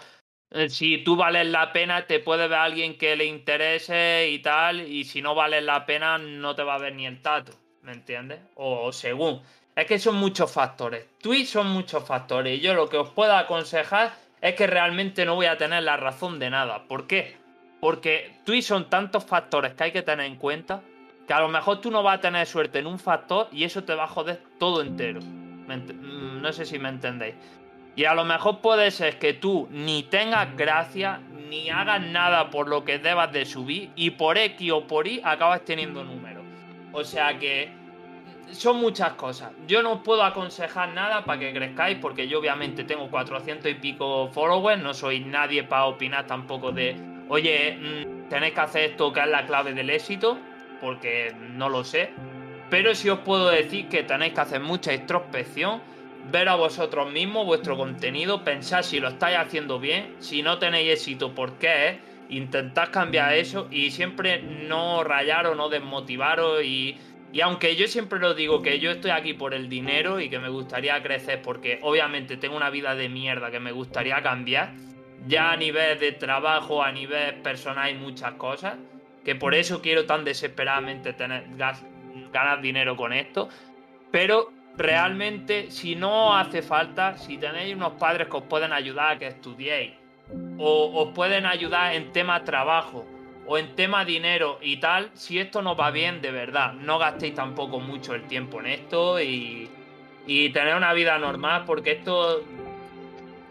eh, si tú vales la pena, te puede ver alguien que le interese y tal, y si no vales la pena, no te va a ver ni el tato, ¿me entiendes? O, según. Es que son muchos factores. Twitch son muchos factores. Y yo lo que os puedo aconsejar es que realmente no voy a tener la razón de nada. ¿Por qué? Porque Twitch son tantos factores que hay que tener en cuenta que a lo mejor tú no vas a tener suerte en un factor y eso te va a joder todo entero. Mm, no sé si me entendéis. Y a lo mejor puede ser que tú ni tengas gracia, ni hagas nada por lo que debas de subir, y por X o por Y acabas teniendo números. O sea que son muchas cosas. Yo no os puedo aconsejar nada para que crezcáis, porque yo obviamente tengo 400 y pico followers, no soy nadie para opinar tampoco de, oye, mm, tenéis que hacer esto que es la clave del éxito, porque no lo sé. Pero sí os puedo decir que tenéis que hacer mucha introspección ver a vosotros mismos vuestro contenido, pensar si lo estáis haciendo bien, si no tenéis éxito, por qué intentad cambiar eso y siempre no rayar o no desmotivaros y, y aunque yo siempre lo digo que yo estoy aquí por el dinero y que me gustaría crecer porque obviamente tengo una vida de mierda que me gustaría cambiar, ya a nivel de trabajo, a nivel personal hay muchas cosas, que por eso quiero tan desesperadamente tener, ganar dinero con esto, pero realmente, si no hace falta, si tenéis unos padres que os pueden ayudar a que estudiéis, o os pueden ayudar en tema trabajo, o en tema dinero y tal, si esto no va bien, de verdad, no gastéis tampoco mucho el tiempo en esto y, y tener una vida normal, porque esto,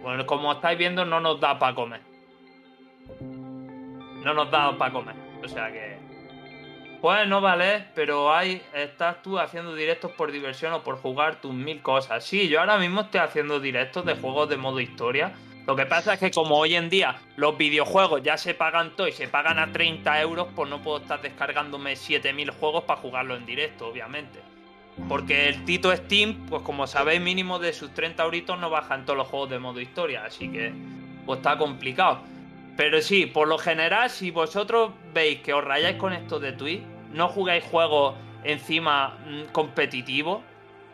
bueno, como estáis viendo, no nos da para comer. No nos da para comer. O sea que pues no vale, pero hay, estás tú haciendo directos por diversión o por jugar tus mil cosas. Sí, yo ahora mismo estoy haciendo directos de juegos de modo historia. Lo que pasa es que como hoy en día los videojuegos ya se pagan todo y se pagan a 30 euros, pues no puedo estar descargándome 7000 juegos para jugarlo en directo, obviamente. Porque el Tito Steam, pues como sabéis, mínimo de sus 30 euritos no bajan todos los juegos de modo historia, así que pues está complicado. Pero sí, por lo general, si vosotros veis que os rayáis con esto de Twitch, no jugáis juegos encima mm, competitivos.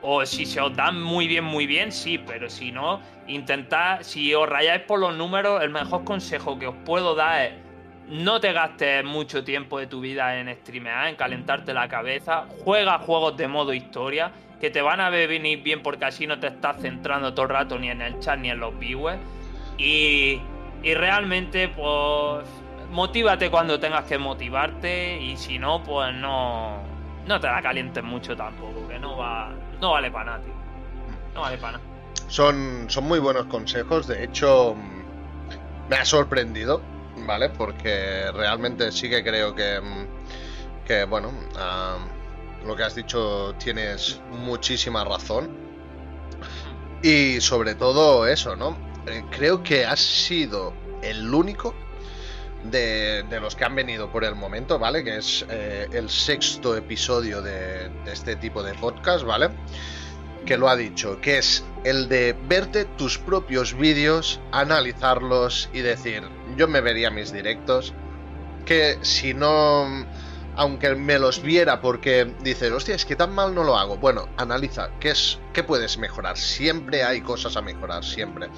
O si se os dan muy bien, muy bien, sí, pero si no, intentad, si os rayáis por los números, el mejor consejo que os puedo dar es no te gastes mucho tiempo de tu vida en streamear, en calentarte la cabeza, juega juegos de modo historia, que te van a venir bien porque así no te estás centrando todo el rato ni en el chat ni en los viewers. Y, y realmente, pues motívate cuando tengas que motivarte y si no, pues no, no te la calientes mucho tampoco, que no va, no vale para nada, tío. No vale para nada. Son, son muy buenos consejos, de hecho me ha sorprendido, ¿vale? Porque realmente sí que creo que, que bueno, lo que has dicho tienes muchísima razón. Y sobre todo eso, ¿no? Eh, creo que has sido el único de, los que han venido por el momento, ¿vale? Que es eh, el sexto episodio de, este tipo de podcast, ¿vale? Que lo ha dicho, que es el de verte tus propios vídeos, analizarlos y decir, yo me vería mis directos, que si no, aunque me los viera porque dices, hostia, es que tan mal no lo hago. Bueno, analiza, ¿qué, es, qué puedes mejorar? Siempre hay cosas a mejorar, siempre.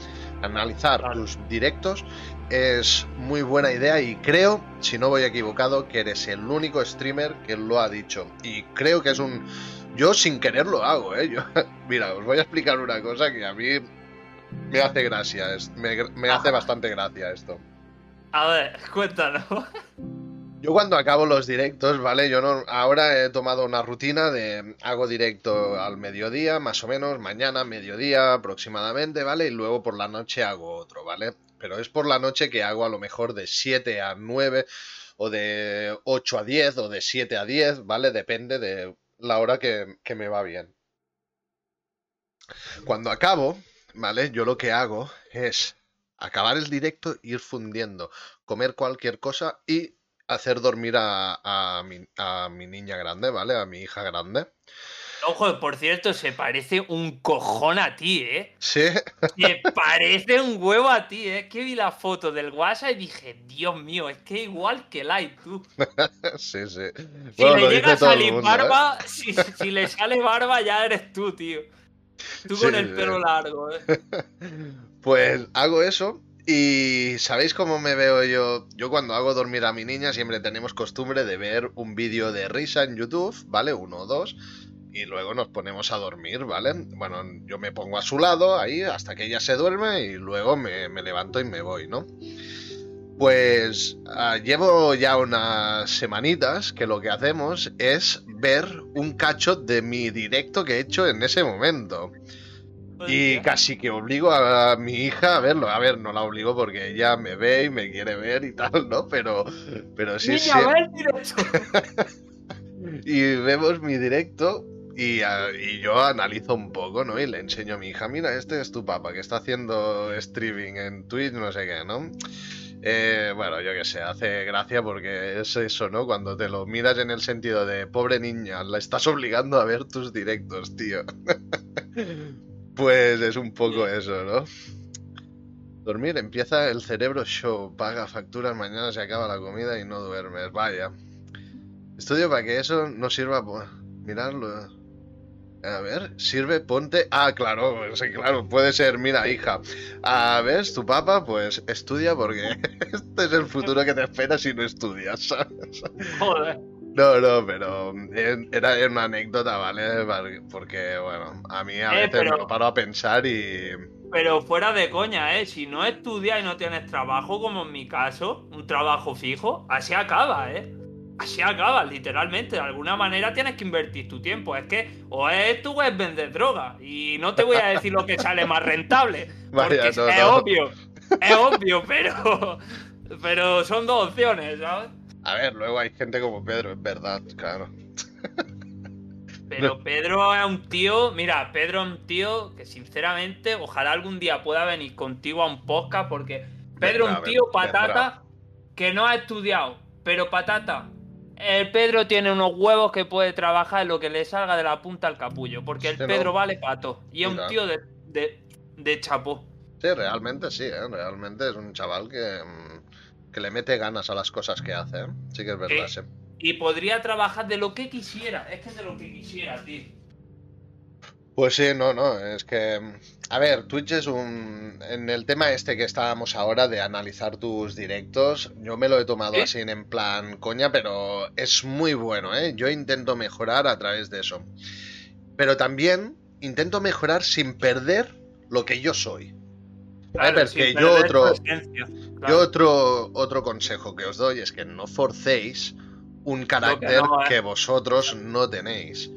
Analizar tus directos es muy buena idea y creo, si no voy equivocado, que eres el único streamer que lo ha dicho. Y creo que es un... Yo sin querer lo hago, ¿eh? Yo... Mira, os voy a explicar una cosa que a mí me hace gracia, me, me hace bastante gracia esto. A ver, cuéntanos. Yo cuando acabo los directos, ¿vale? Yo no, ahora he tomado una rutina de hago directo al mediodía, más o menos, mañana, mediodía aproximadamente, ¿vale? Y luego por la noche hago otro, ¿vale? Pero es por la noche que hago a lo mejor de 7 a 9 o de 8 a 10 o de 7 a 10, ¿vale? Depende de la hora que, me va bien. Cuando acabo, ¿vale? Yo lo que hago es acabar el directo, ir fundiendo, comer cualquier cosa y hacer dormir a, a, mi, a mi niña grande, ¿vale? A mi hija grande. Ojo, por cierto, se parece un cojón a ti, ¿eh? Sí. Se parece un huevo a ti, ¿eh? Que vi la foto del WhatsApp y dije, Dios mío, es que igual que Light, tú. sí, sí. Si le llega a salir barba, ¿eh? si, le sale barba, ya eres tú, tío. Tú con el pelo largo, ¿eh? Pues hago eso Y ¿sabéis cómo me veo yo? Yo cuando hago dormir a mi niña siempre tenemos costumbre de ver un vídeo de risa en YouTube, ¿vale? Uno o dos. Y luego nos ponemos a dormir, ¿vale? Bueno, yo me pongo a su lado ahí hasta que ella se duerme y luego me, me levanto y me voy, ¿no? Pues ah, llevo ya unas semanitas que lo que hacemos es ver un cacho de mi directo que he hecho en ese momento. Y casi que obligo a mi hija a verlo. A ver, no la obligo porque ella me ve y me quiere ver y tal, ¿no? Pero, pero sí, sí. Niña, directo. Y vemos mi directo y, ah, y yo analizo un poco, ¿no? Y le enseño a mi hija, mira, este es tu papá que está haciendo streaming en Twitch, no sé qué, ¿no? Eh, bueno, yo qué sé, hace gracia porque es eso, ¿no? Cuando te lo miras en el sentido de pobre niña, la estás obligando a ver tus directos, tío. pues es un poco eso, ¿no? Dormir, empieza el cerebro show, paga facturas, mañana se acaba la comida y no duermes, vaya. Estudio para que eso no sirva, mirarlo. A ver, sirve, ponte. Ah, claro, sí, claro, puede ser, mira, hija. A ver, tu papá, pues estudia porque este es el futuro que te espera si no estudias, ¿sabes? Joder. No, no, pero era una anécdota, ¿vale? Porque, bueno, a mí a Eh, veces pero- me lo paro a pensar y. Pero fuera de coña, ¿eh? Si no estudias y no tienes trabajo, como en mi caso, un trabajo fijo, así acaba, ¿eh? Así acaba, literalmente. De alguna manera tienes que invertir tu tiempo. Es que o es esto o es vender droga. Y no te voy a decir lo que sale más rentable. Porque Vaya, es, no, es no. obvio. Es obvio, pero. Pero son dos opciones, ¿sabes? A ver, luego hay gente como Pedro, es verdad, claro. Pero Pedro es un tío, mira, Pedro es un tío que sinceramente ojalá algún día pueda venir contigo a un podcast porque Pedro es un tío patata que no ha estudiado, pero patata. El Pedro tiene unos huevos que puede trabajar en lo que le salga de la punta al capullo, porque el Sí, ¿no? Pedro vale pato y es un tío de, de, de chapó. Sí, realmente sí, ¿eh? Realmente es un chaval que, mm, que le mete ganas a las cosas que hace, ¿eh? Sí que es verdad, sí. Y podría trabajar de lo que quisiera, es que de lo que quisiera, tío. Pues sí, no, no, es que... A ver, Twitch es un... En el tema este que estábamos ahora de analizar tus directos, yo me lo he tomado ¿Sí? así en plan coña, pero es muy bueno, ¿eh? Yo intento mejorar a través de eso. Pero también intento mejorar sin perder lo que yo soy. Claro, pero sin que yo otro- claro. Yo otro, otro consejo que os doy es que no forcéis un carácter no, ¿eh? que vosotros no tenéis.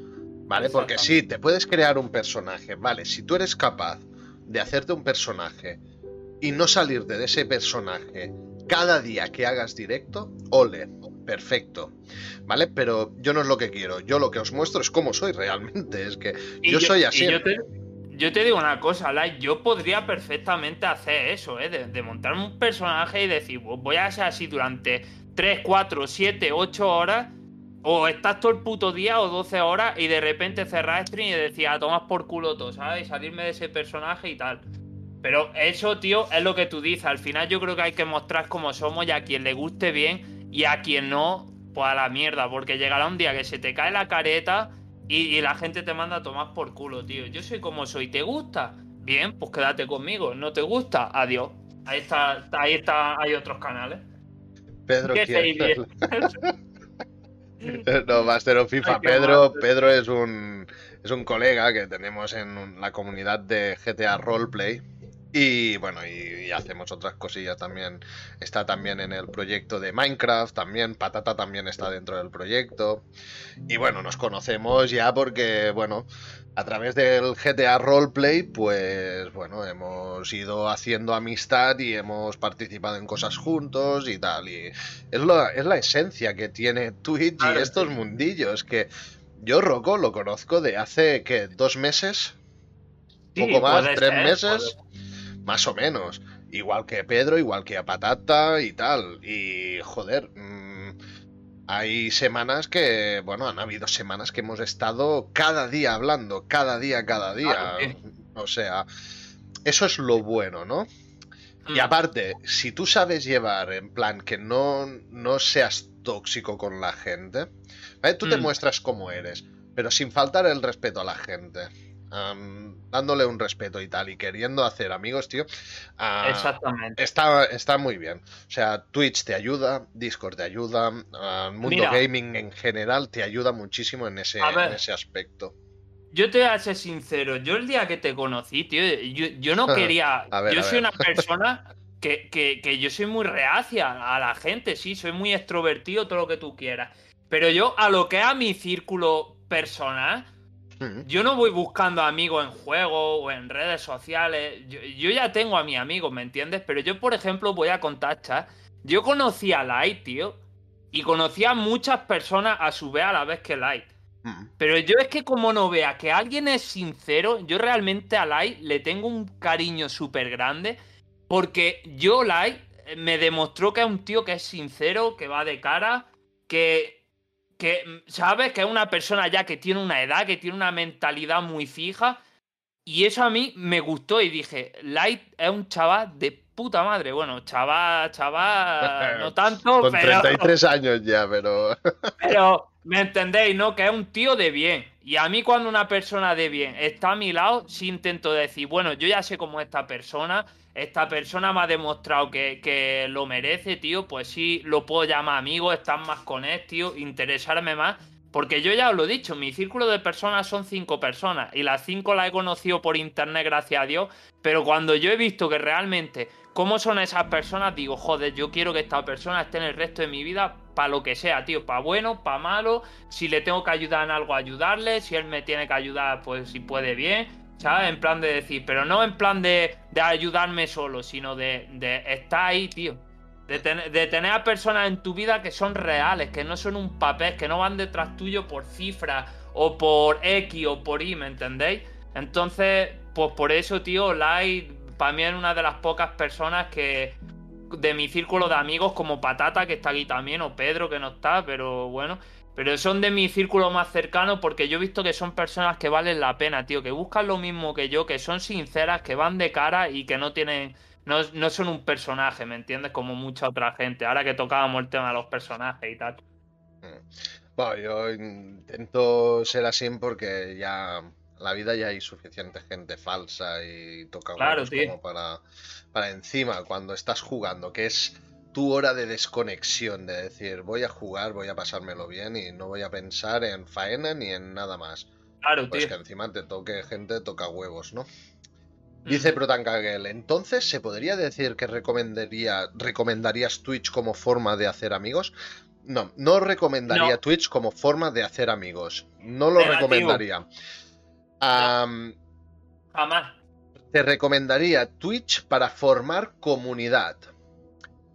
¿Vale? Porque sí, te puedes crear un personaje, ¿vale? Si tú eres capaz de hacerte un personaje y no salirte de ese personaje cada día que hagas directo, ole, perfecto. ¿Vale? Pero yo no es lo que quiero. Yo lo que os muestro es cómo soy realmente. Es que yo, soy así. yo, te, yo te digo una cosa, Lai, yo podría perfectamente hacer eso, ¿eh? De, de montarme un personaje y decir, "Pues voy a ser así durante 3, 4, 7, 8 horas, o estás todo el puto día o 12 horas y de repente cerrar stream y decir, a tomas por culo todo, ¿sabes? Y salirme de ese personaje y tal. Pero eso, tío, es lo que tú dices. Al final yo creo que hay que mostrar cómo somos y a quien le guste bien y a quien no, pues a la mierda. Porque llegará un día que se te cae la careta y, y la gente te manda a tomar por culo, tío. Yo soy como soy. ¿Te gusta? Bien, pues quédate conmigo. ¿No te gusta? Adiós. Ahí está, ahí está, hay otros canales. Pedro ¿Qué No, Master of FIFA. Ay, Pedro. Pedro es un es un colega que tenemos en la comunidad de GTA Roleplay. Y bueno, y, y hacemos otras cosillas también. Está también en el proyecto de Minecraft, también Patata también está dentro del proyecto. Y bueno, nos conocemos ya porque, bueno, a través del GTA Roleplay, pues bueno, hemos ido haciendo amistad y hemos participado en cosas juntos y tal. Y es, lo- es la esencia que tiene Twitch y estos mundillos. Que yo, Rocco, lo conozco de hace, ¿qué? ¿Dos meses? Sí, Poco más, tres ser, meses, más o menos. Igual que Pedro, igual que a Patata y tal. Y joder, mm, hay semanas que, bueno, han habido semanas que hemos estado cada día hablando, cada día, cada día. Sí. O sea, eso es lo bueno, ¿no? Y Mm. aparte, si tú sabes llevar en plan que no, no seas tóxico con la gente, ¿vale? tú te Mm. muestras como eres, pero sin faltar el respeto a la gente. Dándole un respeto y tal, y queriendo hacer amigos, tío. Ah, Exactamente. Está, está muy bien. O sea, Twitch te ayuda, Discord te ayuda, uh, Mundo Gaming en general te ayuda muchísimo en ese, en ese aspecto. Yo te voy a ser sincero, yo el día que te conocí, tío, yo, no quería. yo soy una persona que, que yo soy muy reacia a la gente, sí, soy muy extrovertido, todo lo que tú quieras. Pero yo, a lo que a mi círculo personal, yo no voy buscando amigos en juego o en redes sociales. Yo, ya tengo a mis amigos, ¿me entiendes? Pero yo, por ejemplo, voy a contactar. Yo conocí a Light, tío. Y conocí a muchas personas a su vez a la vez que Light. Pero yo es que como no vea que alguien es sincero, yo realmente a Light le tengo un cariño súper grande. Porque yo, Light, me demostró que es un tío que es sincero, que va de cara, que que, ¿sabes? Que es una persona ya que tiene una edad, que tiene una mentalidad muy fija. Y eso a mí me gustó y dije, Light es un chaval de puta madre. Bueno, chaval, chaval, no tanto, Con 33 años ya, pero... pero, ¿me entendéis, no? Que es un tío de bien. Y a mí cuando una persona de bien está a mi lado, sí intento decir, bueno, yo ya sé cómo esta persona esta persona me ha demostrado que, lo merece, tío, pues sí, lo puedo llamar amigo, estar más con él, tío, interesarme más. Porque yo ya os lo he dicho, mi círculo de personas son cinco personas y las cinco las he conocido por internet, gracias a Dios. Pero cuando yo he visto que realmente cómo son esas personas, digo, joder, yo quiero que esta persona esté en el resto de mi vida para lo que sea, tío, para bueno, para malo. Si le tengo que ayudar en algo, ayudarle. Si él me tiene que ayudar, pues si puede bien ¿sabes? En plan de decir, pero no en plan de, ayudarme solo, sino de, estar ahí, tío. De, de, tener a personas en tu vida que son reales, que no son un papel, que no van detrás tuyo por cifras o por X o por Y, ¿me entendéis? Entonces, pues por eso, tío, Light para mí es una de las pocas personas que de mi círculo de amigos como Patata, que está aquí también, o Pedro, que no está, pero bueno, pero son de mi círculo más cercano porque yo he visto que son personas que valen la pena, tío, que buscan lo mismo que yo, que son sinceras, que van de cara y que no tienen. No, no son un personaje, ¿me entiendes? Como mucha otra gente. Ahora que tocábamos el tema de los personajes y tal. Mm. Bueno, yo intento ser así porque ya la vida ya hay suficiente gente falsa y toca claro, como para, para encima cuando estás jugando, que es tu hora de desconexión, de decir, voy a jugar, voy a pasármelo bien y no voy a pensar en faena ni en nada más. Claro, pues que encima te toque gente, toca huevos, ¿no? Dice mm. Protankagel, entonces se podría decir que recomendaría, recomendarías Twitch como forma de hacer amigos. No, no recomendaría Twitch como forma de hacer amigos. No lo recomendaría. Jamás. Te recomendaría Twitch para formar comunidad.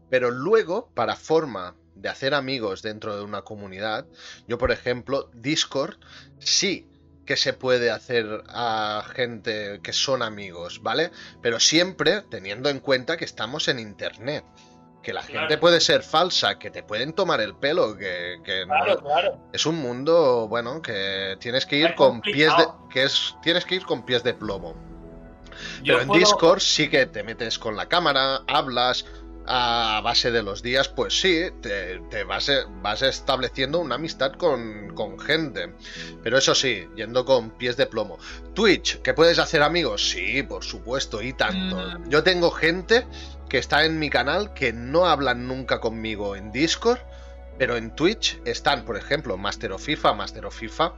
Pero luego, para forma de hacer amigos dentro de una comunidad, yo por ejemplo, Discord sí que se puede hacer a gente que son amigos, ¿vale? Pero siempre teniendo en cuenta que estamos en Internet. Que la gente puede ser falsa, que te pueden tomar el pelo, que, es un mundo, bueno, que tienes que ir con pies de. que es. Tienes que ir con pies de plomo. Pero en Discord sí que te metes con la cámara, hablas, a base de los días, pues sí, te, vas, vas, estableciendo una amistad con, gente. Pero eso sí, yendo con pies de plomo. Twitch, ¿que puedes hacer amigos? Sí, por supuesto, y tanto. Mm. Yo tengo gente que está en mi canal que no hablan nunca conmigo en Discord. Pero en Twitch están, por ejemplo, Master of FIFA, Master FIFA.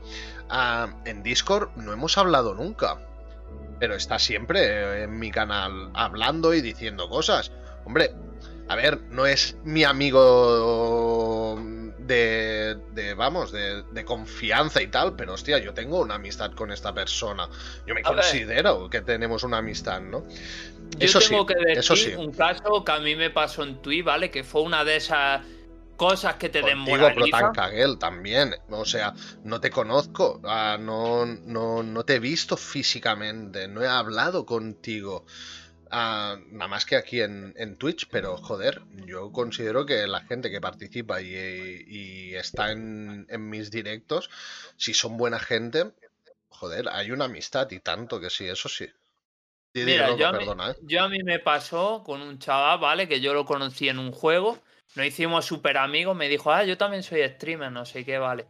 Ah, en Discord no hemos hablado nunca. Pero está siempre en mi canal hablando y diciendo cosas. Hombre, a ver, no es mi amigo de, de vamos, de, confianza y tal, pero hostia, yo tengo una amistad con esta persona. Yo me considero que tenemos una amistad, ¿no? Yo eso tengo que decir eso sí. un caso que a mí me pasó en Twitter, ¿vale? Que fue una de esas cosas que te desmoralizan. Kagel también, o sea, no te conozco, ah, no, no, no te he visto físicamente, no he hablado contigo nada más que aquí en, Twitch, pero joder, yo considero que la gente que participa y, está en, mis directos, si son buena gente, joder, hay una amistad y tanto que sí, eso sí. Mira, yo, a mí, ¿eh? yo, a mí, me pasó con un chaval, ¿vale? Que yo lo conocí en un juego, nos hicimos súper amigos, me dijo, ah, yo también soy streamer, no sé qué, vale.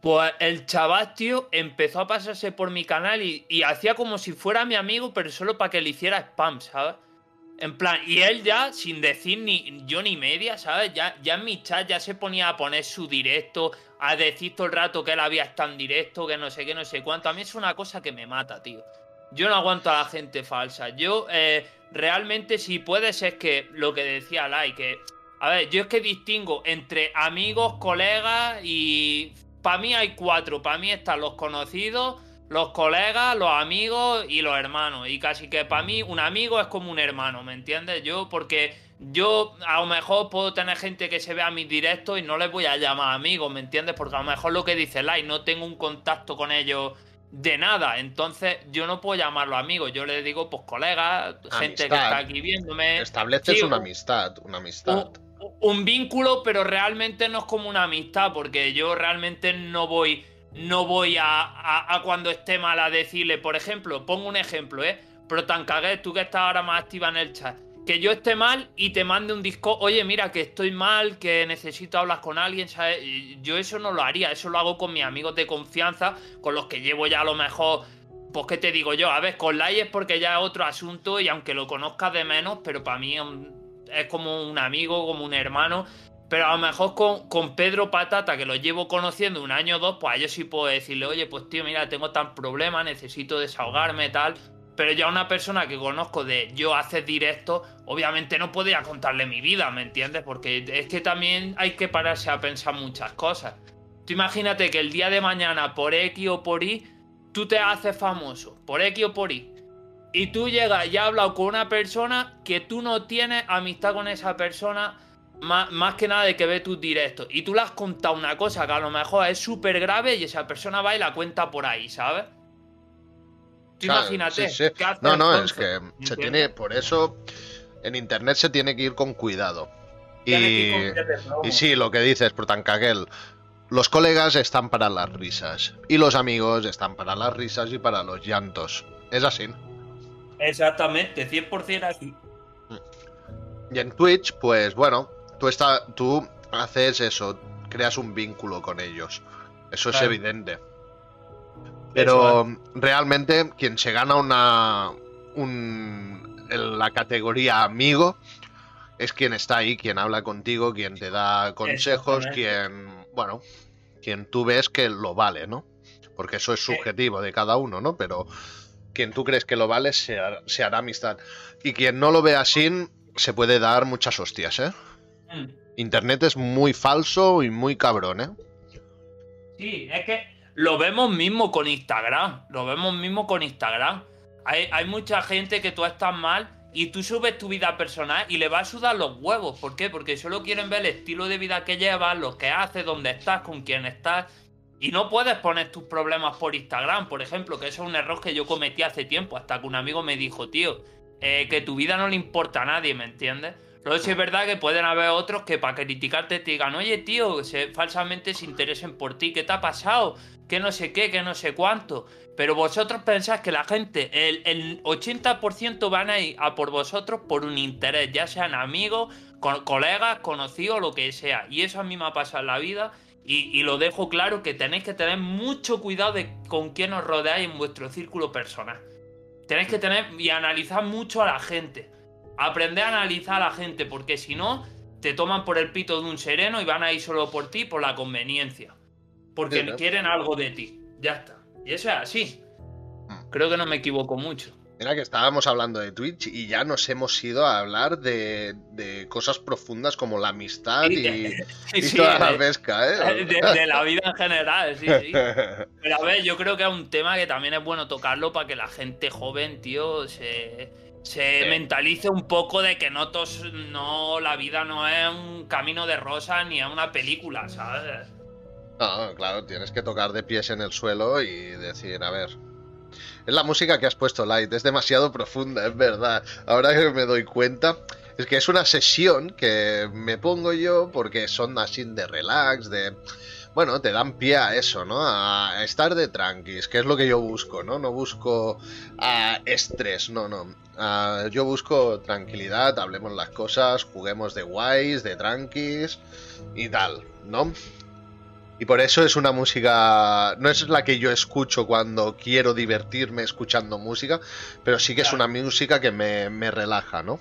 Pues el chaval, tío, empezó a pasarse por mi canal y, hacía como si fuera mi amigo, pero solo para que le hiciera spam, ¿sabes? En plan, y él ya, sin decir ni yo ni media, ¿sabes? Ya, ya en mi chat ya se ponía a poner su directo, a decir todo el rato que él había estado en directo, que no sé qué, no sé cuánto. A mí es una cosa que me mata, tío. Yo no aguanto a la gente falsa. Yo, eh, realmente, si puedes, es que lo que decía Lai, que. A ver, yo es que distingo entre amigos, colegas y. Para mí hay cuatro. Para mí están los conocidos los colegas, los amigos y los hermanos. Y casi que para mí un amigo es como un hermano, ¿me entiendes? Yo, porque yo a lo mejor puedo tener gente que se vea mis directos y no les voy a llamar amigos, ¿me entiendes? Porque a lo mejor lo que dice Lai, no tengo un contacto con ellos de nada. Entonces yo no puedo llamarlos amigos. Yo les digo, pues colegas, gente que está aquí viéndome. Estableces una amistad, una amistad. Un, un vínculo, pero realmente no es como una amistad, porque yo realmente no voy no voy a, cuando esté mal a decirle, por ejemplo, pongo un ejemplo, ¿eh? Protancaguet, tú que estás ahora más activa en el chat, que yo esté mal y te mande un disco, oye, mira, que estoy mal, que necesito hablar con alguien, ¿sabes? Yo eso no lo haría, eso lo hago con mis amigos de confianza, con los que llevo ya a lo mejor, pues qué te digo yo, a ver, con Lai es porque ya es otro asunto y aunque lo conozcas de menos, pero para mí es como un amigo, como un hermano, pero a lo mejor con, Pedro Patata, que lo llevo conociendo un año o dos, pues a yo sí puedo decirle, oye, pues tío, mira, tengo tan problema, necesito desahogarme, tal. Pero ya una persona que conozco de yo hacer directo, obviamente no podría contarle mi vida, ¿me entiendes? Porque es que también hay que pararse a pensar muchas cosas. Tú imagínate que el día de mañana, por X o por Y, tú te haces famoso, por X o por Y. Y tú llegas y has hablado con una persona que tú no tienes amistad con esa persona más, que nada de que ve tus directos. Y tú le has contado una cosa que a lo mejor es súper grave y esa persona va y la cuenta por ahí, ¿sabes? imagínate. no, no, es que se tiene, por eso en internet se tiene que ir con cuidado. Y, y sí, lo que dices, Protancaguel, los colegas están para las risas y los amigos están para las risas y para los llantos. Es así. Exactamente, 100% así. Y en Twitch, pues bueno, tú, está, tú haces eso, creas un vínculo con ellos. Eso es evidente. Pero realmente quien se gana una un, la categoría amigo es quien está ahí, quien habla contigo, quien te da consejos, quien, bueno, quien tú ves que lo vale, ¿no? Porque eso es subjetivo de cada uno, ¿no? Pero quien tú crees que lo vale se, se hará amistad. Y quien no lo ve así, se puede dar muchas hostias, ¿eh? Mm. Internet es muy falso y muy cabrón, ¿eh? Sí, es que lo vemos mismo con Instagram. Lo vemos mismo con Instagram. Hay, mucha gente que tú estás mal y tú subes tu vida personal y le vas a sudar los huevos. ¿Por qué? Porque solo quieren ver el estilo de vida que llevas, lo que haces, dónde estás, con quién estás. Y no puedes poner tus problemas por Instagram, por ejemplo, que eso es un error que yo cometí hace tiempo, hasta que un amigo me dijo, tío, eh, que tu vida no le importa a nadie, ¿me entiendes? Pero sí es verdad que pueden haber otros que para criticarte te digan, oye tío, se, falsamente se interesen por ti, ¿qué te ha pasado? Que no sé qué, que no sé cuánto. Pero vosotros pensáis que la gente, el, 80% van a ir a por vosotros por un interés, ya sean amigos, colegas, conocidos, lo que sea. Y eso a mí me ha pasado en la vida y, y, lo dejo claro que tenéis que tener mucho cuidado de con quién os rodeáis en vuestro círculo personal. Tenéis que tener y analizar mucho a la gente aprender a analizar a la gente, porque si no, te toman por el pito de un sereno y van a ir solo por ti por la conveniencia. Porque quieren algo de ti. Ya está. Y eso es así. Hmm. Creo que no me equivoco mucho. Mira que estábamos hablando de Twitch y ya nos hemos ido a hablar de, cosas profundas como la amistad y, toda la pesca, ¿eh? De, la vida en general, sí, sí. Pero a ver, yo creo que es un tema que también es bueno tocarlo para que la gente joven, tío, se, se mentalice un poco de que no, no la vida no es un camino de rosa ni es una película, ¿sabes? No, claro, tienes que tocar de pies en el suelo y decir, a ver. Es la música que has puesto, Light, es demasiado profunda, es verdad. Ahora que me doy cuenta, es que es una sesión que me pongo yo porque son así de relax, de bueno, te dan pie a eso, ¿no? A estar de tranquis, que es lo que yo busco, ¿no? No busco estrés, no, no. yo busco tranquilidad, hablemos las cosas, juguemos de guays, de tranquis y tal, ¿no? Y por eso es una música. No es la que yo escucho cuando quiero divertirme escuchando música, pero sí que es una música que me, me relaja, ¿no?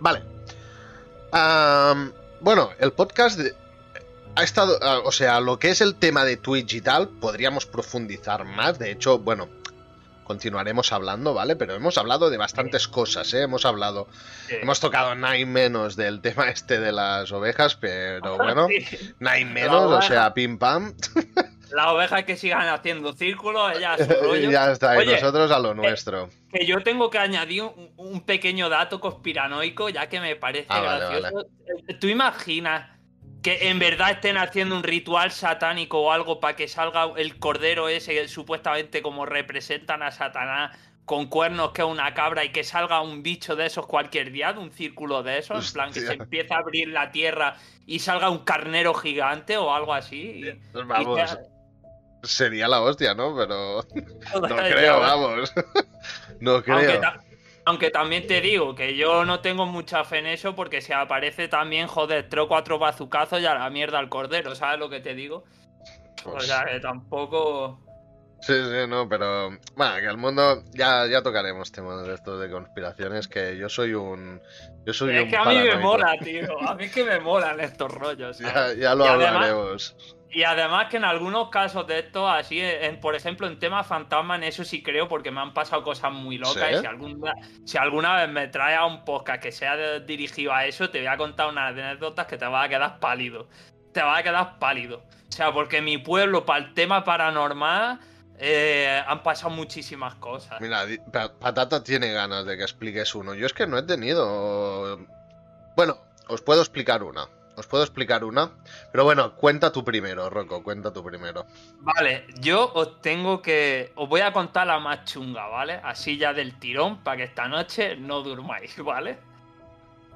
Vale. Bueno, el podcast de- ha estado. ah, O sea, lo que es el tema de Twitch y tal, podríamos profundizar más. De hecho, bueno, continuaremos hablando, ¿vale? Pero hemos hablado de bastantes cosas, ¿eh? Hemos hablado. Sí. Hemos tocado y menos del tema este de las ovejas, pero bueno, Sí. y menos, o sea, pim pam. Las ovejas que sigan haciendo círculos, ellas ya está, y Oye, nosotros a lo nuestro. Que yo tengo que añadir un, un pequeño dato conspiranoico, ya que me parece Ah, vale, gracioso. Eh, ¿Tú imaginas que en verdad estén haciendo un ritual satánico o algo para que salga el cordero ese, que supuestamente como representan a Satanás, con cuernos que es una cabra, y que salga un bicho de esos cualquier día, de un círculo de esos, en plan que se Hostia. empieza a abrir la tierra y salga un carnero gigante o algo así? y- Pues Vamos, y sea- sería la hostia, ¿no? Pero no creo, vamos. No creo. Aunque también te digo que yo no tengo mucha fe en eso porque si aparece también, joder, tres o cuatro bazucazos y a la mierda al cordero, ¿sabes lo que te digo? O Pues, sea, que tampoco... Sí, sí, no, pero. Bueno, que el mundo. Ya, ya tocaremos temas de estos de conspiraciones. Que yo soy un. Yo soy Es un que a mí me mola, tío. A mí es que me molan estos rollos. Ya, ¿sabes? ya lo Y además- hablaremos. Y además que en algunos casos de estos, así, en, por ejemplo, en temas fantasma, en eso sí creo, porque me han pasado cosas muy locas. ¿Sí? Y si alguna, si alguna vez me trae a un podcast que sea dirigido a eso, te voy a contar unas anécdotas que te vas a quedar pálido. Te vas a quedar pálido. O sea, porque en mi pueblo, para el tema paranormal, eh, han pasado muchísimas cosas. Mira, Patata tiene ganas de que expliques uno. Yo es que no he tenido. Bueno, os puedo explicar una. Os puedo explicar una. Pero bueno, cuenta tú primero, Rocco. Cuenta tú primero. Vale, yo os tengo que. Os voy a contar la más chunga, ¿vale? Así ya del tirón, para que esta noche no durmáis, ¿vale?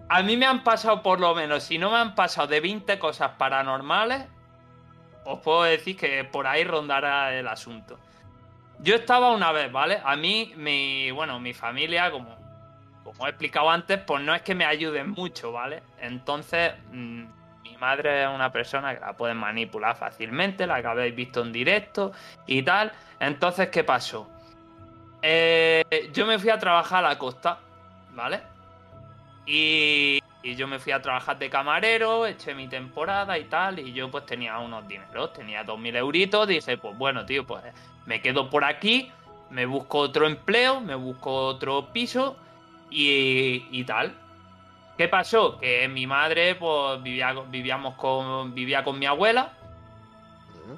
A mí me han pasado por lo menos, si no me han pasado de 20 cosas paranormales, os puedo decir que por ahí rondará el asunto. Yo estaba una vez, ¿vale? A mí, mi. Bueno, mi familia, como, como he explicado antes, pues no es que me ayuden mucho, ¿vale? Entonces. mm, mi madre es una persona que la pueden manipular fácilmente, la que habéis visto en directo y tal. Entonces, ¿qué pasó? Eh, yo me fui a trabajar a la costa, ¿vale? Y, y yo me fui a trabajar de camarero, eché mi temporada y tal, y yo pues tenía unos dineros, tenía 2.000 euritos, dije, pues bueno, tío, pues me quedo por aquí, me busco otro empleo, me busco otro piso y, y tal. ¿Qué pasó? Que mi madre, pues vivía, vivíamos con, vivía con mi abuela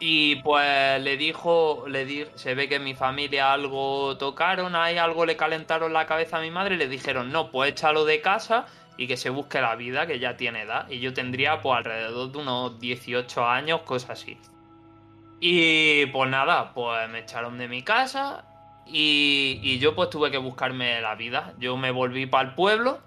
y pues le dijo, le di, se ve que en mi familia algo tocaron, ahí algo le calentaron la cabeza a mi madre y le dijeron, no, pues échalo de casa y que se busque la vida, que ya tiene edad. Y yo tendría pues alrededor de unos 18 años, cosas así. Y pues nada, pues me echaron de mi casa y, yo pues tuve que buscarme la vida. Yo me volví para el pueblo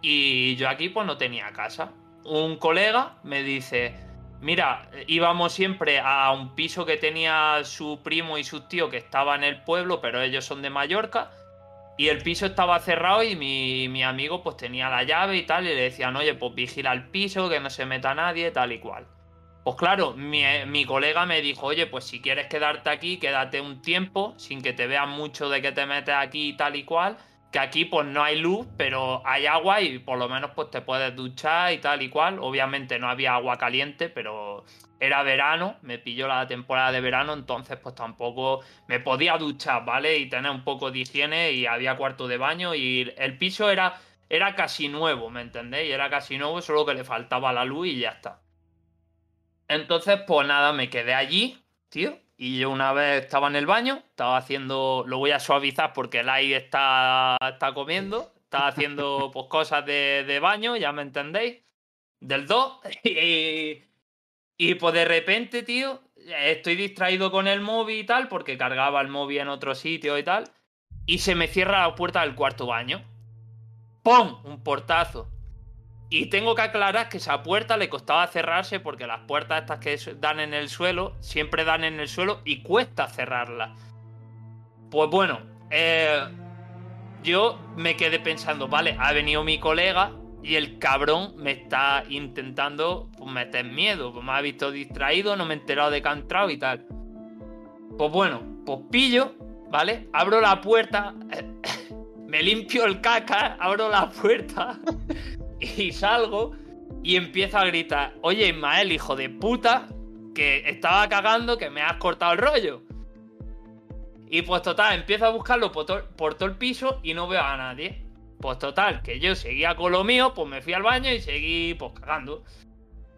y yo aquí pues no tenía casa. Un colega me dice, mira, íbamos siempre a un piso que tenía su primo y su tío que estaba en el pueblo, pero ellos son de Mallorca. Y el piso estaba cerrado y mi, mi amigo pues tenía la llave y tal. Y le decían, oye, pues vigila el piso, que no se meta nadie, tal y cual. Pues claro, mi, mi colega me dijo, oye, pues si quieres quedarte aquí, quédate un tiempo, sin que te vean mucho de que te metes aquí y tal y cual. Que aquí pues no hay luz, pero hay agua y por lo menos pues te puedes duchar y tal y cual. Obviamente no había agua caliente, pero era verano, me pilló la temporada de verano, entonces pues tampoco me podía duchar, ¿vale? Y tener un poco de higiene y había cuarto de baño y el piso era, era casi nuevo, ¿me entendéis? Era casi nuevo, solo que le faltaba la luz y ya está. Entonces pues nada, me quedé allí, tío. Y yo una vez estaba en el baño, estaba haciendo, lo voy a suavizar porque el aire está, está comiendo, estaba haciendo pues cosas de, de baño, ya me entendéis, del 2. Y, y pues de repente, tío, estoy distraído con el móvil y tal, porque cargaba el móvil en otro sitio y tal, y se me cierra la puerta del cuarto baño. ¡Pum! Un portazo. Y tengo que aclarar que esa puerta le costaba cerrarse porque las puertas estas que dan en el suelo siempre dan en el suelo y cuesta cerrarlas. Pues bueno, eh, yo me quedé pensando, vale, ha venido mi colega y el cabrón me está intentando pues, meter miedo. Pues me ha visto distraído, no me he enterado de que ha entrado y tal. Pues bueno, pues pillo, ¿vale? Abro la puerta, me limpio el caca, abro la puerta y salgo y empiezo a gritar, oye Ismael, hijo de puta, que estaba cagando, que me has cortado el rollo. Y pues total, empiezo a buscarlo por, todo el piso y no veo a nadie. Pues total, que yo seguía con lo mío, pues me fui al baño y seguí pues cagando.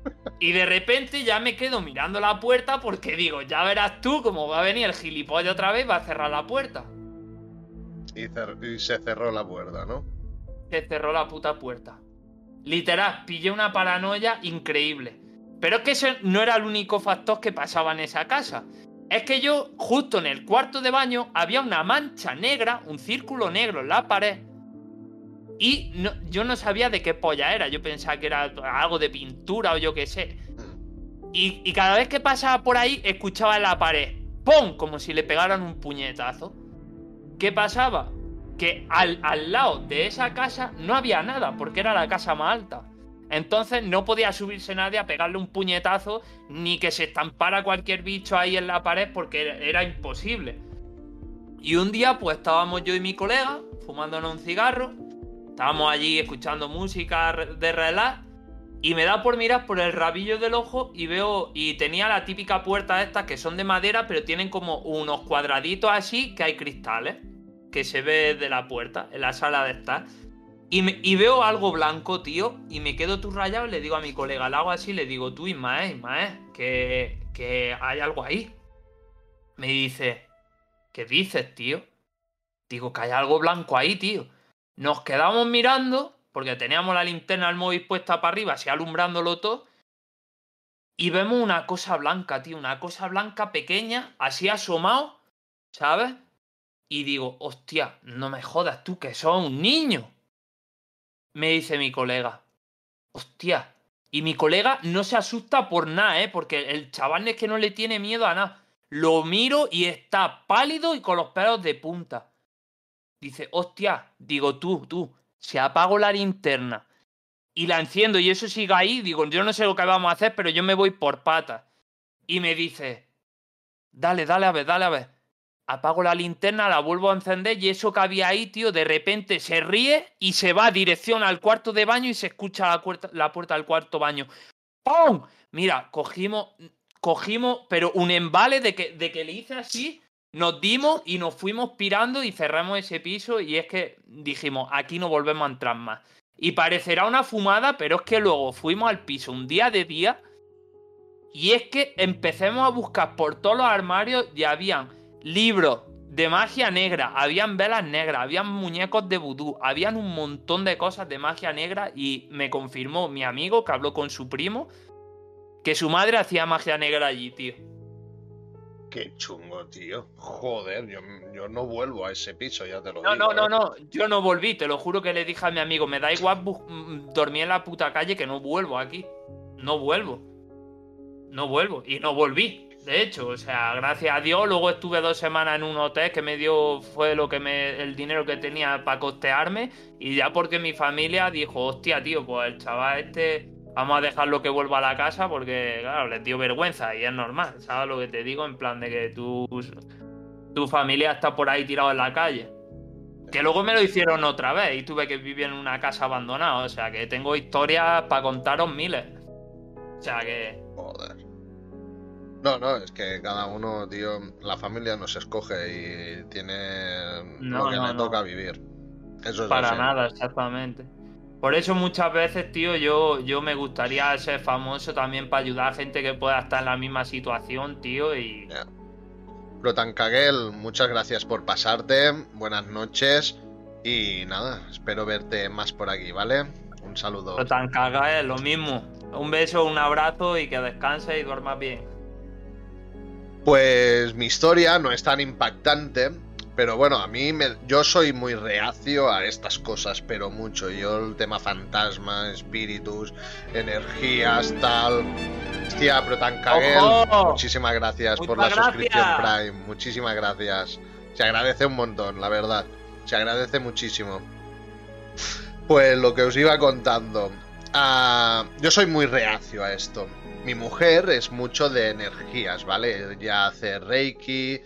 Y de repente ya me quedo mirando la puerta porque digo, ya verás tú cómo va a venir el gilipollas otra vez, va a cerrar la puerta. Y, y se cerró la puerta, ¿no? Se cerró la puta puerta. Literal, pillé una paranoia increíble. Pero es que ese no era el único factor que pasaba en esa casa. Es que yo, justo en el cuarto de baño, había una mancha negra, un círculo negro en la pared. Y yo no sabía de qué polla era. Yo pensaba que era algo de pintura o yo qué sé. Y, cada vez que pasaba por ahí, escuchaba en la pared, ¡pum! Como si le pegaran un puñetazo. ¿Qué pasaba? Que al, al lado de esa casa no había nada, porque era la casa más alta. Entonces no podía subirse nadie a pegarle un puñetazo ni que se estampara cualquier bicho ahí en la pared porque era imposible. Y un día pues estábamos yo y mi colega fumándonos un cigarro, estábamos allí escuchando música de relax y me da por mirar por el rabillo del ojo y veo y tenía la típica puerta estas que son de madera pero tienen como unos cuadraditos así que hay cristales que se ve de la puerta en la sala de estar. Y, veo algo blanco, tío, y me quedo tú rayado y le digo a mi colega, le hago así, le digo, tú, Ismael, Ismael, que, que hay algo ahí. Me dice, ¿qué dices, tío? Digo, que hay algo blanco ahí, tío. Nos quedamos mirando, porque teníamos la linterna del móvil puesta para arriba, así alumbrándolo todo, y vemos una cosa blanca, tío, una cosa blanca pequeña, así asomado, ¿sabes? Y digo, hostia, no me jodas tú, que sos un niño me dice mi colega. Hostia. Y mi colega no se asusta por nada, ¿eh? Porque el chaval es que no le tiene miedo a nada. Lo miro y está pálido y con los pelos de punta. Dice, hostia, digo tú, tú, se apago la linterna y la enciendo y eso sigue ahí, digo, yo no sé lo que vamos a hacer, pero yo me voy por patas. Y me dice, dale, dale a ver, dale a ver apago la linterna, la vuelvo a encender y eso que había ahí, tío, de repente se ríe y se va a dirección al cuarto de baño y se escucha la puerta, la puerta del cuarto baño. ¡Pum! Mira, cogimos, cogimos, pero un embale de que, de que le hice así, nos dimos y nos fuimos pirando y cerramos ese piso y es que dijimos, aquí no volvemos a entrar más. Y parecerá una fumada, pero es que luego fuimos al piso un día de día y es que empecemos a buscar por todos los armarios y habían libros de magia negra, habían velas negras, habían muñecos de vudú, habían un montón de cosas de magia negra y me confirmó mi amigo que habló con su primo que su madre hacía magia negra allí, tío. Qué chungo, tío. Joder, yo, no vuelvo a ese piso, ya te lo no, digo. No, no, ¿eh? no, yo no volví, te lo juro que le dije a mi amigo, me da igual mm, dormir en la puta calle que no vuelvo aquí. No vuelvo. No vuelvo. Y no volví de hecho, o sea, gracias a Dios, luego estuve dos semanas en un hotel que me dio, fue lo que me, el dinero que tenía para costearme, y ya porque mi familia dijo, hostia, tío, pues el chaval este, vamos a dejarlo que vuelva a la casa porque, claro, les dio vergüenza y es normal, ¿sabes lo que te digo? En plan de que tu, tu familia está por ahí tirado en la calle. Que luego me lo hicieron otra vez y tuve que vivir en una casa abandonada, o sea que tengo historias para contaros miles. O sea que... Joder. No, no, es que cada uno, tío, la familia no se escoge y tiene lo que le toca vivir. Eso es Para nada, exactamente. Por eso muchas veces, tío, yo, yo me gustaría ser famoso también para ayudar a gente que pueda estar en la misma situación, tío, y... Yeah. Kagel, muchas gracias por pasarte, buenas noches y nada, espero verte más por aquí, ¿vale? Un saludo. Kagel, lo mismo. Un beso, un abrazo y que descanse y duermas bien. Pues mi historia no es tan impactante, pero bueno, a mí me, yo soy muy reacio a estas cosas, pero mucho. Yo el tema fantasma, espíritus, energías, tal. Hostia, Protankagel, muchísimas gracias por la suscripción Prime. Muchísimas gracias. Se agradece un montón, la verdad. Se agradece muchísimo. Pues lo que os iba contando. Ah, yo soy muy reacio a esto. Mi mujer es mucho de energías, ¿vale? Ella hace reiki,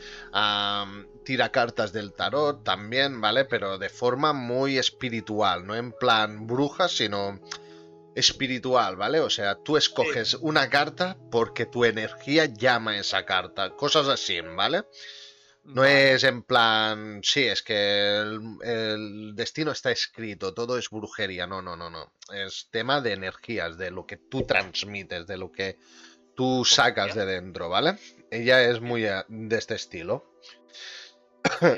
tira cartas del tarot también, ¿vale? Pero de forma muy espiritual, no en plan bruja, sino espiritual, ¿vale? O sea, tú escoges una carta porque tu energía llama a esa carta, cosas así, ¿vale? No es en plan, sí, es que el, destino está escrito, todo es brujería, no, no, no, no. Es tema de energías, de lo que tú transmites, de lo que tú sacas de dentro, ¿vale? Ella es muy eh, de este estilo.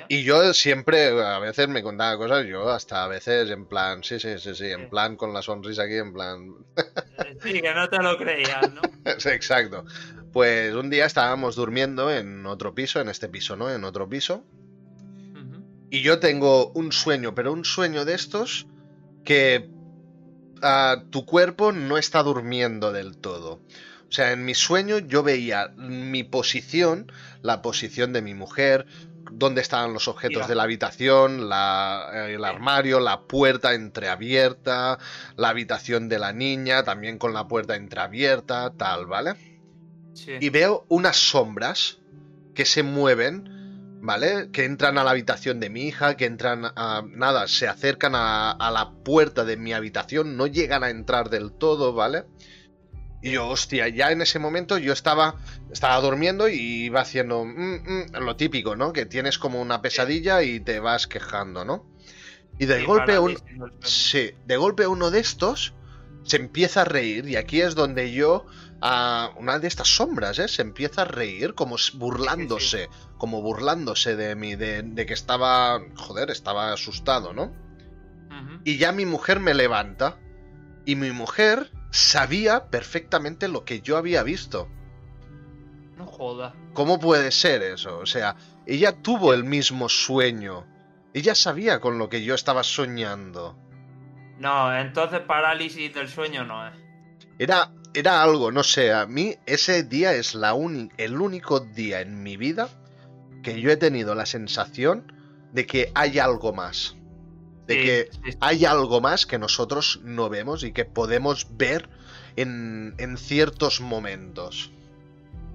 y yo siempre, a veces me contaba cosas, yo hasta a veces en plan, sí, sí, sí, sí, en plan con la sonrisa aquí, en plan... sí, que no te lo creías, ¿no? exacto. Pues un día estábamos durmiendo en otro piso, en este piso, ¿no? En otro piso. Y yo tengo un sueño, pero un sueño de estos que uh, tu cuerpo no está durmiendo del todo. O sea, en mi sueño yo veía mi posición, la posición de mi mujer, dónde estaban los objetos de la habitación, la, el armario, la puerta entreabierta, la habitación de la niña, también con la puerta entreabierta, tal, ¿vale? Y veo unas sombras que se mueven, ¿vale? Que entran a la habitación de mi hija, que entran a... Nada, se acercan a, a la puerta de mi habitación, no llegan a entrar del todo, ¿vale? Y yo, hostia, ya en ese momento yo estaba, estaba durmiendo y iba haciendo mm, mm", lo típico, ¿no? Que tienes como una pesadilla y te vas quejando, ¿no? Y de golpe un... Sí, de golpe uno de estos se empieza a reír y aquí es donde yo a una de estas sombras, ¿eh? Se empieza a reír como burlándose, como burlándose de mí, de, que estaba, joder, estaba asustado, ¿no? Y ya mi mujer me levanta y mi mujer sabía perfectamente lo que yo había visto. No joda. ¿Cómo puede ser eso? O sea, ella tuvo el mismo sueño. Ella sabía con lo que yo estaba soñando. No, entonces parálisis del sueño no es. Era, era algo, no sé, a mí ese día es la el único día en mi vida que yo he tenido la sensación de que hay algo más de que hay algo más que nosotros no vemos y que podemos ver en, ciertos momentos.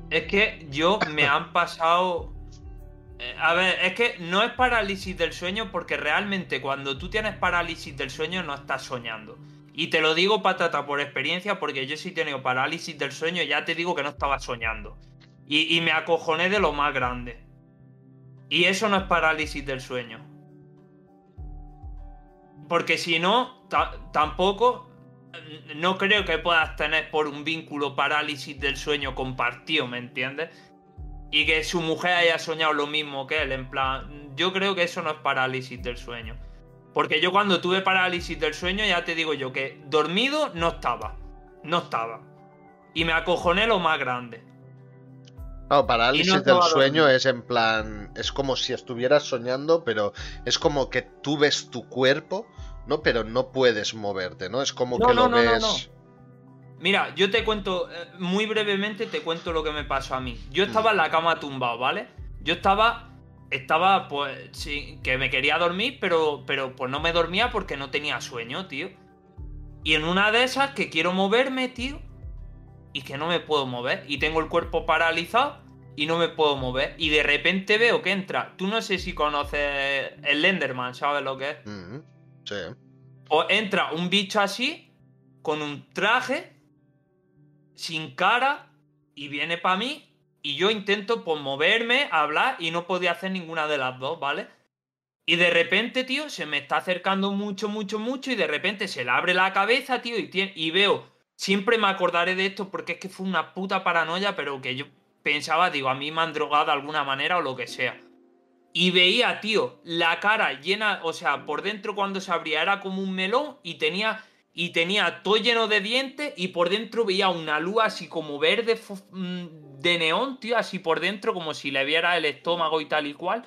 Es que yo me han pasado... Eh, a ver, es que no es parálisis del sueño porque realmente cuando tú tienes parálisis del sueño no estás soñando. Y te lo digo patata por experiencia porque yo sí he tenido parálisis del sueño ya te digo que no estaba soñando. Y, y me acojoné de lo más grande. Y eso no es parálisis del sueño. Porque si no, tampoco no creo que puedas tener por un vínculo parálisis del sueño compartido, ¿me entiendes? Y que su mujer haya soñado lo mismo que él, en plan, yo creo que eso no es parálisis del sueño. Porque yo cuando tuve parálisis del sueño, ya te digo yo que dormido no estaba, no estaba. Y me acojoné lo más grande. No, parálisis del sueño es en plan, es como si estuvieras soñando, pero es como que tú ves tu cuerpo ¿no? Pero no puedes moverte, ¿no? Es como que lo ves. Mira, yo te cuento, eh, muy brevemente te cuento lo que me pasó a mí. Yo estaba en la cama tumbado, ¿vale? Yo estaba, estaba, pues, sí, que me quería dormir, pero, pero pues no me dormía porque no tenía sueño, tío. Y en una de esas que quiero moverme, tío, y que no me puedo mover. Y tengo el cuerpo paralizado y no me puedo mover. Y de repente veo que entra. Tú no sé si conoces el Lenderman, ¿sabes lo que es? O entra un bicho así, con un traje, sin cara, y viene para mí, y yo intento pues moverme, hablar, y no podía hacer ninguna de las dos, ¿vale? Y de repente, tío, se me está acercando mucho, mucho, mucho, y de repente se le abre la cabeza, tío, y, y veo, siempre me acordaré de esto porque es que fue una puta paranoia, pero que yo pensaba, digo, a mí me han drogado de alguna manera o lo que sea. Y veía, tío, la cara llena, o sea, por dentro cuando se abría era como un melón y tenía, y tenía todo lleno de dientes y por dentro veía una luz así como verde mm, de neón, tío, así por dentro como si le viera el estómago y tal y cual.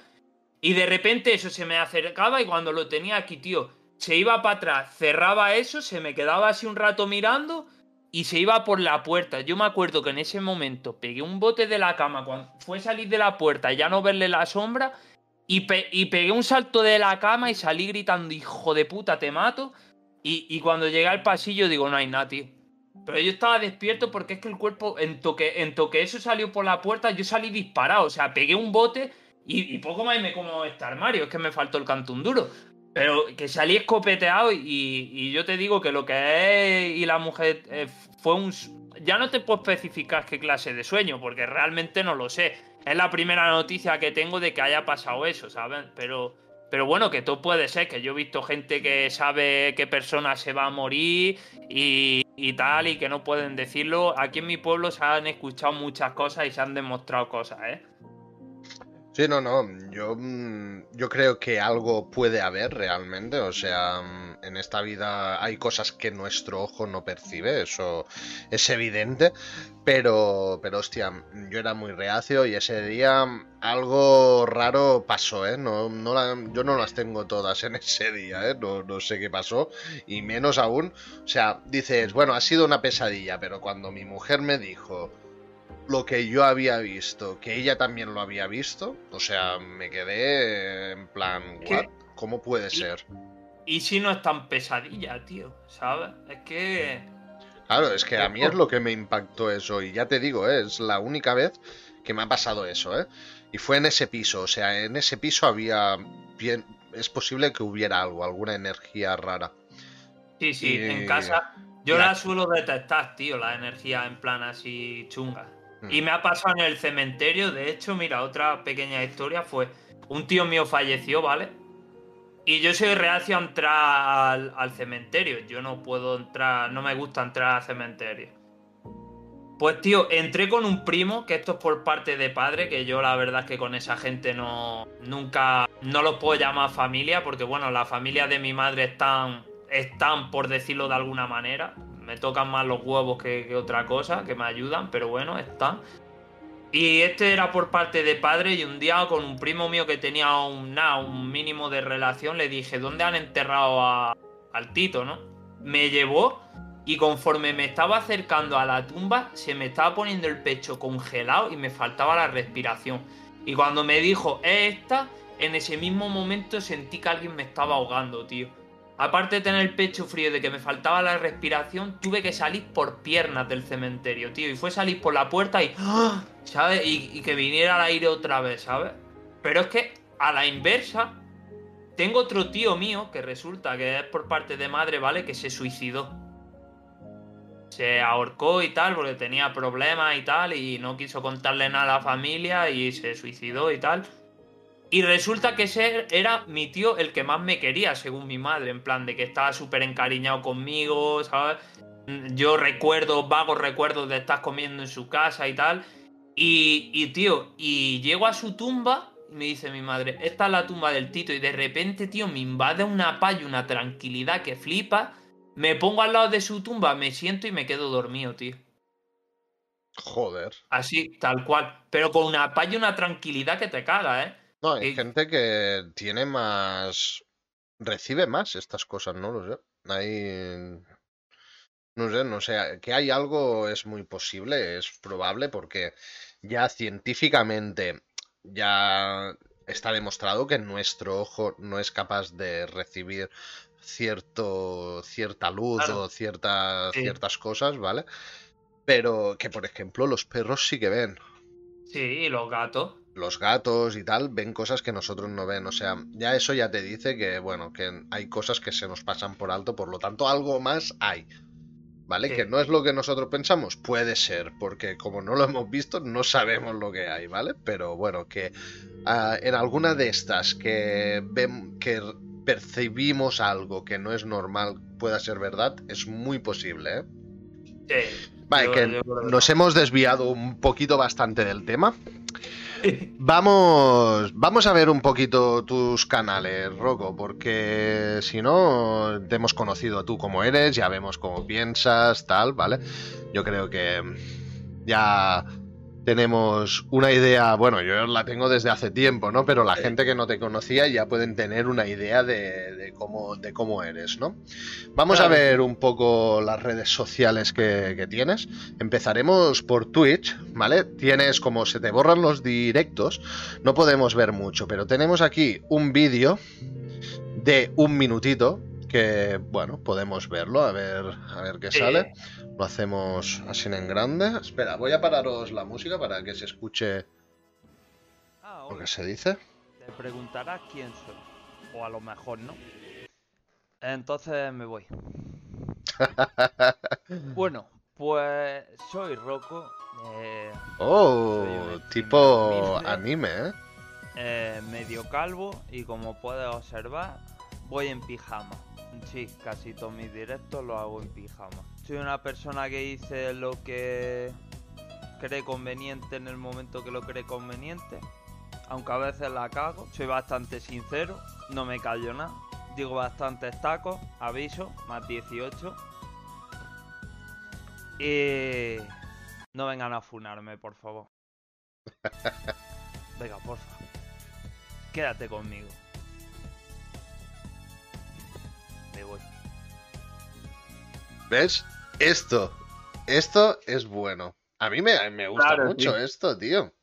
Y de repente eso se me acercaba y cuando lo tenía aquí, tío, se iba para atrás, cerraba eso, se me quedaba así un rato mirando y se iba por la puerta. Yo me acuerdo que en ese momento pegué un bote de la cama cuando fue salir de la puerta y ya no verle la sombra y, pegué un salto de la cama y salí gritando, hijo de puta, te mato. Y, cuando llegué al pasillo digo, no hay nada, tío. Pero yo estaba despierto porque es que el cuerpo, en toque, en toque eso salió por la puerta, yo salí disparado. O sea, pegué un bote y, poco más me como este armario. Es que me faltó el cantón duro. Pero que salí escopeteado y, yo te digo que lo que es y la mujer eh, fue un... Ya no te puedo especificar qué clase de sueño, porque realmente no lo sé. Es la primera noticia que tengo de que haya pasado eso, ¿sabes? Pero pero bueno, que todo puede ser, que yo he visto gente que sabe qué persona se va a morir y, tal, y que no pueden decirlo. Aquí en mi pueblo se han escuchado muchas cosas y se han demostrado cosas, ¿eh? Sí, no, no, yo, mm, yo creo que algo puede haber realmente, o sea, mm, en esta vida hay cosas que nuestro ojo no percibe, eso es evidente, pero, pero hostia, yo era muy reacio y ese día algo raro pasó, ¿eh? No, no yo no las tengo todas en ese día, ¿eh? No, no sé qué pasó, y menos aún, o sea, dices, bueno, ha sido una pesadilla, pero cuando mi mujer me dijo lo que yo había visto, que ella también lo había visto. O sea, me quedé en plan, ¿What? ¿cómo puede ser? Y si no es tan pesadilla, tío, ¿sabes? Es que... Claro, es que a mí es lo que me impactó eso. Y ya te digo, ¿eh? es la única vez que me ha pasado eso, ¿eh? Y fue en ese piso, o sea, en ese piso había... Bien, es posible que hubiera algo, alguna energía rara. Sí, sí, en casa yo la suelo detectar, tío, la energía en plan así chunga. Y me ha pasado en el cementerio, de hecho, mira, otra pequeña historia fue, un tío mío falleció, ¿vale? Y yo soy reacio a entrar al, cementerio, yo no puedo entrar, no me gusta entrar al cementerio. Pues tío, entré con un primo, que esto es por parte de padre, que yo la verdad es que con esa gente no, nunca, no los puedo llamar familia, porque bueno, la familia de mi madre están, están por decirlo de alguna manera, me tocan más los huevos que, otra cosa, que me ayudan, pero bueno, está. Y este era por parte de padre y un día con un primo mío que tenía un, un mínimo de relación le dije, ¿dónde han enterrado al Tito, no? Me llevó y conforme me estaba acercando a la tumba se me estaba poniendo el pecho congelado y me faltaba la respiración. Y cuando me dijo, es esta, en ese mismo momento sentí que alguien me estaba ahogando, tío. Aparte de tener el pecho frío de que me faltaba la respiración, tuve que salir por piernas del cementerio, tío. Y fue salir por la puerta y. ¡ah! ¿Sabes? Y, que viniera al aire otra vez, ¿sabes? Pero es que, a la inversa, tengo otro tío mío que resulta que es por parte de madre, ¿vale? Que se suicidó. Se ahorcó y tal, porque tenía problemas y tal, y no quiso contarle nada a la familia y se suicidó y tal. Y resulta que ese era mi tío el que más me quería, según mi madre, en plan de que estaba súper encariñado conmigo, ¿sabes? Yo recuerdo, vagos recuerdos de estar comiendo en su casa y tal. Y, y tío, y llego a su tumba y me dice mi madre, esta es la tumba del Tito. Y de repente, tío, me invade una paz y una tranquilidad que flipa. Me pongo al lado de su tumba, me siento y me quedo dormido, tío. Joder. Así, tal cual. Pero con una paz y una tranquilidad que te caga, ¿eh? No, hay gente que tiene más. recibe más estas cosas, no lo sé. Hay. No sé, no sé. Que hay algo es muy posible, es probable, porque ya científicamente ya está demostrado que nuestro ojo no es capaz de recibir cierto cierta luz o ciertas ciertas cosas, ¿vale? Pero que por ejemplo los perros sí que ven. Sí, y los gatos los gatos y tal ven cosas que nosotros no ven. O sea, ya eso ya te dice que, bueno, que hay cosas que se nos pasan por alto, por lo tanto, algo más hay. ¿Vale? Que no es lo que nosotros pensamos, puede ser, porque como no lo hemos visto, no sabemos lo que hay, ¿vale? Pero bueno, que ah, en alguna de estas que, ven, que percibimos algo que no es normal pueda ser verdad, es muy posible, ¿eh? Sí. Vale, que nos hemos desviado un poquito bastante del tema. Vamos, vamos a ver un poquito tus canales, Rocco, porque si no, te hemos conocido tú como eres, ya vemos cómo piensas, tal, ¿vale? Yo creo que ya tenemos una idea, bueno, yo la tengo desde hace tiempo, ¿no? Pero la gente que no te conocía ya pueden tener una idea de, cómo, de cómo eres, ¿no? Vamos a ver un poco las redes sociales que, tienes. Empezaremos por Twitch, ¿vale? Tienes como se te borran los directos, no podemos ver mucho, pero tenemos aquí un vídeo de un minutito que, bueno, podemos verlo, a ver, a ver qué Sí. sale. Lo hacemos así en grande. Espera, voy a pararos la música para que se escuche Ah, lo que se dice. Te preguntarás quién soy. O a lo mejor no. Entonces me voy. Bueno, pues soy Rocco. eh, Oh, Soy tipo anime, ¿eh? eh, medio calvo y como puedes observar, voy en pijama. Sí, casi todos mis directos lo hago en pijama. Soy una persona que dice lo que cree conveniente en el momento que lo cree conveniente. Aunque a veces la cago, soy bastante sincero, no me callo nada. Digo bastantes tacos, aviso, más 18. Y no vengan a funarme, por favor. Venga, porfa. Quédate conmigo. Me voy. ¿Ves? Esto, esto es bueno. A mí me, me gusta Claro, mucho esto, tío.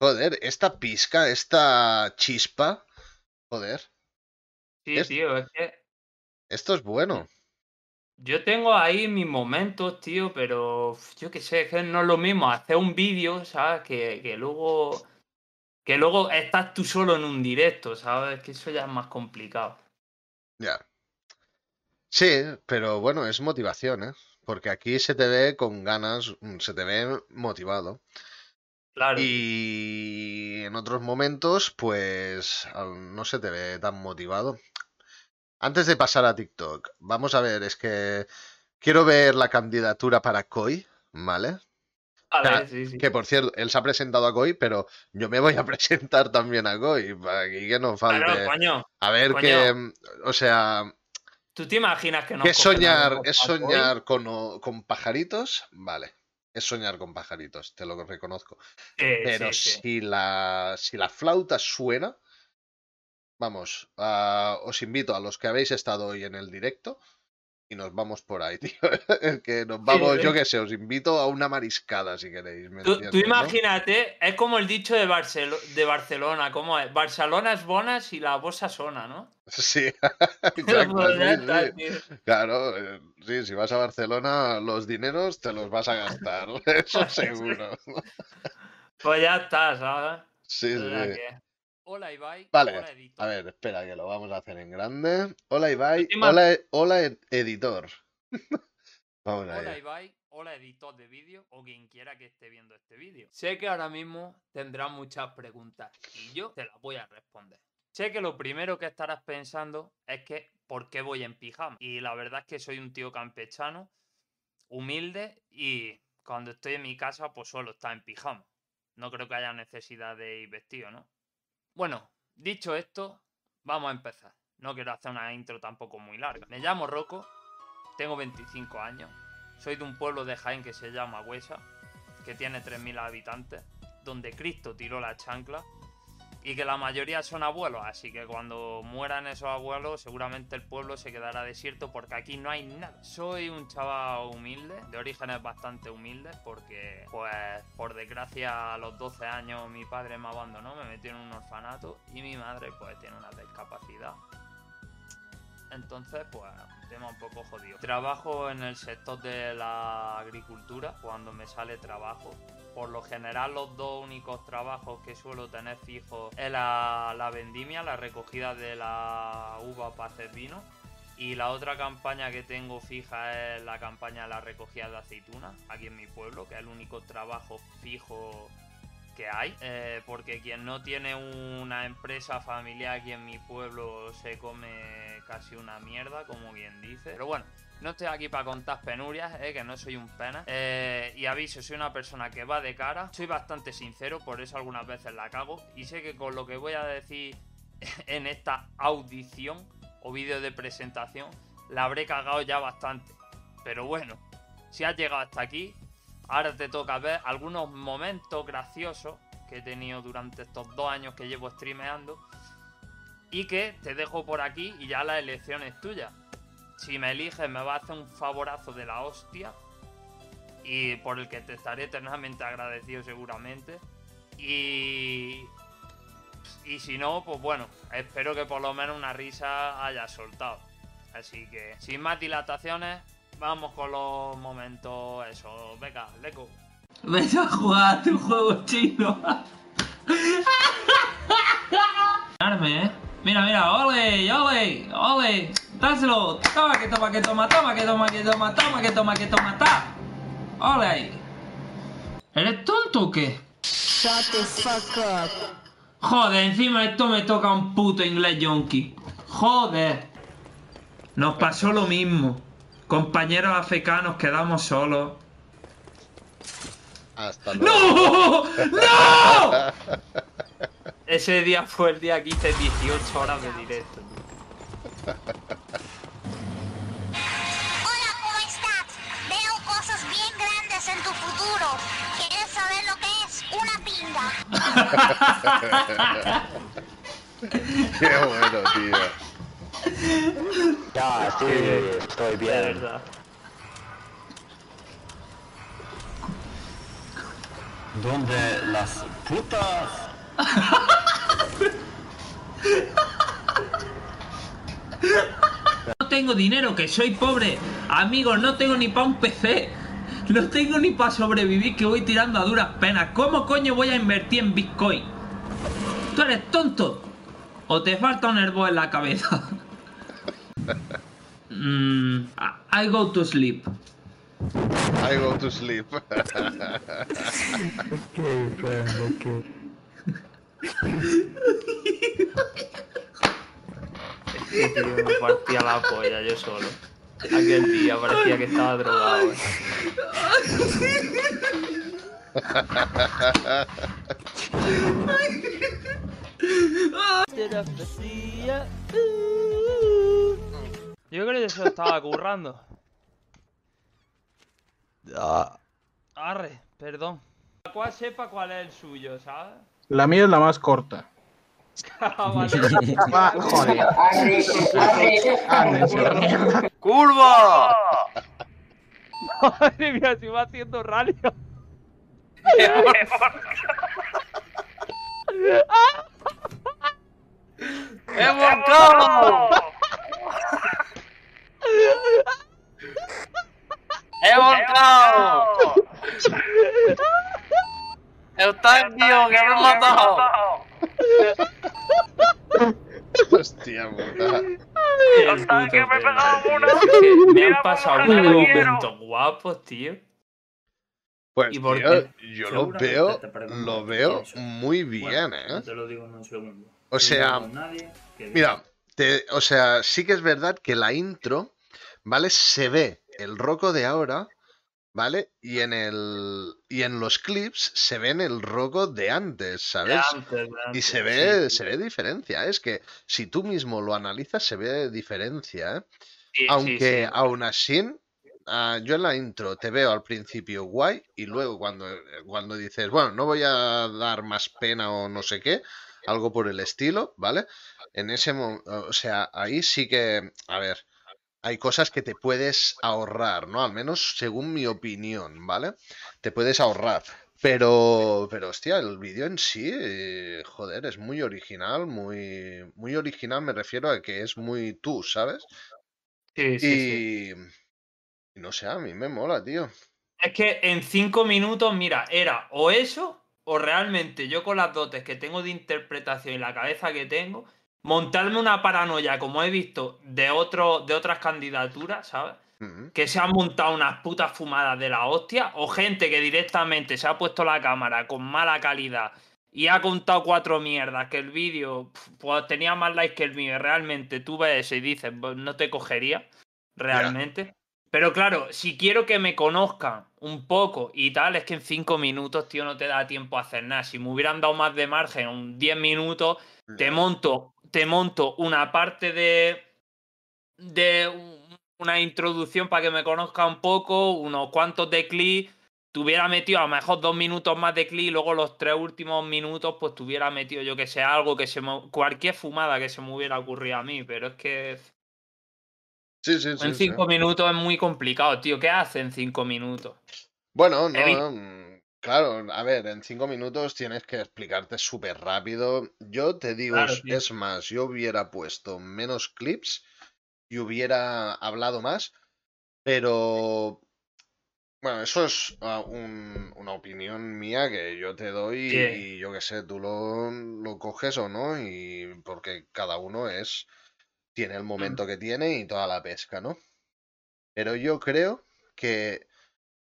Joder, esta pizca, esta chispa. Joder, Sí, Es- tío, es que esto es bueno. yo tengo ahí mis momentos, tío, pero yo qué sé, es que no es lo mismo hacer un vídeo, ¿sabes? Que, que luego. Que luego estás tú solo en un directo, ¿sabes? Que eso ya es más complicado. Ya. Sí, pero bueno, es motivación, ¿eh? Porque aquí se te ve con ganas, mm, se te ve motivado. Claro. Y en otros momentos, pues no se te ve tan motivado. Antes de pasar a TikTok, vamos a ver, es que quiero ver la candidatura para COI, ¿vale? A ver, sí, sí. Que por cierto, él se ha presentado a COI, pero yo me voy a presentar también a COI, para que no Claro, falte. coño. A ver coño. que, mm, o sea, ¿Tú te imaginas que no ¿qué soñar? ¿Es soñar con, con pajaritos? Vale, es soñar con pajaritos, te lo reconozco. Pero si la si la flauta suena, vamos, ah, os invito a los que habéis estado hoy en el directo y nos vamos por ahí, tío. Es que nos vamos, yo qué sé, os invito a una mariscada si queréis. ¿me Tú, tú entiendes, no? imagínate, es como el dicho de, Barcelo- de Barcelona, ¿cómo es? Barcelona es bona si la bosa sona, ¿no? Sí, exacto, sí, sí. Claro, eh, sí, si vas a Barcelona, los dineros te los vas a gastar, eso seguro. Pues ya está, ¿sabes? Sí, sí. Hola Ibai. Vale, Hola editor. A ver, espera, que lo vamos a hacer en grande. Hola Ibai, hola, hola ed- editor. Vamos Hola ver. Ibai, hola editor de vídeo o quien quiera que esté viendo este vídeo. Sé que ahora mismo tendrás muchas preguntas y yo te las voy a responder. Sé que lo primero que estarás pensando es que ¿por qué voy en pijama? Y la verdad es que soy un tío campechano, humilde y cuando estoy en mi casa pues suelo estar en pijama. No creo que haya necesidad de ir vestido, ¿no? Bueno, dicho esto, vamos a empezar. No quiero hacer una intro tampoco muy larga. Me llamo Rocco, tengo 25 años, soy de un pueblo de Jaén que se llama Huesa, que tiene 3.000 habitantes, donde Cristo tiró la chancla y que la mayoría son abuelos, así que cuando mueran esos abuelos seguramente el pueblo se quedará desierto porque aquí no hay nada. Soy un chaval humilde, de orígenes bastante humildes, porque pues por desgracia a los 12 años mi padre me abandonó, me metió en un orfanato y mi madre pues tiene una discapacidad. Entonces, pues, tema un poco jodido. Trabajo en el sector de la agricultura cuando me sale trabajo. Por lo general, los dos únicos trabajos que suelo tener fijos es la, la vendimia, la recogida de la uva para hacer vino. Y la otra campaña que tengo fija es la campaña de la recogida de aceitunas aquí en mi pueblo, que es el único trabajo fijo que hay, eh, porque quien no tiene una empresa familiar aquí en mi pueblo se come casi una mierda, como quien dice. Pero bueno, no estoy aquí para contar penurias, eh, que no soy un pena. Eh, y aviso, soy una persona que va de cara, soy bastante sincero, por eso algunas veces la cago. Y sé que con lo que voy a decir en esta audición o vídeo de presentación, la habré cagado ya bastante. Pero bueno, si has llegado hasta aquí, ahora te toca ver algunos momentos graciosos que he tenido durante estos dos años que llevo streameando y que te dejo por aquí y ya la elección es tuya. Si me eliges me va a hacer un favorazo de la hostia y por el que te estaré eternamente agradecido seguramente. Y... Y si no, pues bueno, espero que por lo menos una risa haya soltado. Así que, sin más dilataciones, vamos con los momentos. Eso, venga, Leco. Vete a jugar tu juego chino. Eh. Mira, mira, ole, ole, ole. Dáselo. Toma que toma que toma, toma que toma que toma, toma que toma que toma, ta. Ole ahí. ¿Eres tonto o qué? Shut the fuck up. Joder, encima esto me toca un puto inglés yonki. Joder. Nos pasó lo mismo. Compañeros africanos quedamos solos. Hasta luego. ¡No! ¡No! Ese día fue el día que hice 18 horas de directo. Hola, ¿cómo estás? Veo cosas bien grandes en tu futuro. ¿Quieres saber lo que es una pinga? Qué bueno, tío. Ya, sí, estoy De bien. verdad. ¿Dónde las putas? No tengo dinero, que soy pobre. Amigos, no tengo ni para un PC. No tengo ni para sobrevivir, que voy tirando a duras penas. ¿Cómo coño voy a invertir en Bitcoin? ¿Tú eres tonto? ¿O te falta un herbo en la cabeza? Mm, I go to sleep. I go to sleep. Este tío me partía la polla yo solo. Aquel día parecía que estaba drogado. Yo creo que se lo estaba currando. Arre, perdón. Cual sepa cuál es el suyo, ¿sabes? La mía es la más corta. Ah, vale. Ah, joder. ¡Curva! Madre mía, si va haciendo rally. ¡He volcado! ¡He volcado! ¡Eustaquio, que me he matado! Hostia puta. Puto Fernández. Es que me han pasado unos momentos guapos, tío. Pues ¿Y por tío, yo lo veo, lo veo muy bien, ¿eh? Te lo digo en un segundo. O sea, Mira, te- o sea, sí que es verdad que la intro, ¿vale? Se ve el roco de ahora, ¿vale? Y en el y en los clips se ven el roco de antes, ¿sabes? Y se ve, se ve diferencia, ¿eh? es que si tú mismo lo analizas se ve diferencia, ¿eh? Sí, Aunque sí. aún así, ah, yo en la intro te veo al principio guay y luego cuando, cuando dices, bueno, no voy a dar más pena o no sé qué, algo por el estilo, ¿vale? En ese momento, o sea, ahí sí que, a ver, hay cosas que te puedes ahorrar, ¿no? Al menos según mi opinión, ¿vale? Te puedes ahorrar. Pero, pero hostia, el vídeo en sí, eh, joder, es muy original, muy, muy original me refiero a que es muy tú, ¿sabes? Sí, sí, sí. Y, y no sé, a mí me mola, tío. Es que en cinco minutos, mira, era o eso, o realmente yo con las dotes que tengo de interpretación y la cabeza que tengo, montarme una paranoia como he visto de, otro, de otras candidaturas, ¿sabes? Que se han montado unas putas fumadas de la hostia, o gente que directamente se ha puesto la cámara con mala calidad y ha contado cuatro mierdas, que el vídeo pues, tenía más likes que el mío, y realmente tú ves eso y dices, "Pues, no te cogería, realmente. Pero claro, si quiero que me conozcan un poco y tal, es que en cinco minutos, tío, no te da tiempo a hacer nada. Si me hubieran dado más de margen, un 10 minutos, te monto, te monto una parte de. de un- una introducción para que me conozca un poco, unos cuantos de clic. Tuviera metido a lo mejor dos minutos más de clic y luego los tres últimos minutos, pues tuviera metido, yo que sé, algo que se me. cualquier fumada que se me hubiera ocurrido a mí, pero es que. Sí, sí, sí. En cinco minutos es muy complicado, tío. ¿Qué hace en cinco minutos? Bueno, no, claro, a ver, en cinco minutos tienes que explicarte súper rápido. Yo te digo, Claro, es- más, yo hubiera puesto menos clips y hubiera hablado más, pero bueno, eso es ah, un- una opinión mía que yo te doy Sí. y yo qué sé, tú lo, lo coges o no, y porque cada uno es, tiene el momento que tiene y toda la pesca, ¿no? Pero yo creo que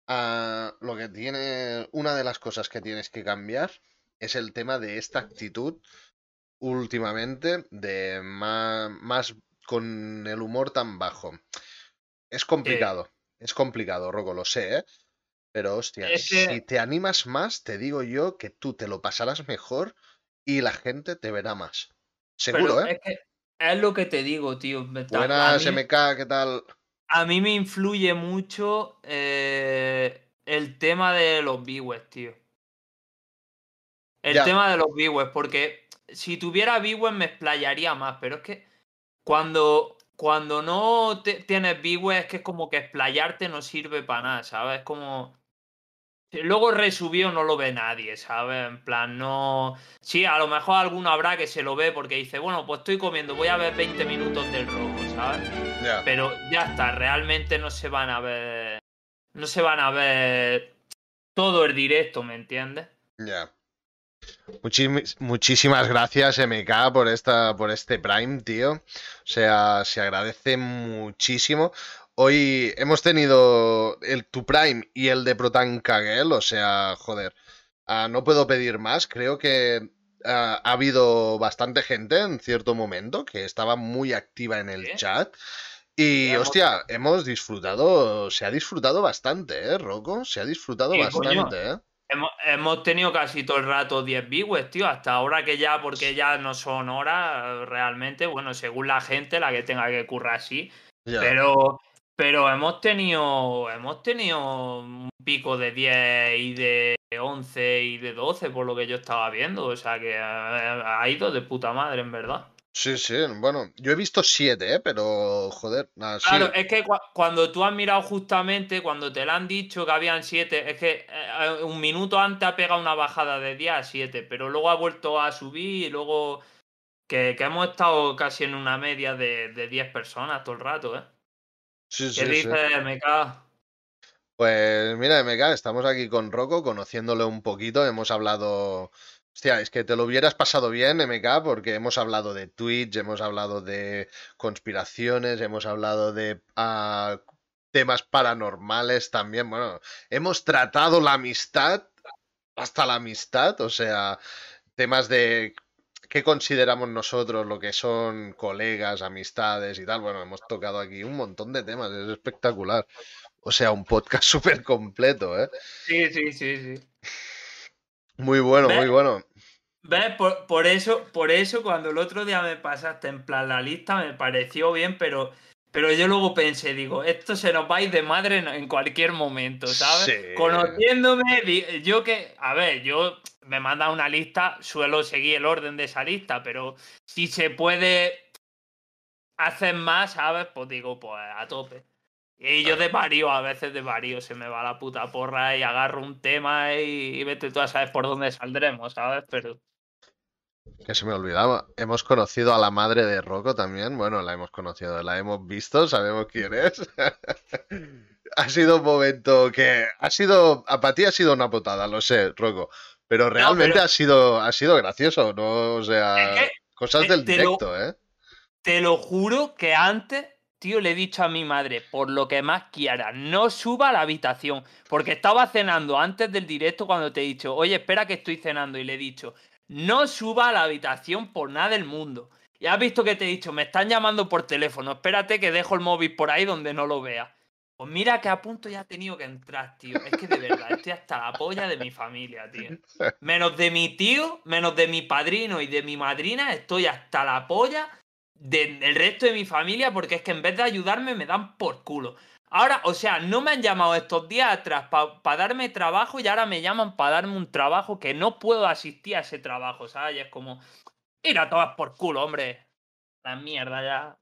ah, lo que tiene, una de las cosas que tienes que cambiar es el tema de esta actitud últimamente de más, más con el humor tan bajo. Es complicado, es complicado, Rocco, lo sé, ¿eh? Pero hostia, Es que- si te animas más, te digo yo que tú te lo pasarás mejor y la gente te verá más. Seguro, Pero ¿eh? es que es lo que te digo, tío. Buenas, mí- MK, ¿qué tal? A mí me influye mucho eh, el tema de los viewers, tío. El Ya. tema de los viewers, porque si tuviera viewers me explayaría más, pero es que cuando, cuando no te- tienes viewers es que es como que explayarte no sirve para nada, ¿sabes? Es como... Luego resubió no lo ve nadie, ¿sabes? En plan, no... Sí, a lo mejor alguno habrá que se lo ve porque dice, bueno, pues estoy comiendo, voy a ver 20 minutos del rojo, ¿sabes? Pero ya está, realmente no se van a ver. No se van a ver todo el directo, ¿me entiendes? Ya. Muchis- muchísimas gracias, MK, por esta, por este Prime, tío. O sea, se agradece muchísimo. Hoy hemos tenido el tu Prime y el de Protan Kagel, o sea, joder, ah, no puedo pedir más. Creo que ah, ha habido bastante gente en cierto momento que estaba muy activa en el chat. Y, hostia, hemos disfrutado, se ha disfrutado bastante, ¿eh, Rocco? Se ha disfrutado coño. bastante, ¿eh? Hemos, hemos tenido casi todo el rato 10 viewers, tío. Hasta ahora que ya, porque ya no son horas realmente. Bueno, según la gente, la que tenga que currar así. Pero, pero hemos tenido. Hemos tenido un pico de 10 y de 11 y de 12, por lo que yo estaba viendo. O sea que ha ido de puta madre, en verdad. Sí, sí, bueno, yo he visto siete, ¿eh? Pero, joder, nada. Claro, es que cua- cuando tú has mirado justamente, cuando te lo han dicho que habían siete, es que eh, un minuto antes ha pegado una bajada de 10 a 7, pero luego ha vuelto a subir y luego que, que hemos estado casi en una media de, de 10 personas todo el rato, ¿eh? Sí, ¿Qué sí. dices, MK? Pues mira, MK, estamos aquí con Rocco, conociéndole un poquito, hemos hablado... Hostia, es que te lo hubieras pasado bien, MK, porque hemos hablado de Twitch, hemos hablado de conspiraciones, hemos hablado de ah, temas paranormales también. Bueno, hemos tratado la amistad, hasta la amistad, o sea, temas de qué consideramos nosotros lo que son colegas, amistades y tal. Bueno, hemos tocado aquí un montón de temas, es espectacular. O sea, un podcast súper completo, ¿eh? Sí, sí, sí, sí. Muy bueno, ¿Ves? muy bueno. ¿Ves? Por, por eso, por eso cuando el otro día me pasaste en plan la lista me pareció bien, pero, pero yo luego pensé, digo, esto se nos va a ir de madre en, en cualquier momento, ¿sabes? Sí. Conociéndome, yo que, a ver, yo me manda una lista, suelo seguir el orden de esa lista, pero si se puede hacer más, ¿sabes? Pues digo, pues a tope. Y yo de varío, a veces de varío, se me va la puta porra y agarro un tema y, y vete tú a saber por dónde saldremos, ¿sabes? Pero... Que se me olvidaba. Hemos conocido a la madre de Rocco también. Bueno, la hemos conocido, la hemos visto, sabemos quién es. ha sido un momento que ha sido, a para ti ha sido una putada, lo sé, Rocco. Pero realmente pero- ha sido, ha sido gracioso, ¿no? O sea, Es que, cosas del lo- directo, ¿eh? te lo juro que antes, tío, le he dicho a mi madre, por lo que más quiera, no suba a la habitación. Porque estaba cenando antes del directo cuando te he dicho, oye, espera que estoy cenando. Y le he dicho, no suba a la habitación por nada del mundo. Y has visto que te he dicho, me están llamando por teléfono, espérate que dejo el móvil por ahí donde no lo vea. Pues mira que a punto ya he tenido que entrar, tío. Es que de verdad, estoy hasta la polla de mi familia, tío. Menos de mi tío, menos de mi padrino y de mi madrina, estoy hasta la polla de- del resto de mi familia porque es que en vez de ayudarme me dan por culo. Ahora, o sea, no me han llamado estos días atrás para darme trabajo y ahora me llaman para darme un trabajo que no puedo asistir a ese trabajo, ¿sabes? Y es como, ir a todas por culo, hombre. La mierda ya.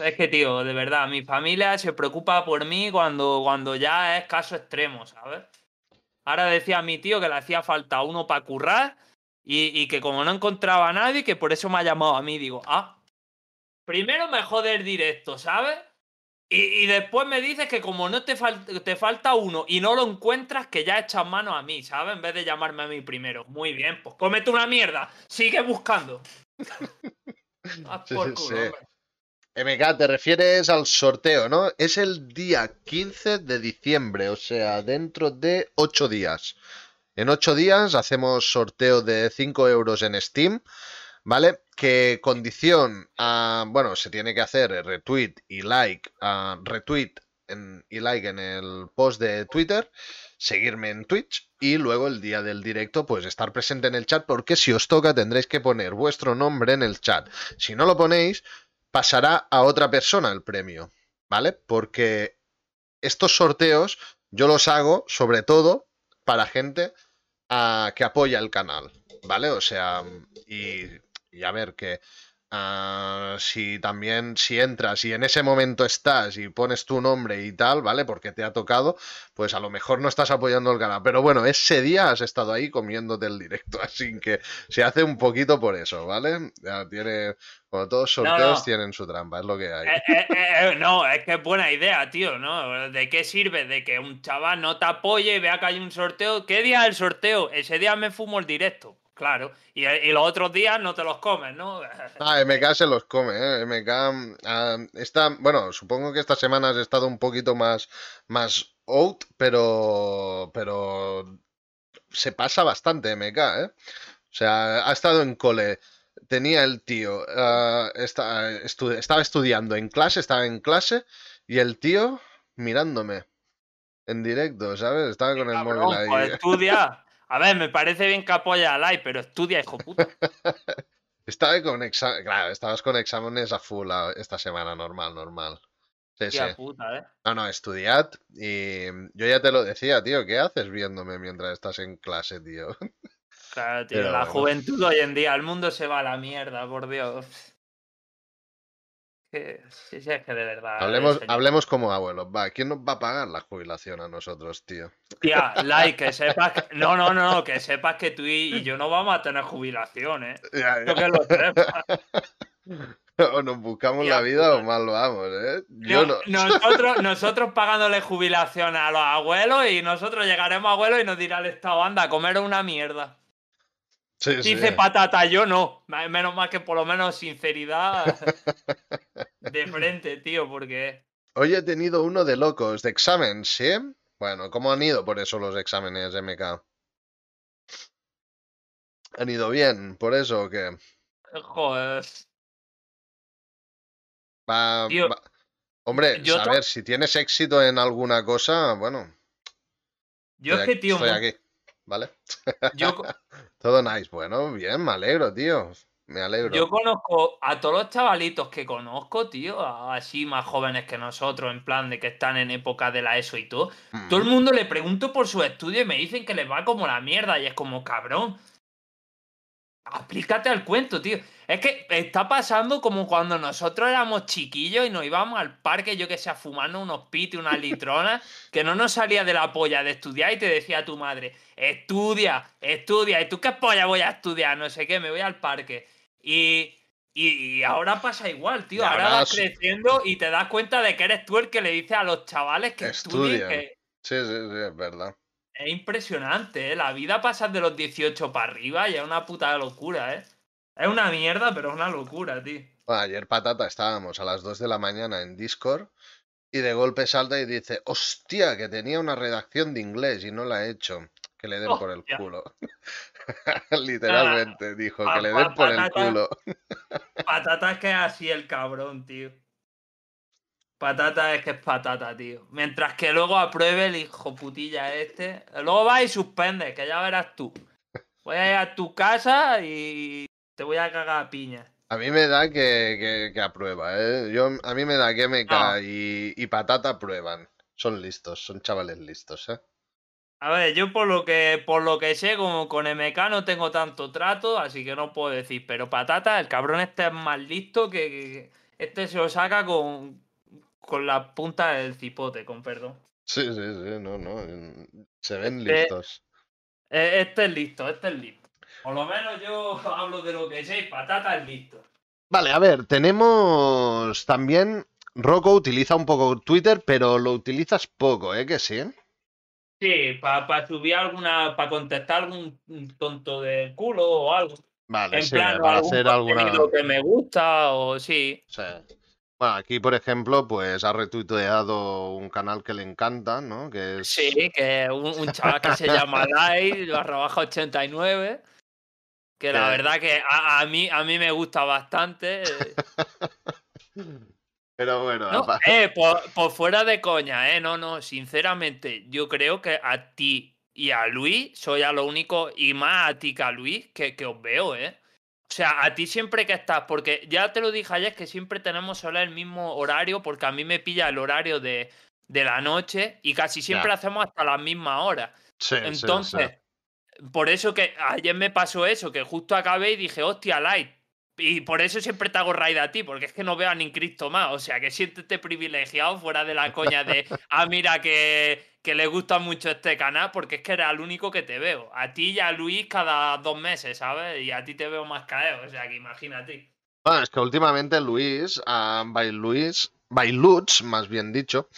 Es que, tío, de verdad, mi familia se preocupa por mí cuando, cuando ya es caso extremo, ¿sabes? Ahora decía mi tío que le hacía falta uno para currar y, y que como no encontraba a nadie, que por eso me ha llamado a mí. Digo, ah, primero me jode el directo, ¿sabes? Y, y después me dices que como no te, fal- te falta uno y no lo encuentras, que ya echas mano a mí, ¿sabes? En vez de llamarme a mí primero. Muy bien, pues cómete una mierda. Sigue buscando. Haz por sí, culo, sí. MK, te refieres al sorteo, ¿no? Es el día 15 de diciembre, o sea, dentro de 8 días. En 8 días hacemos sorteo de 5 euros en Steam, ¿vale? Que condición a, bueno, se tiene que hacer retweet y like, retweet y like en el post de Twitter, seguirme en Twitch y luego el día del directo, pues estar presente en el chat, porque si os toca tendréis que poner vuestro nombre en el chat. Si no lo ponéis, pasará a otra persona el premio, ¿vale? Porque estos sorteos yo los hago sobre todo para gente ah, que apoya el canal, ¿vale? O sea, y, y a ver que ah, si también si entras y en ese momento estás y pones tu nombre y tal, ¿vale? Porque te ha tocado, pues a lo mejor no estás apoyando el canal. Pero bueno, ese día has estado ahí comiéndote el directo, así que se hace un poquito por eso, ¿vale? Ya tiene, como todos sorteos no. tienen su trampa, es lo que hay. Eh, eh, eh, eh, no, es que es buena idea, tío, ¿no? ¿De qué sirve? De que un chaval no te apoye y vea que hay un sorteo. ¿Qué día es el sorteo? Ese día me fumo el directo, claro. Y, y los otros días no te los comes, ¿no? Ah, MK se los come, ¿eh? MK ah, está, bueno, supongo que esta semana has estado un poquito más, más out, pero, pero se pasa bastante MK, ¿eh? O sea, ha estado en cole, tenía el tío, ah, está- estu- estaba estudiando en clase, estaba en clase, y el tío mirándome en directo, ¿sabes? Estaba con el Cabrón, móvil ahí. pues estudia. A ver, me parece bien que apoya a Lai, pero estudia, hijo puta. Estaba con exa- claro, estabas con exámenes a full ah, esta semana, normal, normal. Sí, sí. Puta, ¿eh? No, no, estudiad y yo ya te lo decía, tío, ¿qué haces viéndome mientras estás en clase, tío? Claro, tío, Pero la bueno. juventud hoy en día, el mundo se va a la mierda, por Dios. Que, sí, sí, es que de verdad. Hablemos, señor. hablemos como abuelos, va, ¿quién nos va a pagar la jubilación a nosotros, tío? Tía, like, que sepas que... No, no, no, que sepas que tú y, yo no vamos a tener jubilación, ¿eh? Ya, que lo. O nos buscamos Tía la vida o mal vamos, ¿eh? Yo no. No- Nosotros, nosotros pagándole jubilación a los abuelos y nosotros llegaremos a abuelos y nos dirá el Estado, anda, comer una mierda. Sí, sí. Dice patata, yo no. Me- Menos mal que por lo menos sinceridad de frente, tío, porque... Hoy he tenido uno de locos, de examen, ¿sí? Bueno, ¿cómo han ido por eso los exámenes MK? ¿Han ido bien por eso o qué? Joder. Va, Tío, va- Hombre, a ver, si tienes éxito en alguna cosa, bueno, Yo es que, tío, estoy aquí, ¿vale? yo, Todo nice, bueno, bien, me alegro, tío, me alegro. yo conozco a todos los chavalitos que conozco, tío, así más jóvenes que nosotros, en plan de que están en época de la ESO y todo. Mm. Todo el mundo le pregunto por sus estudios y me dicen que les va como la mierda y es como, cabrón. Aplícate al cuento, tío. Es que está pasando como cuando nosotros éramos chiquillos y nos íbamos al parque, yo que sé, a fumarnos unos pitos, unas litronas, que no nos salía de la polla de estudiar y te decía tu madre, estudia, estudia. ¿Y tú qué polla voy a estudiar? No sé qué, me voy al parque. Y, y, y ahora pasa igual, tío. Ahora ahora vas creciendo y te das cuenta de que eres tú el que le dice a los chavales que estudien, que Sí, sí, sí, es verdad. Es impresionante, ¿eh? La vida pasa de los 18 para arriba y es una puta locura, ¿eh? Es una mierda, pero es una locura, tío. Bueno, ayer patata estábamos a las 2 de la mañana en Discord y de golpe salta y dice, hostia, que tenía una redacción de inglés y no la he hecho. Que le den por el culo. Literalmente dijo, que le pa- den por el patata. culo. Patata es que es así el cabrón, tío. Patata es que es patata, tío. Mientras que luego apruebe el hijo putilla este. Luego va y suspende, que ya verás tú. Voy a ir a tu casa y te voy a cagar a piña. A mí me da que, que, que aprueba, ¿eh? Yo, a mí me da que MK No. y, y patata aprueban. Son listos, son chavales listos, ¿eh? A ver, yo por lo que por lo que sé, como con MK no tengo tanto trato, así que no puedo decir. Pero patata, el cabrón este es más listo que, que- este se lo saca con, con la punta del cipote, con perdón. Sí, sí, sí, no, no. Se ven Este- listos. Eh, Este es listo, este es listo. Por lo menos yo hablo de lo que sé patata es listo. Vale, a ver, tenemos también. Rocco utiliza un poco Twitter, pero lo utilizas poco, ¿eh? Que sí. Sí, para subir alguna, para contestar algún tonto del culo o algo. Vale, en sí, plan, para algún hacer alguna. que me gusta o sí. Sí. Bueno, aquí, por ejemplo, pues ha retuiteado un canal que le encanta, ¿no? Que es. Sí, que un, un chaval que se llama Light, barra baja 89. Que la verdad que a, a mí, a mí me gusta bastante. eh. Pero bueno, No, eh, por, por fuera de coña, eh. No, no, sinceramente, yo creo que a ti y a Luis soy a lo único, y más a ti que a Luis, que, que os veo, eh. O sea, a ti siempre que estás, porque ya te lo dije ayer que siempre tenemos solo el mismo horario, porque a mí me pilla el horario de, de la noche y casi siempre hacemos hasta las mismas horas. sí, sí, sí. Entonces, por eso que ayer me pasó eso, que justo acabé y dije, hostia, Light. Y por eso siempre te hago raid a ti, porque es que no veo a ni Cristo más. O sea, que siéntete privilegiado fuera de la coña de, ah, mira, que, que le gusta mucho este canal, porque es que era el único que te veo. A ti y a Luis cada dos meses, ¿sabes? Y a ti te veo más caer, o sea, que imagínate. Bueno, es que últimamente Luis, ah, by Luis, by Lutz, más bien dicho,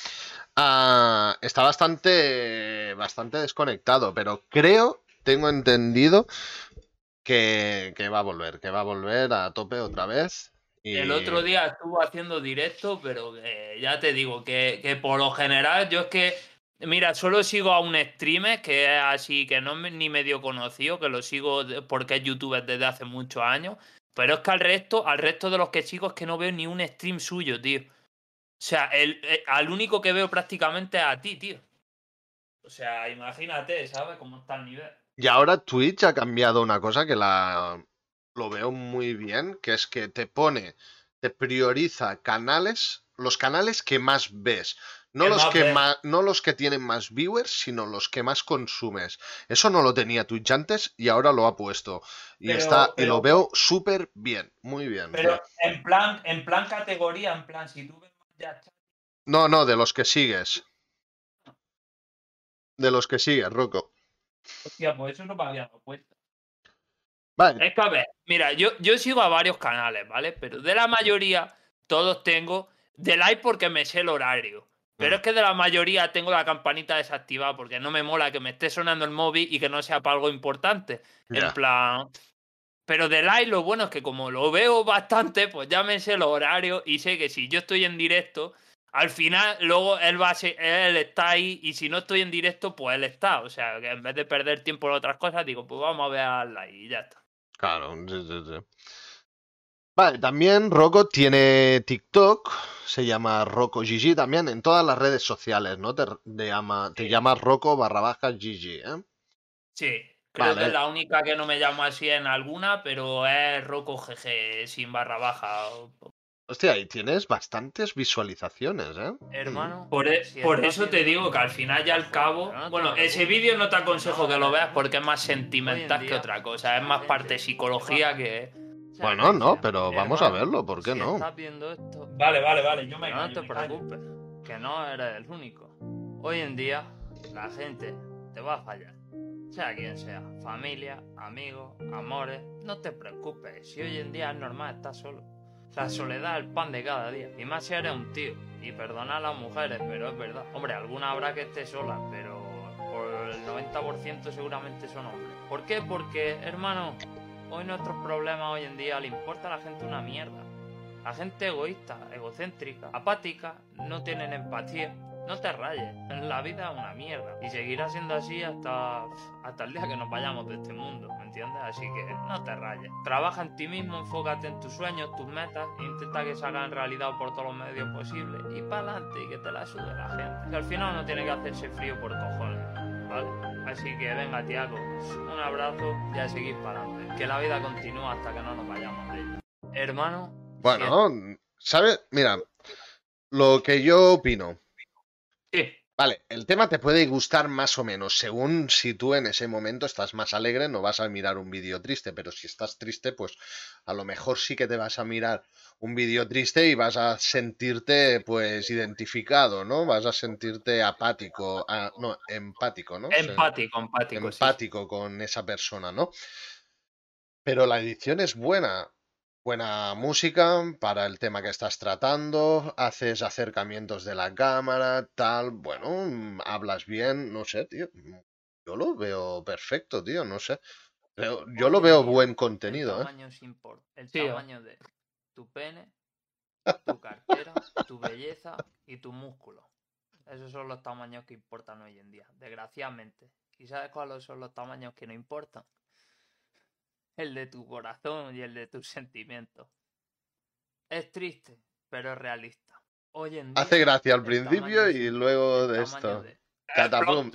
ah, está bastante, bastante desconectado, pero creo, tengo entendido que, va a volver, que va a volver a tope otra vez. El otro día estuvo haciendo directo, pero eh, ya te digo que, que por lo general yo es que, mira, solo sigo a un streamer que es así, que no me- ni medio conocido, que lo sigo porque es youtuber desde hace muchos años, pero es que al resto, al resto de los que sigo es que no veo ni un stream suyo, tío. O sea, el, eh, al único que veo prácticamente es a ti, tío. O sea, imagínate, ¿sabes? Cómo está el nivel. Y ahora Twitch ha cambiado una cosa que la lo veo muy bien, que es que te pone, te prioriza canales, los canales que más ves. No los que más, no los que tienen más viewers, sino los que más consumes. Eso no lo tenía Twitch antes y ahora lo ha puesto. Y Pero- está, y lo veo súper bien, muy bien. Pero en plan, en plan categoría, en plan, si tú ves ya. No, no, de los que sigues. De los que sigues, Rocco. Hostia, pues eso no me había dado cuenta. Vale, Es que a ver, mira, yo, yo sigo a varios canales, ¿vale? Pero de la mayoría, todos tengo de like porque me sé el horario. Pero Mm. es que de la mayoría tengo la campanita desactivada porque no me mola que me esté sonando el móvil y que no sea para algo importante. En plan. Pero de like lo bueno es que como lo veo bastante, pues ya me sé los horarios y sé que si yo estoy en directo, al final luego él va a ser- él está ahí y si no estoy en directo, pues él está. O sea, que en vez de perder tiempo en otras cosas, digo, pues vamos a ver al like y ya está. Claro, sí, sí, sí. Vale, también Rocco tiene TikTok, se llama Rocco GG también en todas las redes sociales, ¿no? Te, te llama, te llamas Rocco barra baja GG, ¿eh? Sí, creo Vale. que es la única que no me llamo así en alguna, pero es Rocco GG sin barra baja. Hostia, y tienes bastantes visualizaciones, ¿eh? Hermano. Por, e- si por estás eso te digo que al final y al cabo. No Bueno, ese vídeo no te aconsejo que lo veas porque es más Hoy sentimental en que día, otra cosa. Es más parte psicología que. Bueno, no, pero vamos a verlo, ¿por qué no? estás Vale, vale, vale, yo me pero no te preocupes, que no eres el único. Hoy en día, la gente te va a fallar. Sea quien sea, familia, amigos, amores, no te preocupes. Si hoy en día es normal estar solo. La soledad es el pan de cada día. Y más si eres un tío. Y perdona a las mujeres, pero es verdad. Hombre, alguna habrá que esté sola, pero por el 90% seguramente son hombres. ¿Por qué? Porque, hermano, hoy nuestros problemas hoy en día le importa a la gente una mierda. La gente egoísta, egocéntrica, apática, no tienen empatía. No te rayes, la vida es una mierda. Y seguirá siendo así hasta, hasta el día que nos vayamos de este mundo, ¿me entiendes? Así que no te rayes. Trabaja en ti mismo, enfócate en tus sueños, tus metas, e intenta que se hagan realidad por todos los medios posibles. Y para adelante, y que te la sude la gente. Que al final no tiene que hacerse frío por cojones, ¿vale? Así que venga, Tiago, un abrazo y a seguir para adelante. Que la vida continúa hasta que no nos vayamos de ella. Hermano, Bueno, ¿sabes? Mira, lo que yo opino. Sí. Vale, el tema te puede gustar más o menos, según si tú en ese momento estás más alegre, no vas a mirar un vídeo triste, pero si estás triste, pues a lo mejor sí que te vas a mirar un vídeo triste y vas a sentirte pues identificado, ¿no? Vas a sentirte apático, no, empático, ¿no? Empático, empático. sí. empático con esa persona, ¿no? Pero la edición es buena. Buena música para el tema que estás tratando, haces acercamientos de la cámara, tal, bueno, mm, hablas bien, no sé, tío. Yo lo veo perfecto, tío, no sé. Pero yo lo veo buen El contenido, ¿eh? tamaño sí importa. El Sí, tamaño de tu pene, tu cartera, tu belleza y tu músculo. Esos son los tamaños que importan hoy en día, desgraciadamente. ¿Y sabes cuáles son los tamaños que no importan? El de tu corazón y el de tus sentimientos. Es triste, pero es realista. Hoy en día, Hace gracia al principio y luego de esto. de- Catapum.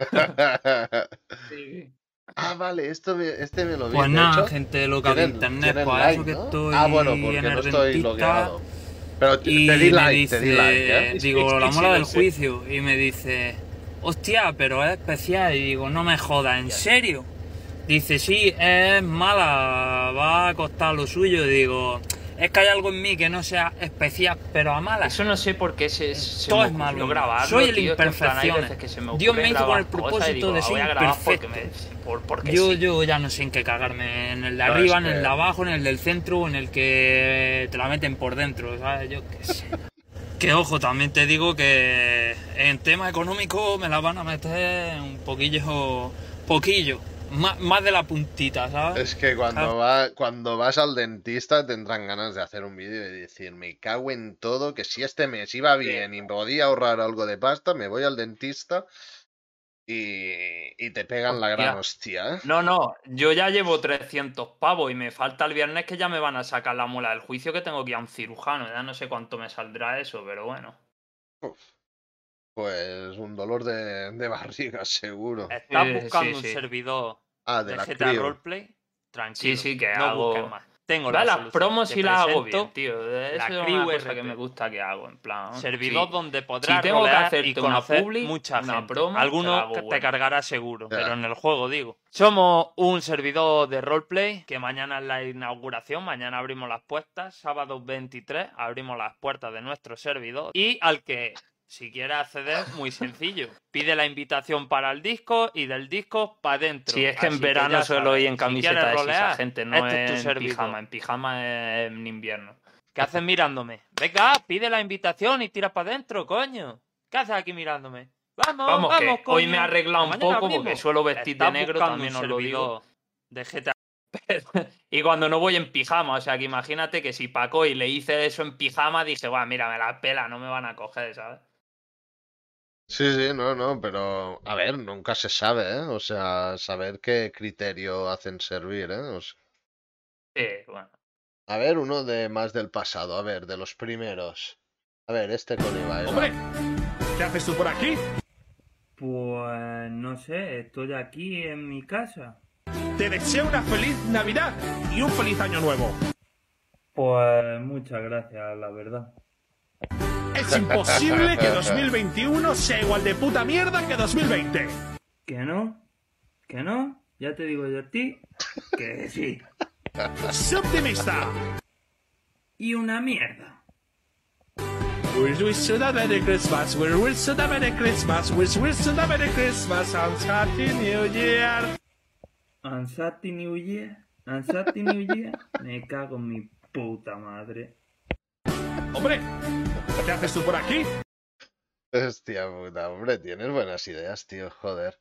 Sí. Ah, vale, esto me- este me lo vi. Pues nada, hecho, gente loca de internet, tienen pues like, eso que ¿no? estoy Ah, bueno, porque en no el estoy logueado. Pero te, y te di like, dice, te di like, ¿eh? digo, la mola del juicio, y me dice, hostia, pero es especial, y digo, no me jodas, ¿en serio? Dice, sí, es mala, va a costar lo suyo, digo, es que hay algo en mí que no sea especial, pero a mala. Eso no sé por qué se, se Todo me es malo. grabarlo, Soy el tío, que se me Dios me hizo con el propósito digo, de "La voy ser a grabar porque perfecto". me- por- porque Yo, sí. yo ya no sé en qué cagarme, en el de No, arriba, en el de abajo, en el del centro, en el que te la meten por dentro, ¿sabes? Yo qué sé. Que ojo, también te digo que en tema económico me la van a meter un poquillo, poquillo, más, más de la puntita, ¿sabes? Es que cuando, Claro. va, cuando vas al dentista tendrán ganas de hacer un vídeo y decir, me cago en todo, que si este mes iba bien y podía ahorrar algo de pasta, me voy al dentista y, y te pegan la gran hostia, ¿eh? No, no, yo ya llevo 300 pavos y me falta el viernes que ya me van a sacar la muela del juicio que tengo que ir a un cirujano. Ya no sé cuánto me saldrá eso, pero bueno. Pues un dolor de, de barriga, seguro. Estás buscando sí, un servidor Ah, de de la GTA. Roleplay, tranquilo. Sí, sí, que no hago- busques más. Tengo la las promos Te sí las hago bien, tío. Eso la es una cosa que me gusta que hago, en plan. Servidor sí. donde podrás tengo que rolear y hacerte una conocer publi, mucha una gente. te hago que te buena. cargará seguro, pero en el juego digo. Somos un servidor de roleplay que mañana es la inauguración, mañana abrimos las puertas, sábado 23 abrimos las puertas de nuestro servidor y al que si quieres acceder, muy sencillo. Pide la invitación para el disco y del disco para adentro. Si es que en verano sabes, ir en si camiseta quieres de esa rolear, gente, no este es tu en pijama. En pijama es en invierno. ¿Qué haces mirándome? Venga, pide la invitación y tira para adentro, coño. ¿Qué haces aquí mirándome? Vamos, Vamos, vamos, que hoy coño. me he arreglado un poco porque suelo vestir de negro, también os lo digo. De GTA. Y cuando no voy en pijama, o sea que imagínate que si Paco y le hice eso en pijama, dije, va, mira, me la pela, no me van a coger, ¿sabes? Sí, sí, no, no, pero a ver, nunca se sabe, ¿eh? O sea, saber qué criterio hacen servir, ¿eh? O sea, Sí, bueno. a ver, uno de más del pasado, a ver, de los primeros. A ver, este con Ibai. va. ¡Hombre! ¿Qué haces tú por aquí? Pues no sé, estoy aquí en mi casa. Te deseo una feliz Navidad y un feliz Año Nuevo. Pues muchas gracias, la verdad. Es imposible que 2021 sea igual de puta mierda que 2020. ¿Que no? ¿Que no? Ya te digo yo a ti que sí. ¡Sé optimista! Y una mierda. We wish you a Merry Christmas, we wish you a Merry Christmas, we wish you a Merry Christmas and Happy New Year. Ansati New Year, Ansati New Year, me cago en mi puta madre. ¡Hombre! ¿Qué haces tú por aquí? Hostia puta, hombre, tienes buenas ideas, tío, joder.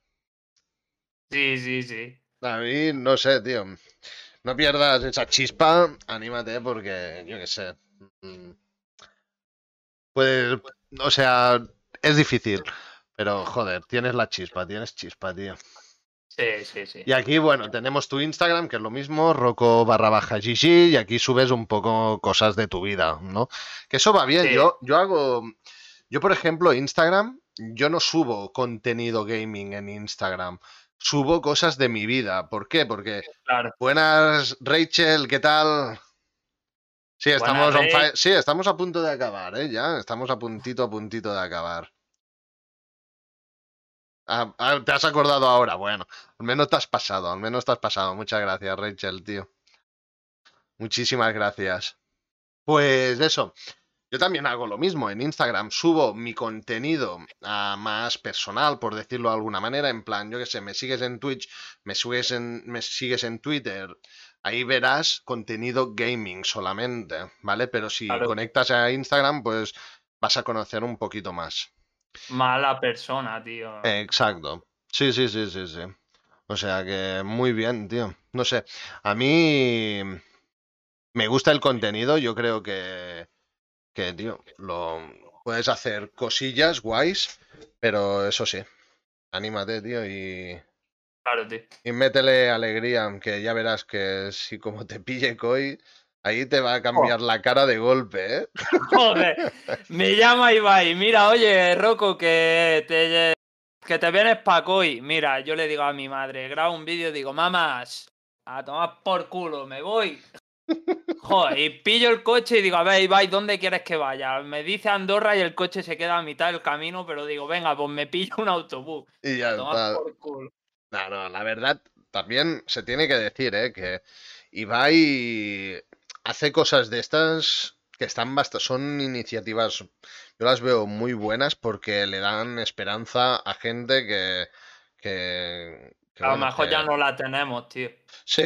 Sí, sí, sí. A mí, no sé, tío. No pierdas esa chispa, anímate porque, yo qué sé. Puedes, o sea, es difícil, pero joder, tienes la chispa, tienes chispa, tío. Sí, sí, sí. Y aquí, bueno, tenemos tu Instagram, que es lo mismo, roco barra baja GG, y aquí subes un poco cosas de tu vida, ¿no? Que eso va bien, Sí. yo, yo hago, yo por ejemplo, Instagram, yo no subo contenido gaming en Instagram, subo cosas de mi vida. ¿Por qué? Porque, Claro. buenas, Rachel, ¿qué tal? Sí, estamos, on Rach. fire- sí, estamos a punto de acabar, ¿eh? Ya, estamos a puntito, a puntito de acabar. Ah, ah, te has acordado ahora, bueno, al menos te has pasado, al menos te has pasado. Muchas gracias, Rachel, tío. Muchísimas gracias. Pues eso, yo también hago lo mismo. En Instagram subo mi contenido más personal, por decirlo de alguna manera. En plan, yo qué sé, me sigues en Twitch, me sigues en, me sigues en Twitter, ahí verás contenido gaming solamente, ¿vale? Pero si Claro. conectas a Instagram, pues vas a conocer un poquito más. Mala persona, tío. Exacto. Sí, sí, sí, sí, sí. O sea que muy bien, tío. No sé, a mí me gusta el contenido, yo creo que, que, tío, lo puedes hacer cosillas guays, pero eso sí, anímate, tío, y, Claro, tío. y métele alegría, que ya verás que si como te pille Koi, ahí te va a cambiar la cara de golpe, ¿eh? Joder, me llama Ibai. Mira, oye, Rocco, que te, que te vienes pa' Coy. Mira, yo le digo a mi madre, grabo un vídeo y digo, mamás, a tomar por culo, me voy. Joder, y pillo el coche y digo, a ver, Ibai, ¿dónde quieres que vaya? Me dice Andorra y el coche se queda a mitad del camino, pero digo, venga, pues me pillo un autobús. Y ya A tomar está. por culo. No, no, la verdad, también se tiene que decir, ¿eh? Que Ibai hace cosas de estas que están bastante, son iniciativas, yo las veo muy buenas porque le dan esperanza a gente que, que, que, A lo bueno, mejor que- ya no la tenemos, tío. Sí,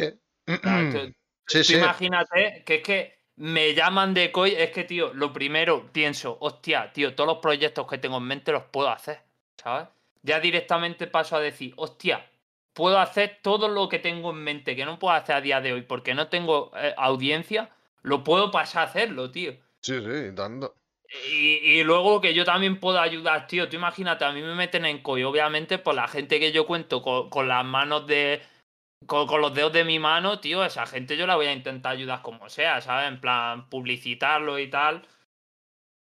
Claro, tú- sí, Tú sí. imagínate que es que me llaman de COI, es que, tío, lo primero pienso, hostia, tío, todos los proyectos que tengo en mente los puedo hacer, ¿sabes? Ya directamente paso a decir, hostia, puedo hacer todo lo que tengo en mente que no puedo hacer a día de hoy porque no tengo eh, audiencia, lo puedo pasar a hacerlo, tío. Sí, sí, tanto. Y, y luego que yo también puedo ayudar, tío. Tú imagínate, a mí me meten en COI, obviamente, por la gente que yo cuento con, con las manos de. Con, con los dedos de mi mano, tío, esa gente yo la voy a intentar ayudar como sea, ¿sabes? En plan, publicitarlo y tal.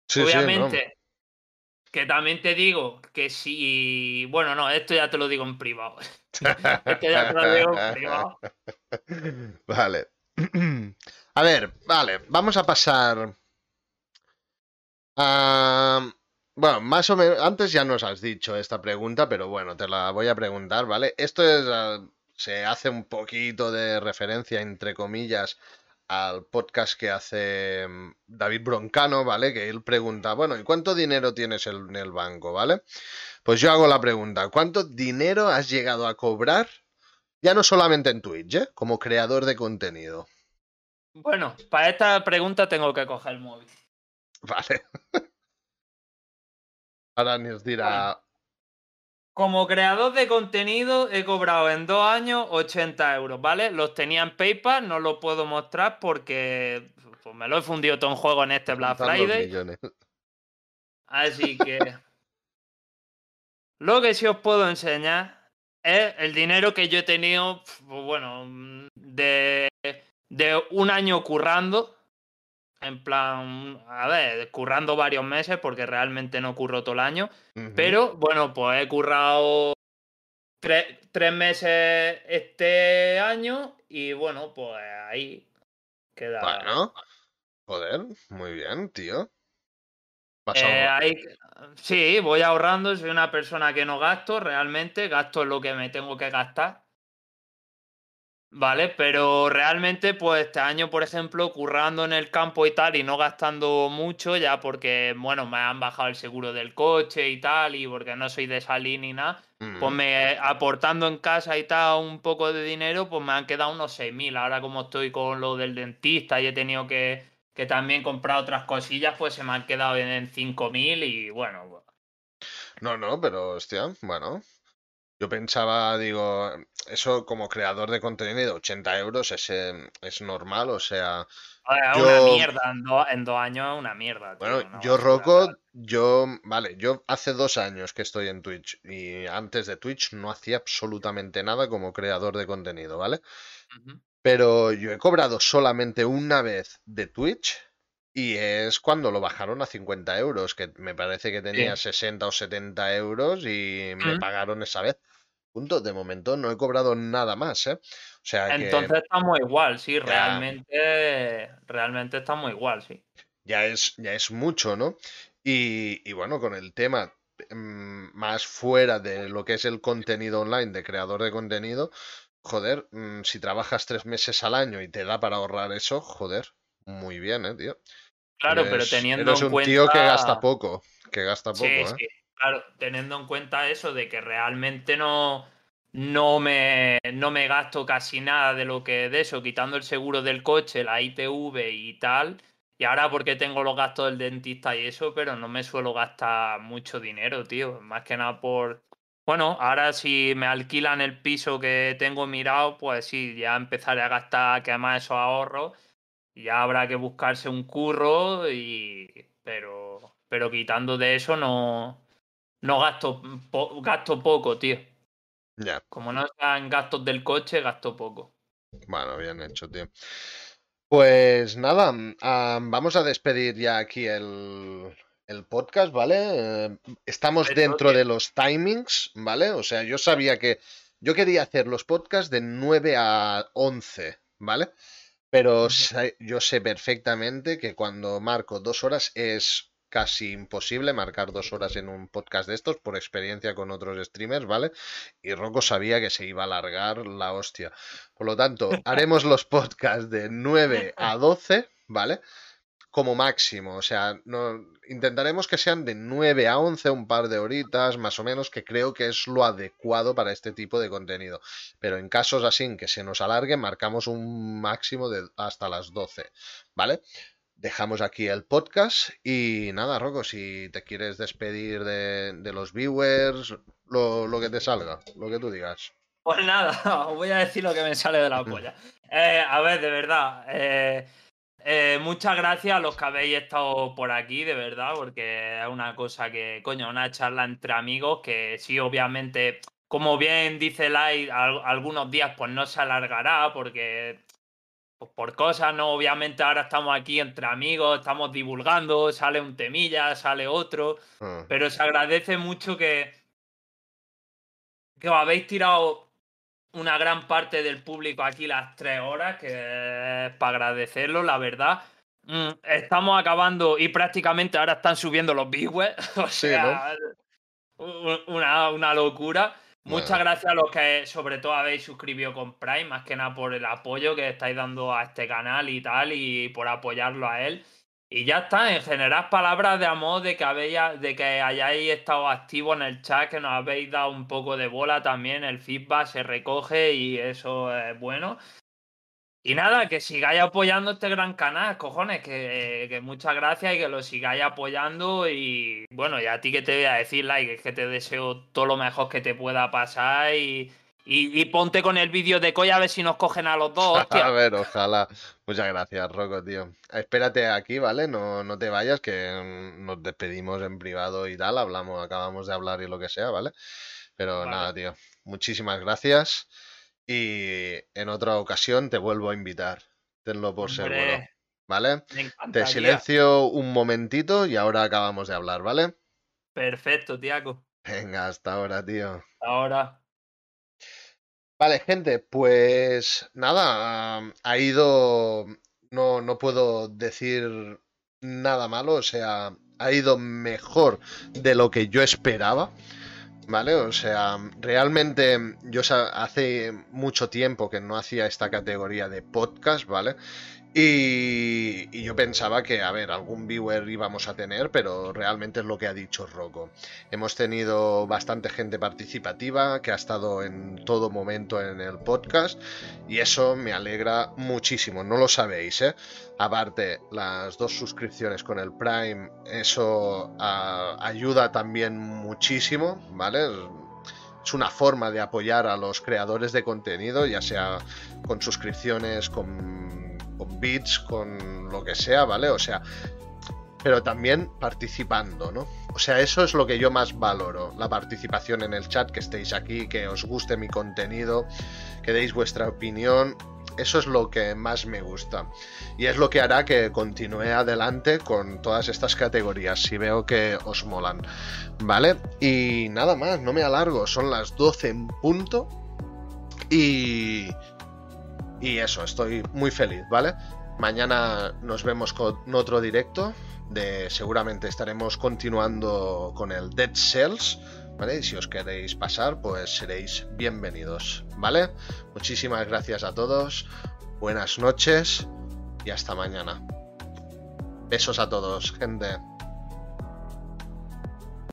Sí, sí, no. obviamente, que también te digo que si. Bueno, no, esto ya te lo digo en privado. ya te lo. Vale. A ver, vale, vamos a pasar a... Bueno, más o menos, antes ya nos has dicho esta pregunta, pero bueno, te la voy a preguntar, ¿vale? Esto es, ah, se hace un poquito de referencia, entre comillas, al podcast que hace mm, David Broncano, ¿vale? Que él pregunta, bueno, ¿y cuánto dinero tienes en el banco, ¿vale? Pues yo hago la pregunta, ¿cuánto dinero has llegado a cobrar? Ya no solamente en Twitch, ¿eh? Como creador de contenido. Bueno, para esta pregunta tengo que coger el móvil. Vale. Ahora nos dirá. Como creador de contenido he cobrado en dos años 80 euros, ¿vale? Los tenía en PayPal, no lo puedo mostrar porque pues, me lo he fundido todo en juego en este Black Friday. Así que lo que sí os puedo enseñar es el dinero que yo he tenido, pues, bueno, mm, de, de un año currando. En plan, a ver, currando varios meses porque realmente no curro todo el año. Pero bueno, pues he currado tre- tres meses este año y bueno, pues ahí queda. Bueno. Joder, muy bien, tío. Eh, ahí- sí, voy ahorrando, soy una persona que no gasto realmente, gasto lo que me tengo que gastar. Vale, pero realmente, pues este año, por ejemplo, currando en el campo y tal, y no gastando mucho, ya porque, bueno, me han bajado el seguro del coche y tal, y porque no soy de salir ni nada, pues me aportando en casa y tal un poco de dinero, pues me han quedado unos 6.000. Ahora como estoy con lo del dentista y he tenido que, que también comprar otras cosillas, pues se me han quedado en, en 5.000 y bueno, No, no, pero hostia, bueno. Yo pensaba, digo, eso como creador de contenido, 80 euros es, eh, es normal, o sea. Yo- una mierda, en, do- en dos años una mierda. tío, Bueno, yo, Rocco, yo, vale, yo hace dos años que estoy en Twitch y antes de Twitch no hacía absolutamente nada como creador de contenido, ¿vale? Pero yo he cobrado solamente una vez de Twitch y es cuando lo bajaron a 50 euros, que me parece que tenía 60 o 70 euros y me pagaron esa vez. Punto. De momento no he cobrado nada más, ¿eh? O sea que Entonces estamos igual, sí, Ya. realmente, realmente estamos igual, sí. ya es, ya es mucho, ¿no? Y, y bueno, con el tema mm, más fuera de lo que es el contenido online de creador de contenido, joder, mm, si trabajas tres meses al año y te da para ahorrar eso, joder, muy bien, ¿eh, tío? Claro, pero teniendo eres en un cuenta... tío que gasta poco, que gasta poco, Sí, ¿eh? sí, claro, teniendo en cuenta eso de que realmente no, no me, no me gasto casi nada de lo que de eso, quitando el seguro del coche, la ITV y tal. Y ahora porque tengo los gastos del dentista y eso, pero no me suelo gastar mucho dinero, tío. Más que nada por... Bueno, ahora si me alquilan el piso que tengo mirado, pues sí, ya empezaré a gastar, que además esos ahorros. Ya habrá que buscarse un curro y... Pero, pero quitando de eso no, no gasto, po- gasto poco, tío. Ya, Como no sean gastos del coche, gasto poco. bueno, bien hecho, tío. Pues nada, mm, ah, vamos a despedir ya aquí el, el podcast, ¿vale? Eh, estamos dentro de los timings, ¿vale? O sea, yo sabía que yo quería hacer los podcasts de 9 a 11, ¿vale? Pero yo sé perfectamente que cuando marco dos horas es casi imposible marcar dos horas en un podcast de estos por experiencia con otros streamers, ¿vale? Y Rocco sabía que se iba a alargar la hostia. Por lo tanto, haremos los podcasts de 9 a 12, ¿vale? Como máximo, o sea, no, intentaremos que sean de 9 a 11, un par de horitas, más o menos, que creo que es lo adecuado para este tipo de contenido. Pero en casos así en que se nos alargue, marcamos un máximo de hasta las 12, ¿vale? Dejamos aquí el podcast y nada, Rocco, si te quieres despedir de, de los viewers, lo, lo que te salga, lo que tú digas. Pues nada, os voy a decir lo que me sale de la polla. Eh, a ver, de verdad. eh, eh, muchas gracias a los que habéis estado por aquí, de verdad, porque es una cosa que, coño, una charla entre amigos que sí, obviamente, como bien dice Lai, al- algunos días pues no se alargará porque pues, por cosas, ¿no? Obviamente ahora estamos aquí entre amigos, estamos divulgando, sale un temilla, sale otro. Ah, Pero se agradece mucho que, que os habéis tirado una gran parte del público aquí las tres horas, que es para agradecerlo, la verdad. Mm, Estamos acabando y prácticamente ahora están subiendo los viewers. O Sí, sea, una, una locura. Muchas gracias a los que sobre todo habéis suscribido con Prime, más que nada por el apoyo que estáis dando a este canal y tal, y por apoyarlo a él. Y ya está, en general palabras de amor de que habéis, de que hayáis estado activos en el chat, que nos habéis dado un poco de bola también, el feedback se recoge y eso es bueno. Y nada, que sigáis apoyando este gran canal, cojones, que, que muchas gracias y que lo sigáis apoyando. Y bueno, y a ti que te voy a decir, like, es que te deseo todo lo mejor que te pueda pasar y, y, y ponte con el vídeo de Coy a ver si nos cogen a los dos, A ver, ojalá. Muchas gracias, Rocco, tío. Espérate aquí, ¿vale? No, no te vayas, que mm, nos despedimos en privado y tal. Hablamos, acabamos de hablar y lo que sea, ¿vale? Pero Vale. nada, tío. Muchísimas gracias. Y en otra ocasión te vuelvo a invitar. Tenlo por seguro, ¿vale? Te silencio un momentito y ahora acabamos de hablar, ¿vale? Perfecto, Tiago. Venga, hasta ahora, tío. Ahora. Vale, gente, pues nada, ha ido, no, no puedo decir nada malo, o sea, ha ido mejor de lo que yo esperaba, ¿vale? O sea, realmente yo hace mucho tiempo que no hacía esta categoría de podcast, ¿vale? Y, y yo pensaba que, a ver, algún viewer íbamos a tener, pero realmente es lo que ha dicho Rocco. Hemos tenido bastante gente participativa que ha estado en todo momento en el podcast y eso me alegra muchísimo. No lo sabéis, ¿eh? Aparte, las dos suscripciones con el Prime, eso ayuda también muchísimo, ¿vale? Es una forma de apoyar a los creadores de contenido, ya sea con suscripciones, con, con bits, con lo que sea, ¿vale? O sea, pero también participando, ¿no? O sea, eso es lo que yo más valoro, la participación en el chat, que estéis aquí, que os guste mi contenido, que deis vuestra opinión, eso es lo que más me gusta. Y es lo que hará que continúe adelante con todas estas categorías, si veo que os molan. ¿Vale? Y nada más, no me alargo, son las 12 en punto. Y... Y eso, estoy muy feliz, ¿vale? Mañana nos vemos con otro directo. De, seguramente estaremos continuando con el Dead Cells. ¿Vale? Y si os queréis pasar, pues seréis bienvenidos. ¿Vale? Muchísimas gracias a todos. Buenas noches y hasta mañana. Besos a todos, gente.